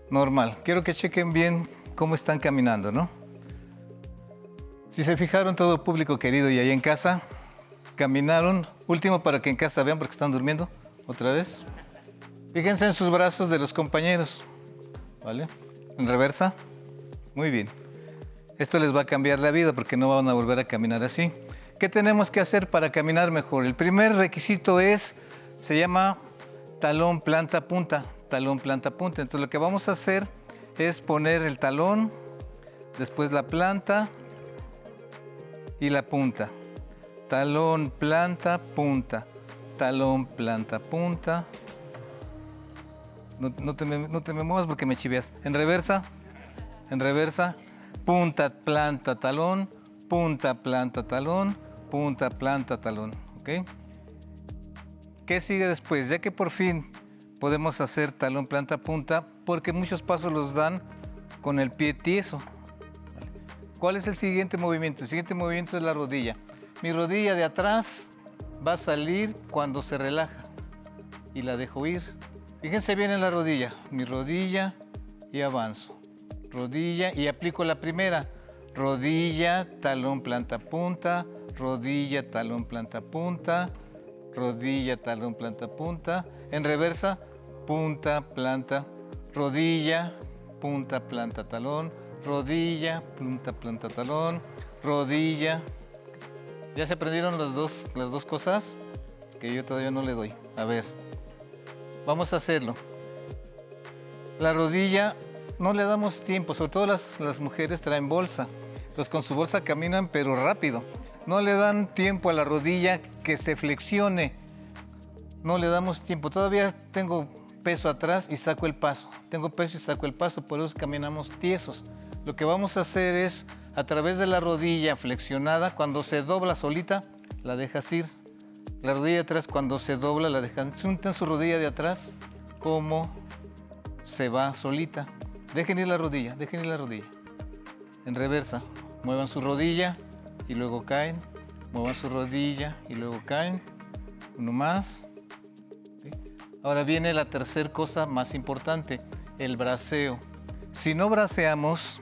Normal. Quiero que chequen bien cómo están caminando, ¿no? Si se fijaron todo público querido y ahí en casa, caminaron. Último para que en casa vean porque están durmiendo. Otra vez. Fíjense en sus brazos de los compañeros. ¿Vale? En reversa. Muy bien. Esto les va a cambiar la vida porque no van a volver a caminar así. ¿Qué tenemos que hacer para caminar mejor? El primer requisito es, se llama talón, planta, punta. Talón, planta, punta. Entonces lo que vamos a hacer es poner el talón, después la planta y la punta. Talón, planta, punta. Talón, planta, punta. No, te, me, no te muevas porque me chiveas. En reversa. En reversa. Punta, planta, talón. Punta, planta, talón. Punta, planta, talón. ¿Ok? ¿Qué sigue después? Ya que por fin podemos hacer talón, planta, punta, porque muchos pasos los dan con el pie tieso. ¿Cuál es el siguiente movimiento? El siguiente movimiento es la rodilla. Mi rodilla de atrás va a salir cuando se relaja y la dejo ir. Fíjense bien en la rodilla. Mi rodilla y avanzo. Rodilla y aplico la primera. Rodilla, talón, planta, punta. Rodilla, talón, planta, punta. Rodilla, talón, planta, punta. En reversa, punta, planta, rodilla, punta, planta, talón. Rodilla, punta, planta, talón. Rodilla. ¿Ya se aprendieron dos, las dos cosas? Que yo todavía no le doy. A ver. Vamos a hacerlo. La rodilla no le damos tiempo, sobre todo las, las mujeres traen bolsa. Los con su bolsa caminan pero rápido. No le dan tiempo a la rodilla que se flexione. No le damos tiempo. Todavía tengo peso atrás y saco el paso. Tengo peso y saco el paso, por eso caminamos tiesos. Lo que vamos a hacer es, a través de la rodilla flexionada, cuando se dobla solita, la dejas ir. La rodilla de atrás, cuando se dobla, la dejan. Sientan su rodilla de atrás como se va solita. Dejen ir la rodilla, dejen ir la rodilla. En reversa, muevan su rodilla y luego caen. Muevan su rodilla y luego caen. Uno más. Ahora viene la tercera cosa más importante, el braceo. Si no braceamos,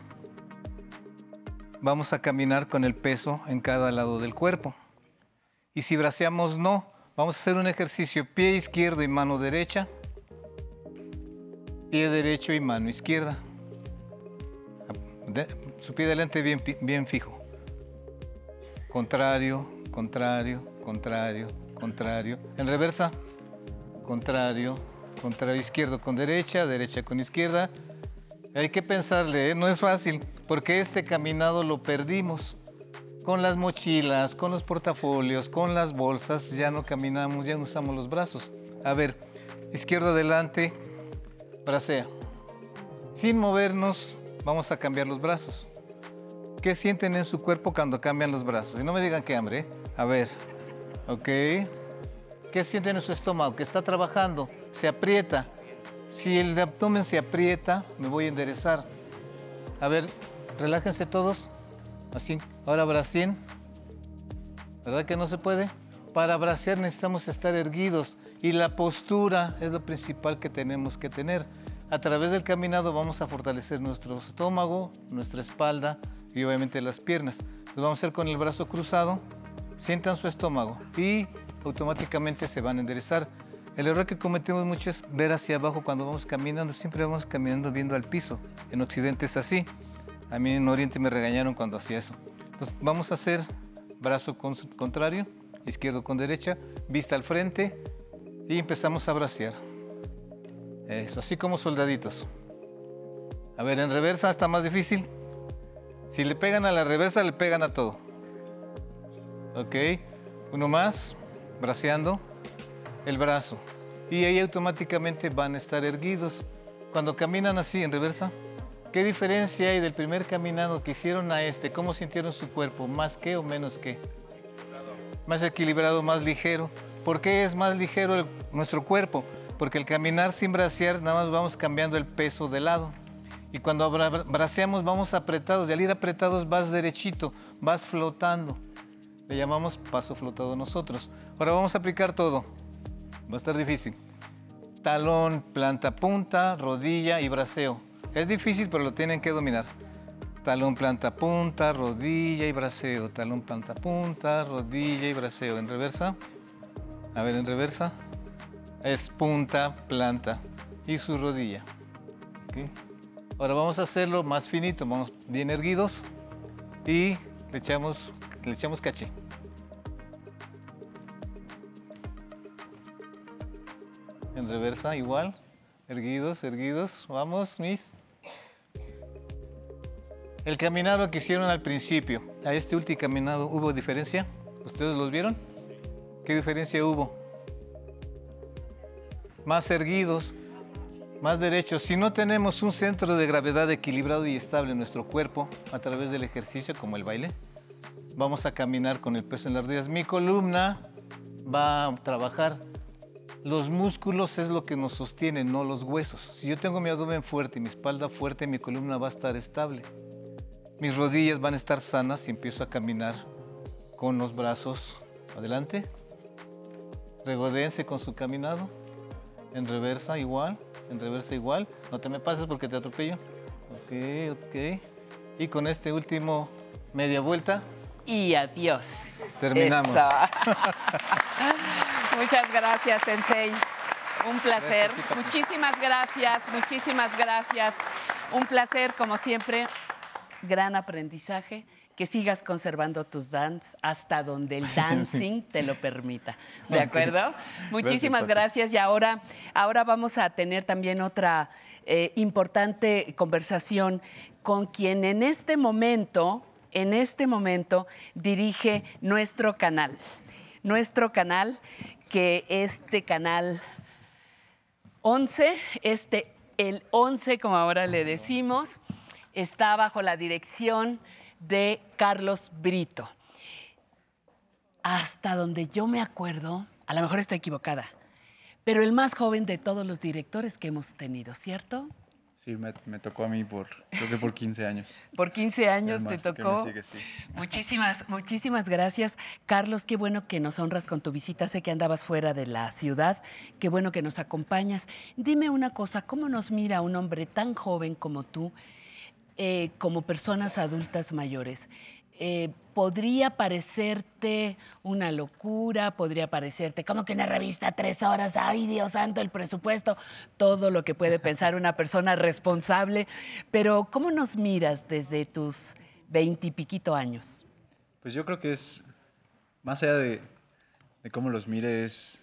vamos a caminar con el peso en cada lado del cuerpo. Y si braceamos no, vamos a hacer un ejercicio pie izquierdo y mano derecha, pie derecho y mano izquierda. Su pie delante bien, bien fijo. Contrario, contrario, contrario, contrario. En reversa, contrario, contrario izquierdo con derecha, derecha con izquierda. Hay que pensarle, ¿eh? no es fácil, porque este caminado lo perdimos. Con las mochilas, con los portafolios, con las bolsas, ya no caminamos, ya no usamos los brazos. A ver, izquierdo adelante, bracea. Sin movernos, vamos a cambiar los brazos. ¿Qué sienten en su cuerpo cuando cambian los brazos? Y no me digan qué hambre. ¿eh? A ver, ok. ¿Qué sienten en su estómago? Que está trabajando, se aprieta. Si el abdomen se aprieta, me voy a enderezar. A ver, relájense todos. Así. Ahora bracien. ¿Verdad que no se puede? Para bracear necesitamos estar erguidos y la postura es lo principal que tenemos que tener. A través del caminado vamos a fortalecer nuestro estómago, nuestra espalda y obviamente las piernas. Lo vamos a hacer con el brazo cruzado. Sientan su estómago y automáticamente se van a enderezar. El error que cometemos mucho es ver hacia abajo cuando vamos caminando. Siempre vamos caminando viendo al piso. En Occidente es así. A mí en Oriente me regañaron cuando hacía eso. Entonces vamos a hacer brazo con- contrario, izquierdo con derecha, vista al frente y empezamos a bracear. Eso, así como soldaditos. A ver, en reversa está más difícil. Si le pegan a la reversa, le pegan a todo. Ok, uno más, braceando el brazo. Y ahí automáticamente van a estar erguidos. Cuando caminan así en reversa, ¿qué diferencia hay del primer caminado que hicieron a este? ¿Cómo sintieron su cuerpo? ¿Más que o menos que? Más equilibrado, más ligero. ¿Por qué es más ligero nuestro cuerpo? Porque el caminar sin bracear, nada más vamos cambiando el peso de lado. Y cuando braceamos, vamos apretados. Y al ir apretados, vas derechito, vas flotando. Le llamamos paso flotado nosotros. Ahora vamos a aplicar todo. Va a estar difícil. Talón, planta, punta, rodilla y braceo. Es difícil, pero lo tienen que dominar. Talón, planta, punta, rodilla y braceo. Talón, planta, punta, rodilla y braceo. En reversa. A ver, en reversa. es punta, planta y su rodilla. ¿ok? Ahora vamos a hacerlo más finito, vamos bien erguidos y le echamos, le echamos caché. En reversa igual, erguidos, erguidos, vamos, mis. El caminado que hicieron al principio, a este último caminado, ¿hubo diferencia? ¿Ustedes los vieron? ¿Qué diferencia hubo? Más erguidos, más derechos. Si no tenemos un centro de gravedad equilibrado y estable en nuestro cuerpo a través del ejercicio como el baile, vamos a caminar con el peso en las rodillas. Mi columna va a trabajar. Los músculos es lo que nos sostiene, no los huesos. Si yo tengo mi abdomen fuerte y mi espalda fuerte, mi columna va a estar estable. Mis rodillas van a estar sanas y empiezo a caminar con los brazos adelante. Regodéense con su caminado. En reversa igual, en reversa igual. No te me pases porque te atropello. Ok, ok. Y con este último media vuelta. Y adiós. Terminamos. Muchas gracias, Sensei. Un placer. Gracias, muchísimas gracias, muchísimas gracias. Un placer, como siempre. Gran aprendizaje. Que sigas conservando tus dance hasta donde el dancing te lo permita. ¿De acuerdo? Muchísimas gracias. Y ahora, ahora vamos a tener también otra eh, importante conversación con quien en este momento, en este momento, dirige nuestro canal. Nuestro canal, que este canal 11, este, el 11, como ahora le decimos, está bajo la dirección de Carlos Brito. Hasta donde yo me acuerdo, a lo mejor estoy equivocada, pero el más joven de todos los directores que hemos tenido, ¿cierto? Sí, me, me tocó a mí por, creo que por 15 años. Por 15 años te tocó. sigue, sí. Muchísimas, muchísimas gracias. Carlos, qué bueno que nos honras con tu visita. Sé que andabas fuera de la ciudad. Qué bueno que nos acompañas. Dime una cosa, ¿cómo nos mira un hombre tan joven como tú, eh, como personas adultas mayores? Eh, ¿Podría parecerte una locura? ¿Podría parecerte como que una revista tres horas? ¡Ay, Dios santo, el presupuesto! Todo lo que puede pensar una persona responsable. Pero, ¿cómo nos miras desde tus veintipiquito años? Pues yo creo que es, más allá de, de cómo los mire, es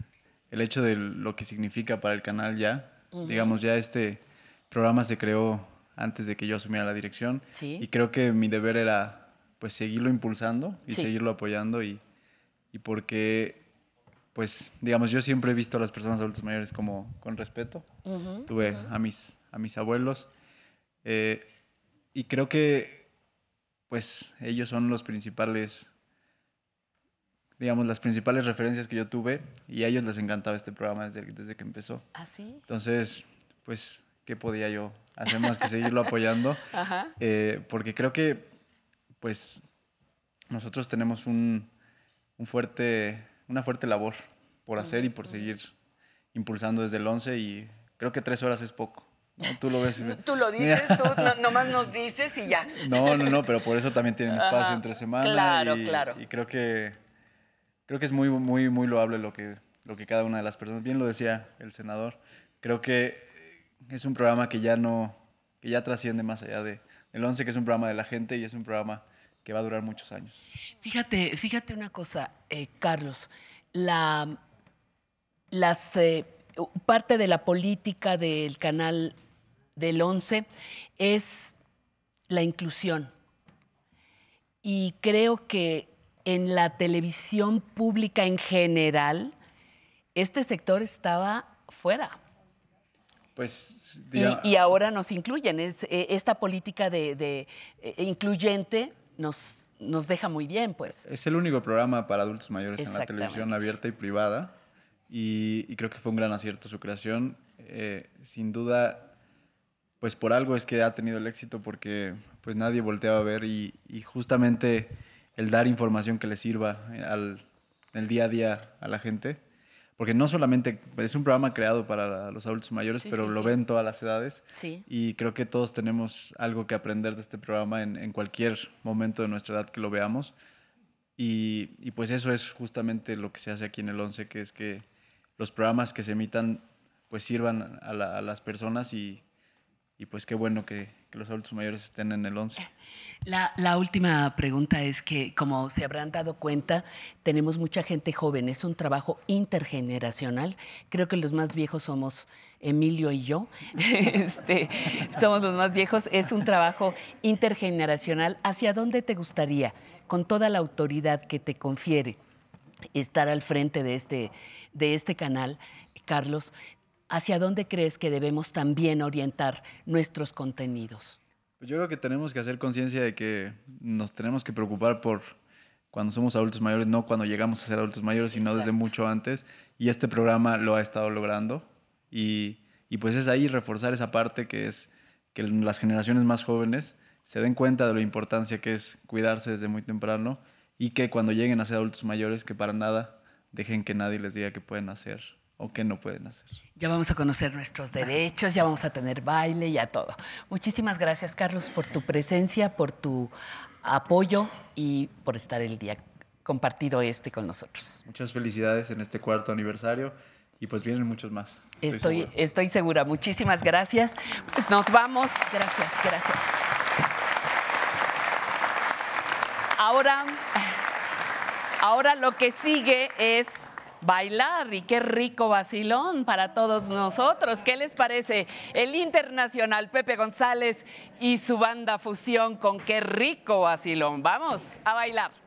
el hecho de lo que significa para el canal ya. Digamos, ya este programa se creó antes de que yo asumiera la dirección. Sí. Y creo que mi deber era pues seguirlo impulsando y Sí. seguirlo apoyando y, y porque pues digamos yo siempre he visto a las personas adultas mayores como con respeto. Tuve a mis a mis abuelos eh, y creo que pues ellos son los principales digamos las principales referencias que yo tuve y a ellos les encantaba este programa desde, desde que empezó. ¿Ah, sí? Entonces, pues, ¿qué podía yo hacer más que seguirlo apoyando? Ajá. Eh, porque creo que, pues, nosotros tenemos un, un fuerte, una fuerte labor por hacer y por seguir impulsando desde el 11 y creo que tres horas es poco. ¿no? Tú lo ves. Tú lo dices, tú no- nomás nos dices y ya. No, no, no, pero por eso también tienen espacio Ajá. entre semana. Claro, y, claro. Y creo que creo que es muy, muy, muy loable lo que, lo que cada una de las personas. Bien lo decía el senador. Creo que es un programa que ya no, que ya trasciende más allá de el 11, que es un programa de la gente y es un programa que va a durar muchos años. Fíjate, fíjate una cosa, eh, Carlos. La, eh, parte de la política del canal del 11 es la inclusión. Y creo que en la televisión pública en general, este sector estaba fuera. Pues, Y, y ahora nos incluyen. Es, eh, esta política de, de, eh, incluyente nos, nos deja muy bien, pues. Es el único programa para adultos mayores en la televisión abierta y privada y, y creo que fue un gran acierto su creación. Eh, sin duda, pues por algo es que ha tenido el éxito porque pues nadie volteaba a ver y, y justamente el dar información que le sirva eh, al, el día a día a la gente. Porque no solamente es un programa creado para los adultos mayores, Sí, pero sí, lo sí. ven todas las edades. Sí. Y creo que todos tenemos algo que aprender de este programa en, en cualquier momento de nuestra edad que lo veamos. Y, y pues eso es justamente lo que se hace aquí en el 11, que es que los programas que se emitan pues sirvan a, la- a las personas y, y pues qué bueno que, los adultos mayores estén en el 11. La, la última pregunta es que, como se habrán dado cuenta, tenemos mucha gente joven. Es un trabajo intergeneracional. Creo que los más viejos somos Emilio y yo. Este, somos los más viejos. Es un trabajo intergeneracional. ¿Hacia dónde te gustaría, con toda la autoridad que te confiere, estar al frente de este, de este canal, Carlos? ¿Hacia dónde crees que debemos también orientar nuestros contenidos? Pues yo creo que tenemos que hacer conciencia de que nos tenemos que preocupar por cuando somos adultos mayores, no cuando llegamos a ser adultos mayores, sino desde mucho antes. Y este programa lo ha estado logrando. Y, y pues es ahí reforzar esa parte que es que las generaciones más jóvenes se den cuenta de la importancia que es cuidarse desde muy temprano y que cuando lleguen a ser adultos mayores, que para nada dejen que nadie les diga qué pueden hacer o qué no pueden hacer. Ya vamos a conocer nuestros derechos, ya vamos a tener baile, ya todo. Muchísimas gracias, Carlos, por tu presencia, por tu apoyo y por estar el día compartido este con nosotros. Muchas felicidades en este cuarto aniversario y pues vienen muchos más. Estoy, estoy segura. Muchísimas gracias. Pues nos vamos. Gracias, gracias. Ahora, ahora lo que sigue es bailar y qué rico vacilón para todos nosotros. ¿Qué les parece? El internacional Pepe González y su banda fusión con qué rico vacilón. Vamos a bailar.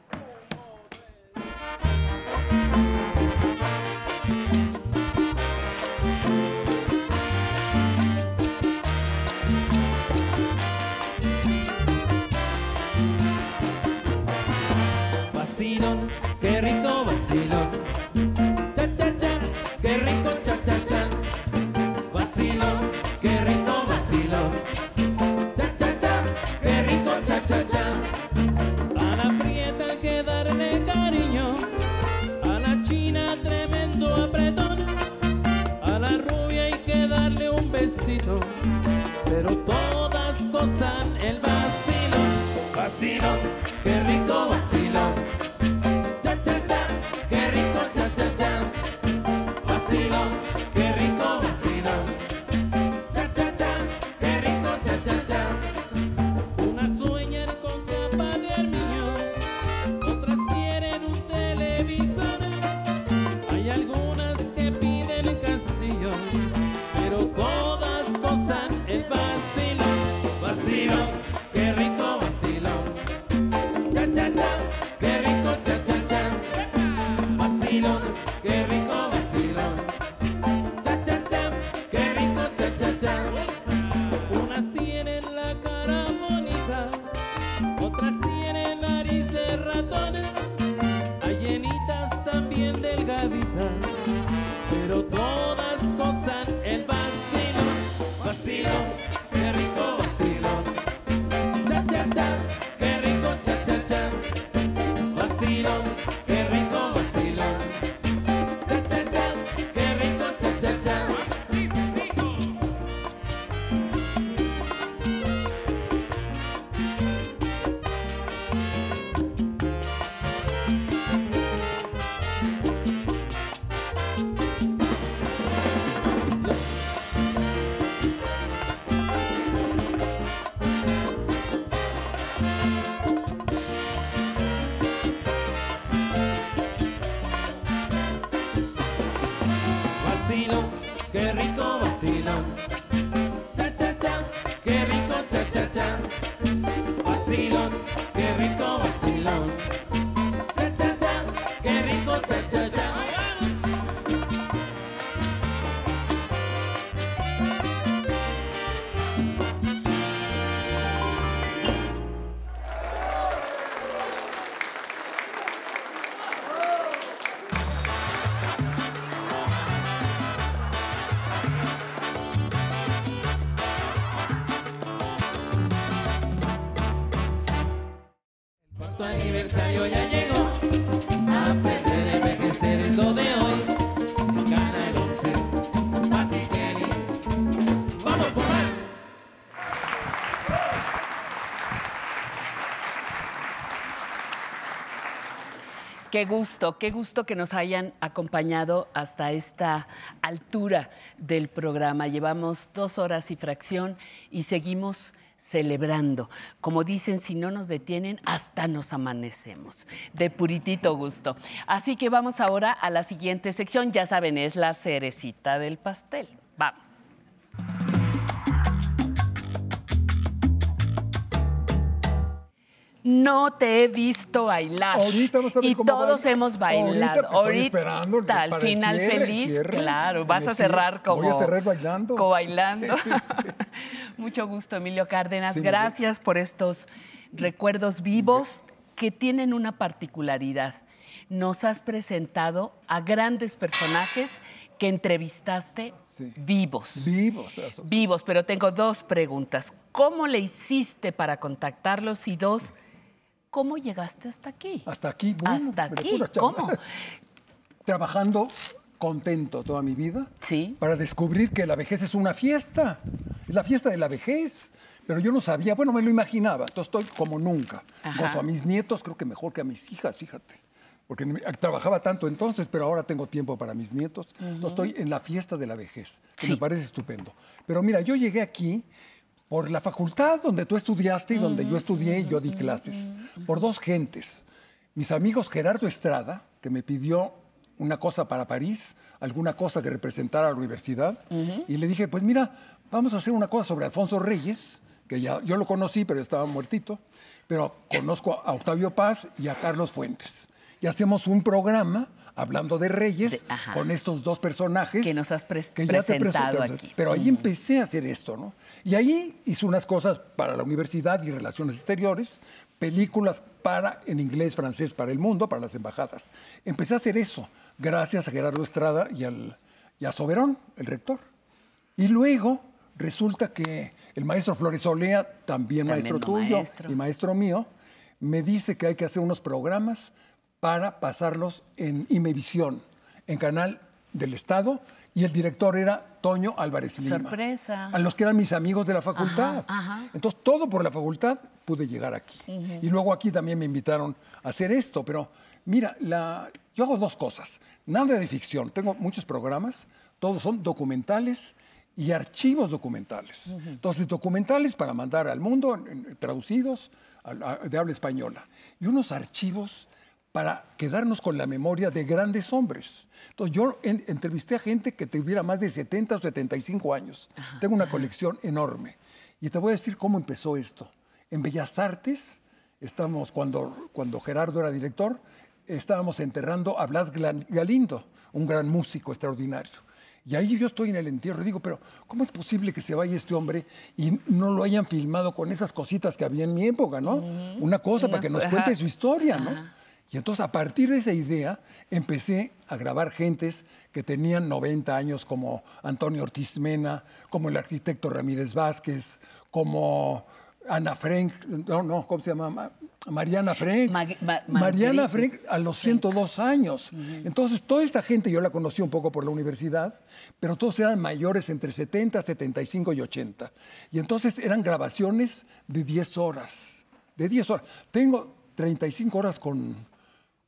Tu aniversario ya llegó. Aprender a envejecer es lo de hoy. Gana el 11. Pati Kelly. Vamos por más. Qué gusto, qué gusto que nos hayan acompañado hasta esta altura del programa. Llevamos dos horas y fracción y seguimos celebrando. Como dicen, si no nos detienen, hasta nos amanecemos. De puritito gusto. Así que vamos ahora a la siguiente sección. Ya saben, es la cerecita del pastel. Vamos. No te he visto bailar. Ahorita a ver y cómo todos hemos bailado. Ahorita, estoy esperando al para el final cierre, feliz. cierre. Claro, vas a cerrar como. Voy a cerrar bailando. como bailando. Sí, sí, sí. Mucho gusto, Emilio Cárdenas. Gracias por estos recuerdos vivos que tienen una particularidad. Nos has presentado a grandes personajes que entrevistaste vivos. Vivos. Vivos, pero tengo dos preguntas. ¿Cómo le hiciste para contactarlos? Y dos, ¿cómo llegaste hasta aquí? Hasta aquí, bueno, Hasta aquí. ¿cómo? Trabajando contento toda mi vida. Sí. Para descubrir que la vejez es una fiesta. Es la fiesta de la vejez. Pero yo no sabía, bueno, me lo imaginaba. Entonces estoy como nunca. Ajá. Gozo a mis nietos, creo que mejor que a mis hijas, fíjate. Porque me- trabajaba tanto entonces, pero ahora tengo tiempo para mis nietos. Entonces estoy en la fiesta de la vejez, que me parece estupendo. Pero mira, yo llegué aquí por la facultad donde tú estudiaste y donde yo estudié y yo di clases, por dos gentes. Mis amigos Gerardo Estrada, que me pidió una cosa para París, alguna cosa que representara a la universidad, y le dije, pues mira, vamos a hacer una cosa sobre Alfonso Reyes, que ya yo lo conocí, pero estaba muertito, pero conozco a Octavio Paz y a Carlos Fuentes. Y hacemos un programa hablando de Reyes ajá. con estos dos personajes Que nos has que ya te presentado presenté. aquí. Pero ahí empecé a hacer esto, ¿no? Y ahí hice unas cosas para la universidad y relaciones exteriores, películas para en inglés, francés, para el mundo, para las embajadas. Empecé a hacer eso, gracias a Gerardo Estrada y, al, y a Soberón, el rector. Y luego resulta que el maestro Flores Olea, también maestro Tremendo tuyo maestro. y maestro mío, me dice que hay que hacer unos programas para pasarlos en Imevisión, en canal del Estado, y el director era Toño Álvarez Lima. Sorpresa. A los que eran mis amigos de la facultad. ajá. Entonces, todo por la facultad pude llegar aquí. Y luego aquí también me invitaron a hacer esto, pero mira, la, yo hago dos cosas. Nada de ficción, tengo muchos programas, todos son documentales y archivos documentales. Entonces, documentales para mandar al mundo, traducidos de habla española. Y unos archivos para quedarnos con la memoria de grandes hombres. Entonces, yo en- entrevisté a gente que tuviera más de 70 o 75 años. Tengo una colección enorme. Y te voy a decir cómo empezó esto. En Bellas Artes, estamos, cuando, cuando Gerardo era director, estábamos enterrando a Blas Galindo, un gran músico extraordinario. Y ahí yo estoy en el entierro y digo, pero ¿cómo es posible que se vaya este hombre y no lo hayan filmado con esas cositas que había en mi época, ¿no? Una cosa para que nos Ajá. cuente su historia, ¿no? Y entonces a partir de esa idea empecé a grabar gentes que tenían 90 años como Antonio Ortiz Mena, como el arquitecto Ramírez Vázquez, como Ana Frank, no, no, ¿cómo se llama? Ma- Mariana Frank. Ma- ma- Mariana. Frank a los 102 años. Entonces, toda esta gente yo la conocí un poco por la universidad, pero todos eran mayores entre 70, 75 y 80. Y entonces eran grabaciones de 10 horas. De 10 horas. Tengo 35 horas con,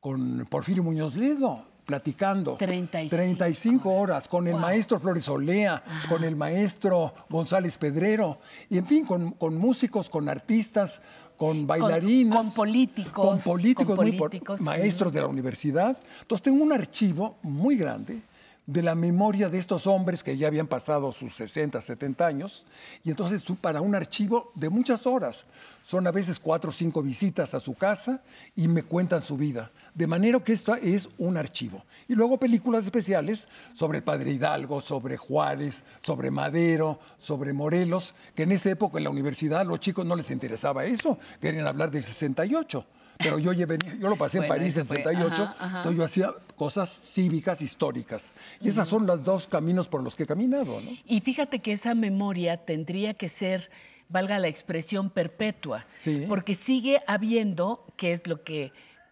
con Porfirio Muñoz Ledo platicando. 35. 35 horas con el maestro Flores Olea, con el maestro González Pedrero, y en fin, con, con músicos, con artistas, con bailarinas. con políticos, Con políticos, con muy por- políticos, maestros de la universidad. Entonces tengo un archivo muy grande de la memoria de estos hombres que ya habían pasado sus 60, 70 años, y entonces para un archivo de muchas horas. Son a veces cuatro o cinco visitas a su casa y me cuentan su vida. De manera que esto es un archivo. Y luego películas especiales sobre el Padre Hidalgo, sobre Juárez, sobre Madero, sobre Morelos, que en esa época en la universidad a los chicos no les interesaba eso, querían hablar del 68. Pero yo, llevé- yo lo pasé en París en fue, 68, ajá, ajá. entonces yo hacía cosas cívicas, históricas. Y esos son los dos caminos por los que he caminado, ¿no? Y fíjate que esa memoria tendría que ser, valga la expresión, perpetua, Sí. porque sigue habiendo, que es lo que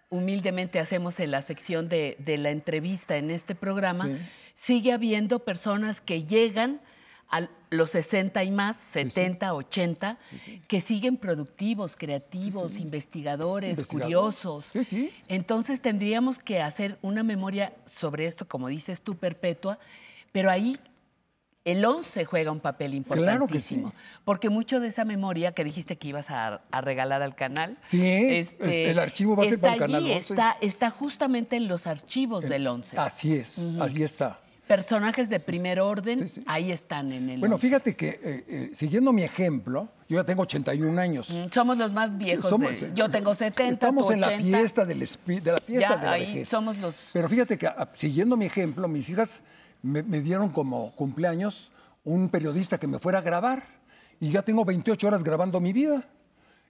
humildemente hacemos en la sección de, de la entrevista en este programa, Sí. sigue habiendo personas que llegan a los 60 y más, 70, 80, que siguen productivos, creativos, investigadores, Investigadores. curiosos. Entonces tendríamos que hacer una memoria sobre esto, como dices tú, perpetua, pero ahí el 11 juega un papel Claro que sí. importantísimo. Porque mucho de esa memoria que dijiste que ibas a, a regalar al canal. Sí, es- el archivo va a ser para el Canal allí, 11. Está, está justamente en los archivos del 11. Así es, así está. Personajes de primer orden, ahí están en el Bueno, 11. fíjate que eh, eh, siguiendo mi ejemplo, yo ya tengo 81 años. Mm, Somos los más viejos. Somos- de- yo tengo 70, Estamos tú en la 80. fiesta del de la fiesta Ya, de la ahí vejez. somos los... Pero fíjate que ah, siguiendo mi ejemplo, mis hijas me, me dieron como cumpleaños un periodista que me fuera a grabar y ya tengo 28 horas grabando mi vida.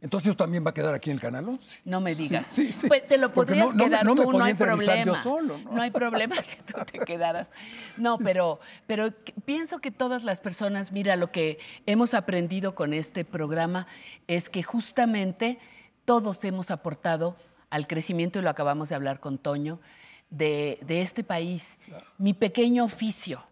Entonces también va a quedar aquí en el canal 11. No me digas. Sí, sí. Pues te lo podrías no- quedar no tú, no hay yo problema. solo, ¿no? hay problema que tú te quedaras. No, pero, pero pienso que todas las personas, mira, lo que hemos aprendido con este programa es que justamente todos hemos aportado al crecimiento, y lo acabamos de hablar con Toño, de, de este país. Mi pequeño oficio,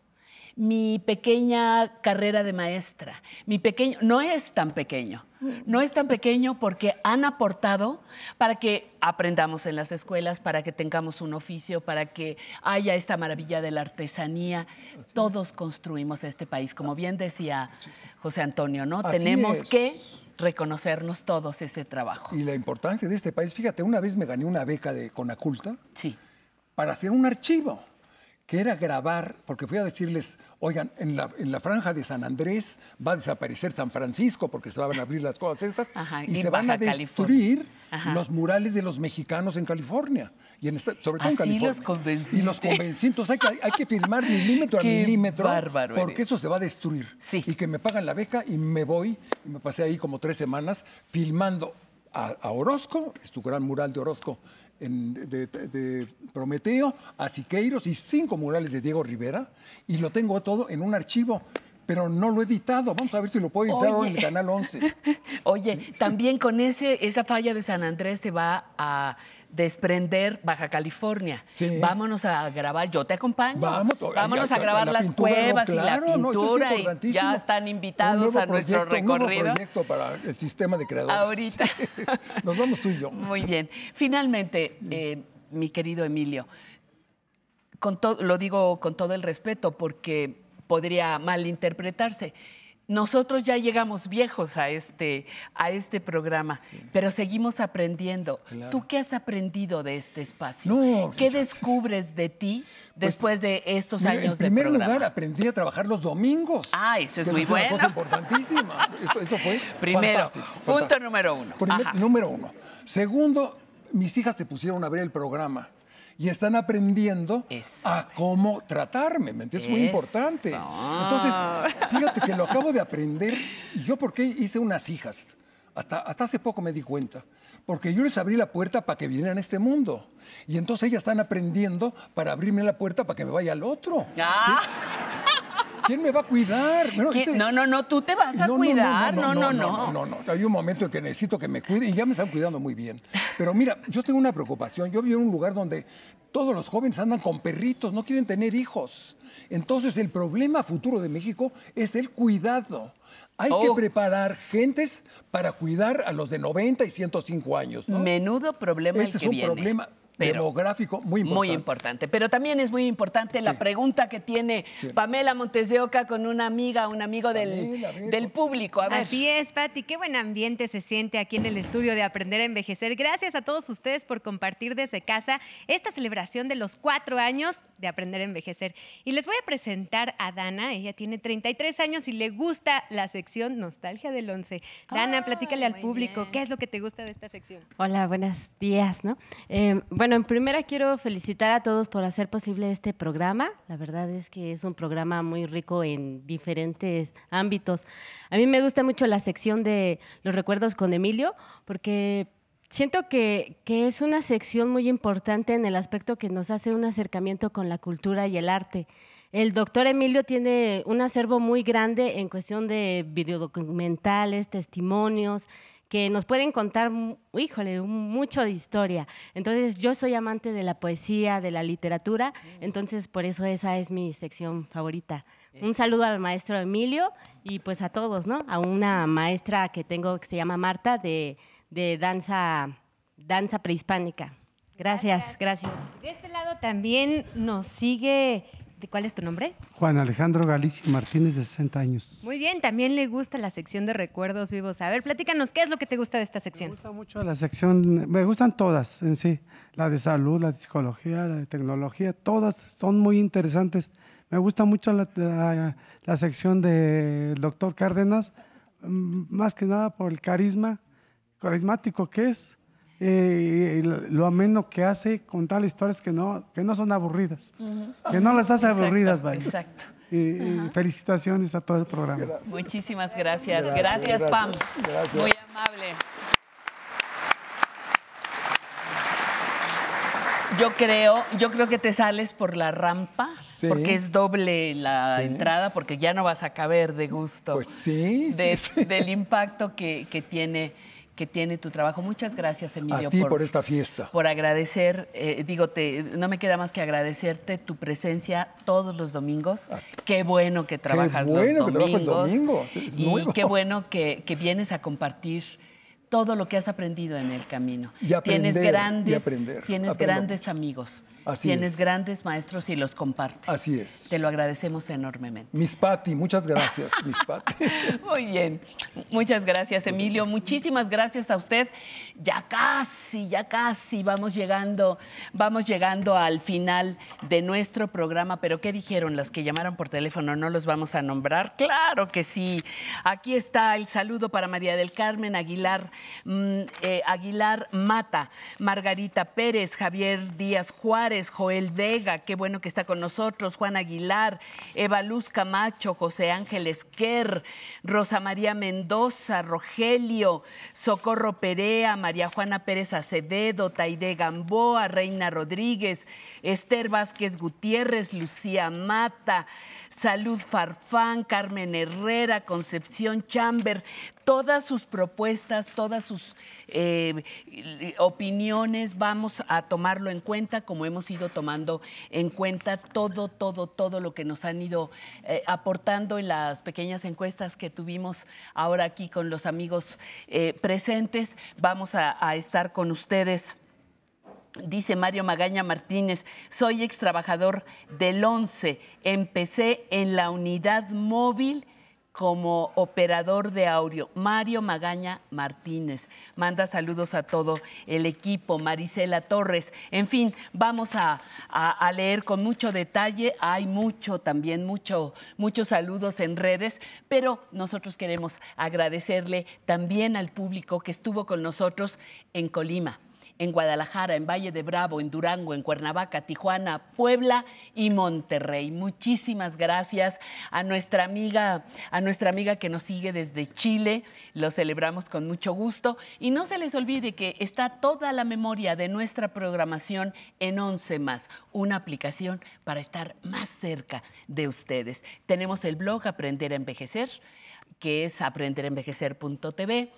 mi pequeña carrera de maestra, mi pequeño, no es tan pequeño, no es tan pequeño porque han aportado para que aprendamos en las escuelas, para que tengamos un oficio, para que haya esta maravilla de la artesanía. Todos construimos este país, como bien decía José Antonio, ¿no? Así Tenemos es. que reconocernos todos ese trabajo. Y la importancia de este país, fíjate, una vez me gané una beca de Conaculta sí. Para hacer un archivo, que era grabar, porque fui a decirles, oigan, en la, en la franja de San Andrés va a desaparecer San Francisco porque se van a abrir las cosas estas Ajá, y se van a destruir los murales de los mexicanos en California, y en esta- sobre todo en Así California. los y los convencí, entonces hay que, hay que firmar milímetro a Qué milímetro bárbaro porque eres. eso se va a destruir. Y que me pagan la beca y me voy, y me pasé ahí como tres semanas filmando a, a Orozco, es tu gran mural de Orozco en- de, Prometeo, a Siqueiros y cinco murales de Diego Rivera, y lo tengo todo en un archivo, pero no lo he editado. Vamos a ver si lo puedo editar en el. Canal 11. Oye, también con ese, esa falla de San Andrés se va a desprender Baja California. Vámonos a grabar, yo te acompaño. Vamos, Vámonos a grabar la las no, cuevas y la no, eso es pintura y ya están invitados a nuestro proyecto, Un nuevo recorrido. proyecto para el sistema de creadores. Ahorita. Nos vamos tú y yo. Muy bien. Finalmente, eh, mi querido Emilio, con lo digo con todo el respeto porque podría malinterpretarse. Nosotros ya llegamos viejos a este, a este programa, pero seguimos aprendiendo. Claro. ¿Tú qué has aprendido de este espacio? No, ¿Qué descubres de ti después de estos Mira, años en de primer programa? lugar, aprendí a trabajar los domingos. Ah, eso es muy una bueno. cosa importantísima. Eso, eso fue Primero, fantástico, punto número uno. Primer- número uno. Segundo, mis hijas se pusieron a ver el programa y están aprendiendo a cómo tratarme, ¿me entiendes? Es muy importante. Entonces, fíjate que lo acabo de aprender y yo por qué hice unas hijas. Hasta, hasta hace poco me di cuenta. Porque yo les abrí la puerta para que vinieran a este mundo. Y entonces ellas están aprendiendo para abrirme la puerta para que me vaya al otro. Ah. ¿Quién me va a cuidar? Este- No, no, no, tú te vas a no, no, cuidar. No, no, no, no. no, no, Hay un momento en que necesito que me cuiden y ya me están cuidando muy bien. Pero mira, yo tengo una preocupación. Yo vivo en un lugar donde todos los jóvenes andan con perritos, no quieren tener hijos. Entonces, el problema futuro de México es el cuidado. Hay que Oh. preparar gentes para cuidar a los de 90 y 105 años. Menudo problema el Ese es que un viene. problema Pero- demográfico muy importante. Muy importante. Pero también es muy importante la pregunta que tiene Pamela Montes de Oca con una amiga, un amigo del, del público. A ver. Así es, Pati. Qué buen ambiente se siente aquí en el estudio de Aprender a Envejecer. Gracias a todos ustedes por compartir desde casa esta celebración de los cuatro años de Aprender a Envejecer. Y les voy a presentar a Dana. Ella tiene 33 años y le gusta la sección Nostalgia del 11. Dana, platícale al público qué es lo que te gusta de esta sección. Hola, buenos días. ¿no? Eh, bueno, en primera quiero felicitar a todos por hacer posible este programa. La verdad es que es un programa muy rico en diferentes ámbitos. A mí me gusta mucho la sección de los recuerdos con Emilio porque siento que, que es una sección muy importante en el aspecto que nos hace un acercamiento con la cultura y el arte. El doctor Emilio tiene un acervo muy grande en cuestión de videodocumentales, testimonios, que nos pueden contar, híjole, mucho de historia. Entonces, yo soy amante de la poesía, de la literatura, entonces por eso esa es mi sección favorita. Un saludo al maestro Emilio y pues a todos, ¿no? A una maestra que tengo que se llama Marta de, de danza, danza prehispánica. Gracias, gracias. De este lado también nos sigue. ¿de ¿Cuál es tu nombre? Juan Alejandro Galicia Martínez, de 60 años. Muy bien, también le gusta la sección de recuerdos vivos. A ver, platícanos, ¿qué es lo que te gusta de esta sección? Me gusta mucho la sección, me gustan todas en sí, la de salud, la de psicología, la de tecnología, todas son muy interesantes. Me gusta mucho la, la- la sección del doctor Cárdenas, mm, más que nada por el carisma, carismático que es, eh, lo, ameno que hace contar historias que no, que no son aburridas, que no las hace Exacto, aburridas, vaya. Exacto. Y, felicitaciones a todo el programa. Muchísimas gracias. Gracias, Gracias, gracias, Pam. gracias. Muy amable. Yo creo, yo creo que te sales por la rampa, Sí. porque es doble la Sí. entrada, porque ya no vas a caber de gusto. Pues sí, de- sí, sí. Del impacto que, que tiene, que tiene tu trabajo. Muchas gracias, Emilio, A ti por esta fiesta. por agradecer, eh, digo, te, no me queda más que agradecerte tu presencia todos los domingos. Qué bueno que trabajas bueno los que domingos. es y nuevo. qué bueno que, que vienes a compartir todo lo que has aprendido en el camino. Y aprender, tienes y grandes, aprender. tienes Aprendo grandes amigos. Así tienes es. grandes maestros y los compartes. Así es. Te lo agradecemos enormemente. Miss Patty, muchas gracias, Miss Patty. Muy bien. Muchas gracias, Emilio. Muchísimas gracias a usted. Ya casi, ya casi vamos llegando, vamos llegando al final de nuestro programa. Pero ¿qué dijeron los que llamaron por teléfono? ¿No los vamos a nombrar? Claro que sí. Aquí está el saludo para María del Carmen Aguilar, mm, eh, Aguilar Mata, Margarita Pérez, Javier Díaz Juárez, Joel Vega, qué bueno que está con nosotros, Juan Aguilar, Eva Luz Camacho, José Ángel Esquer, Rosa María Mendoza, Rogelio, Socorro Perea, María Juana Pérez Acevedo, Taide Gamboa, Reina Rodríguez, Esther Vázquez Gutiérrez, Lucía Mata, Salud Farfán, Carmen Herrera, Concepción Chamber, todas sus propuestas, todas sus eh, opiniones, vamos a tomarlo en cuenta como hemos ido tomando en cuenta todo, todo, todo lo que nos han ido eh, aportando en las pequeñas encuestas que tuvimos ahora aquí con los amigos eh, presentes. Vamos a, a estar con ustedes. Dice Mario Magaña Martínez, soy ex trabajador del 11. Empecé en la unidad móvil como operador de audio. Mario Magaña Martínez. Manda saludos a todo el equipo. Marisela Torres. En fin, vamos a, a- leer con mucho detalle. Hay mucho también, mucho, muchos saludos en redes, pero nosotros queremos agradecerle también al público que estuvo con nosotros en Colima en Guadalajara, en Valle de Bravo, en Durango, en Cuernavaca, Tijuana, Puebla y Monterrey. Muchísimas gracias a nuestra amiga, a nuestra amiga que nos sigue desde Chile. Lo celebramos con mucho gusto y no se les olvide que está toda la memoria de nuestra programación en 11 más, una aplicación para estar más cerca de ustedes. Tenemos el blog Aprender a envejecer, que es aprenderenvejecer.tv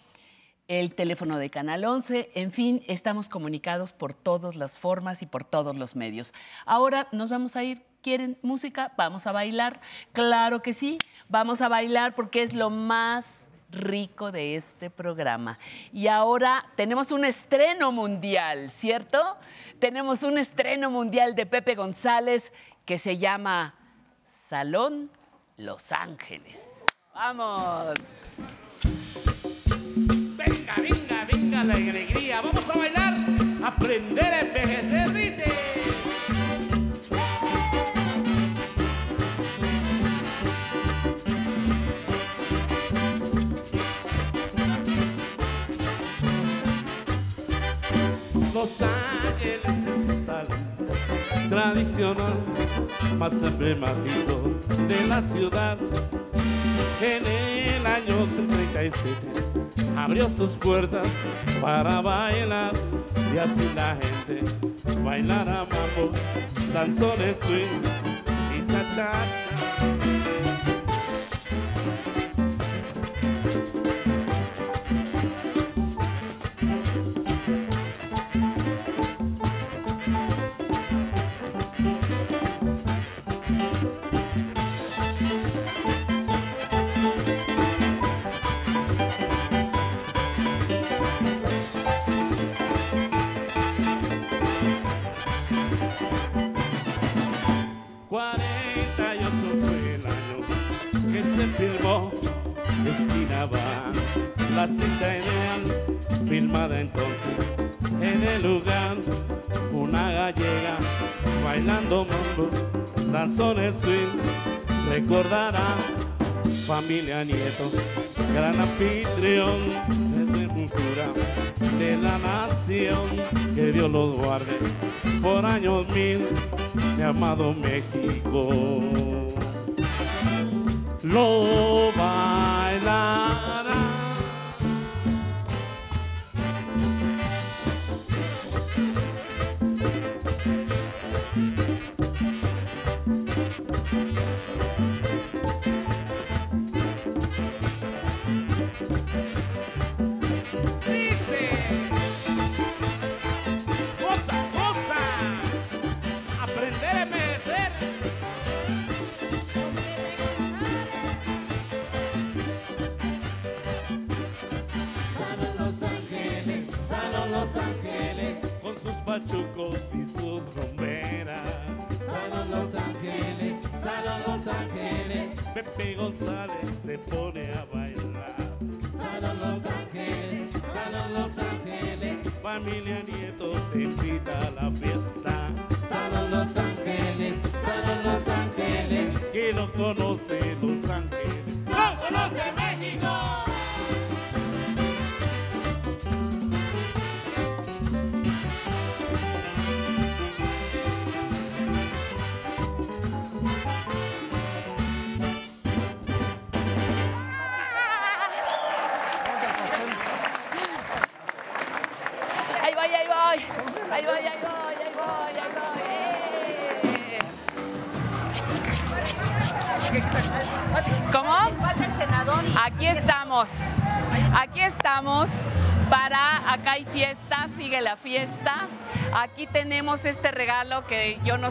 el teléfono de Canal 11, en fin, estamos comunicados por todas las formas y por todos los medios. Ahora nos vamos a ir. ¿Quieren música? ¿Vamos a bailar? Claro que sí, vamos a bailar porque es lo más rico de este programa. Y ahora tenemos un estreno mundial, ¿cierto? Tenemos un estreno mundial de Pepe González que se llama Salón Los Ángeles. ¡Vamos! Venga, venga, la alegría. Vamos a bailar, aprender a envejecer, dice. Los Ángeles es salón tradicional más emblemático de la ciudad. En el año del 37 abrió sus puertas para bailar y así la gente bailara mambo, danzones swing y cha nieto, gran anfitrión de cultura de la nación, que Dios los guarde por años mil, mi amado México. Lo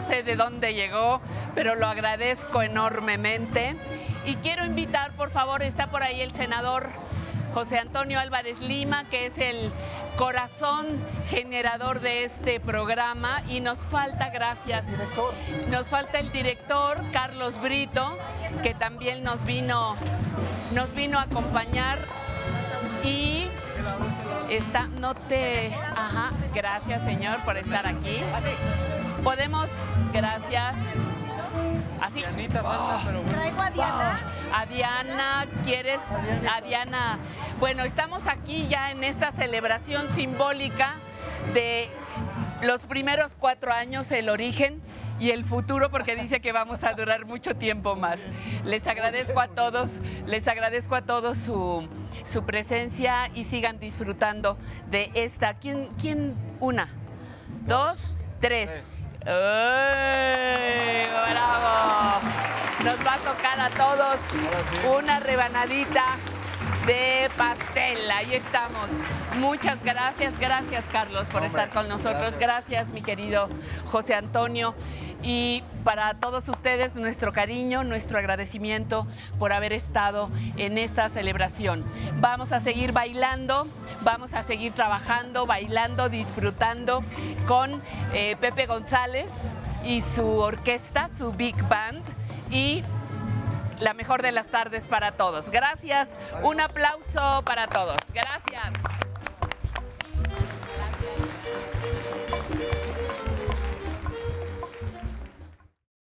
sé de dónde llegó, pero lo agradezco enormemente. Y quiero invitar, por favor, está por ahí el senador José Antonio Álvarez Lima, que es el corazón generador de este programa. Y nos falta, gracias, nos falta el director Carlos Brito, que también nos vino, nos vino a acompañar. Y está, no te, ajá, gracias señor por estar aquí. Podemos, gracias. Así. Traigo a Diana. A Diana, ¿quieres? A Diana. Bueno, estamos aquí ya en esta celebración simbólica de los primeros cuatro años, el origen y el futuro, porque dice que vamos a durar mucho tiempo más. Les agradezco a todos, les agradezco a todos su, su presencia y sigan disfrutando de esta. ¿Quién? quién? Una, dos, tres. ¡Ay, ¡Bravo! Nos va a tocar a todos una rebanadita de pastel. Ahí estamos. Muchas gracias, gracias Carlos por estar con nosotros. Gracias mi querido José Antonio. Y para todos ustedes nuestro cariño, nuestro agradecimiento por haber estado en esta celebración. Vamos a seguir bailando, vamos a seguir trabajando, bailando, disfrutando con eh, Pepe González y su orquesta, su Big Band. Y la mejor de las tardes para todos. Gracias. Un aplauso para todos. Gracias.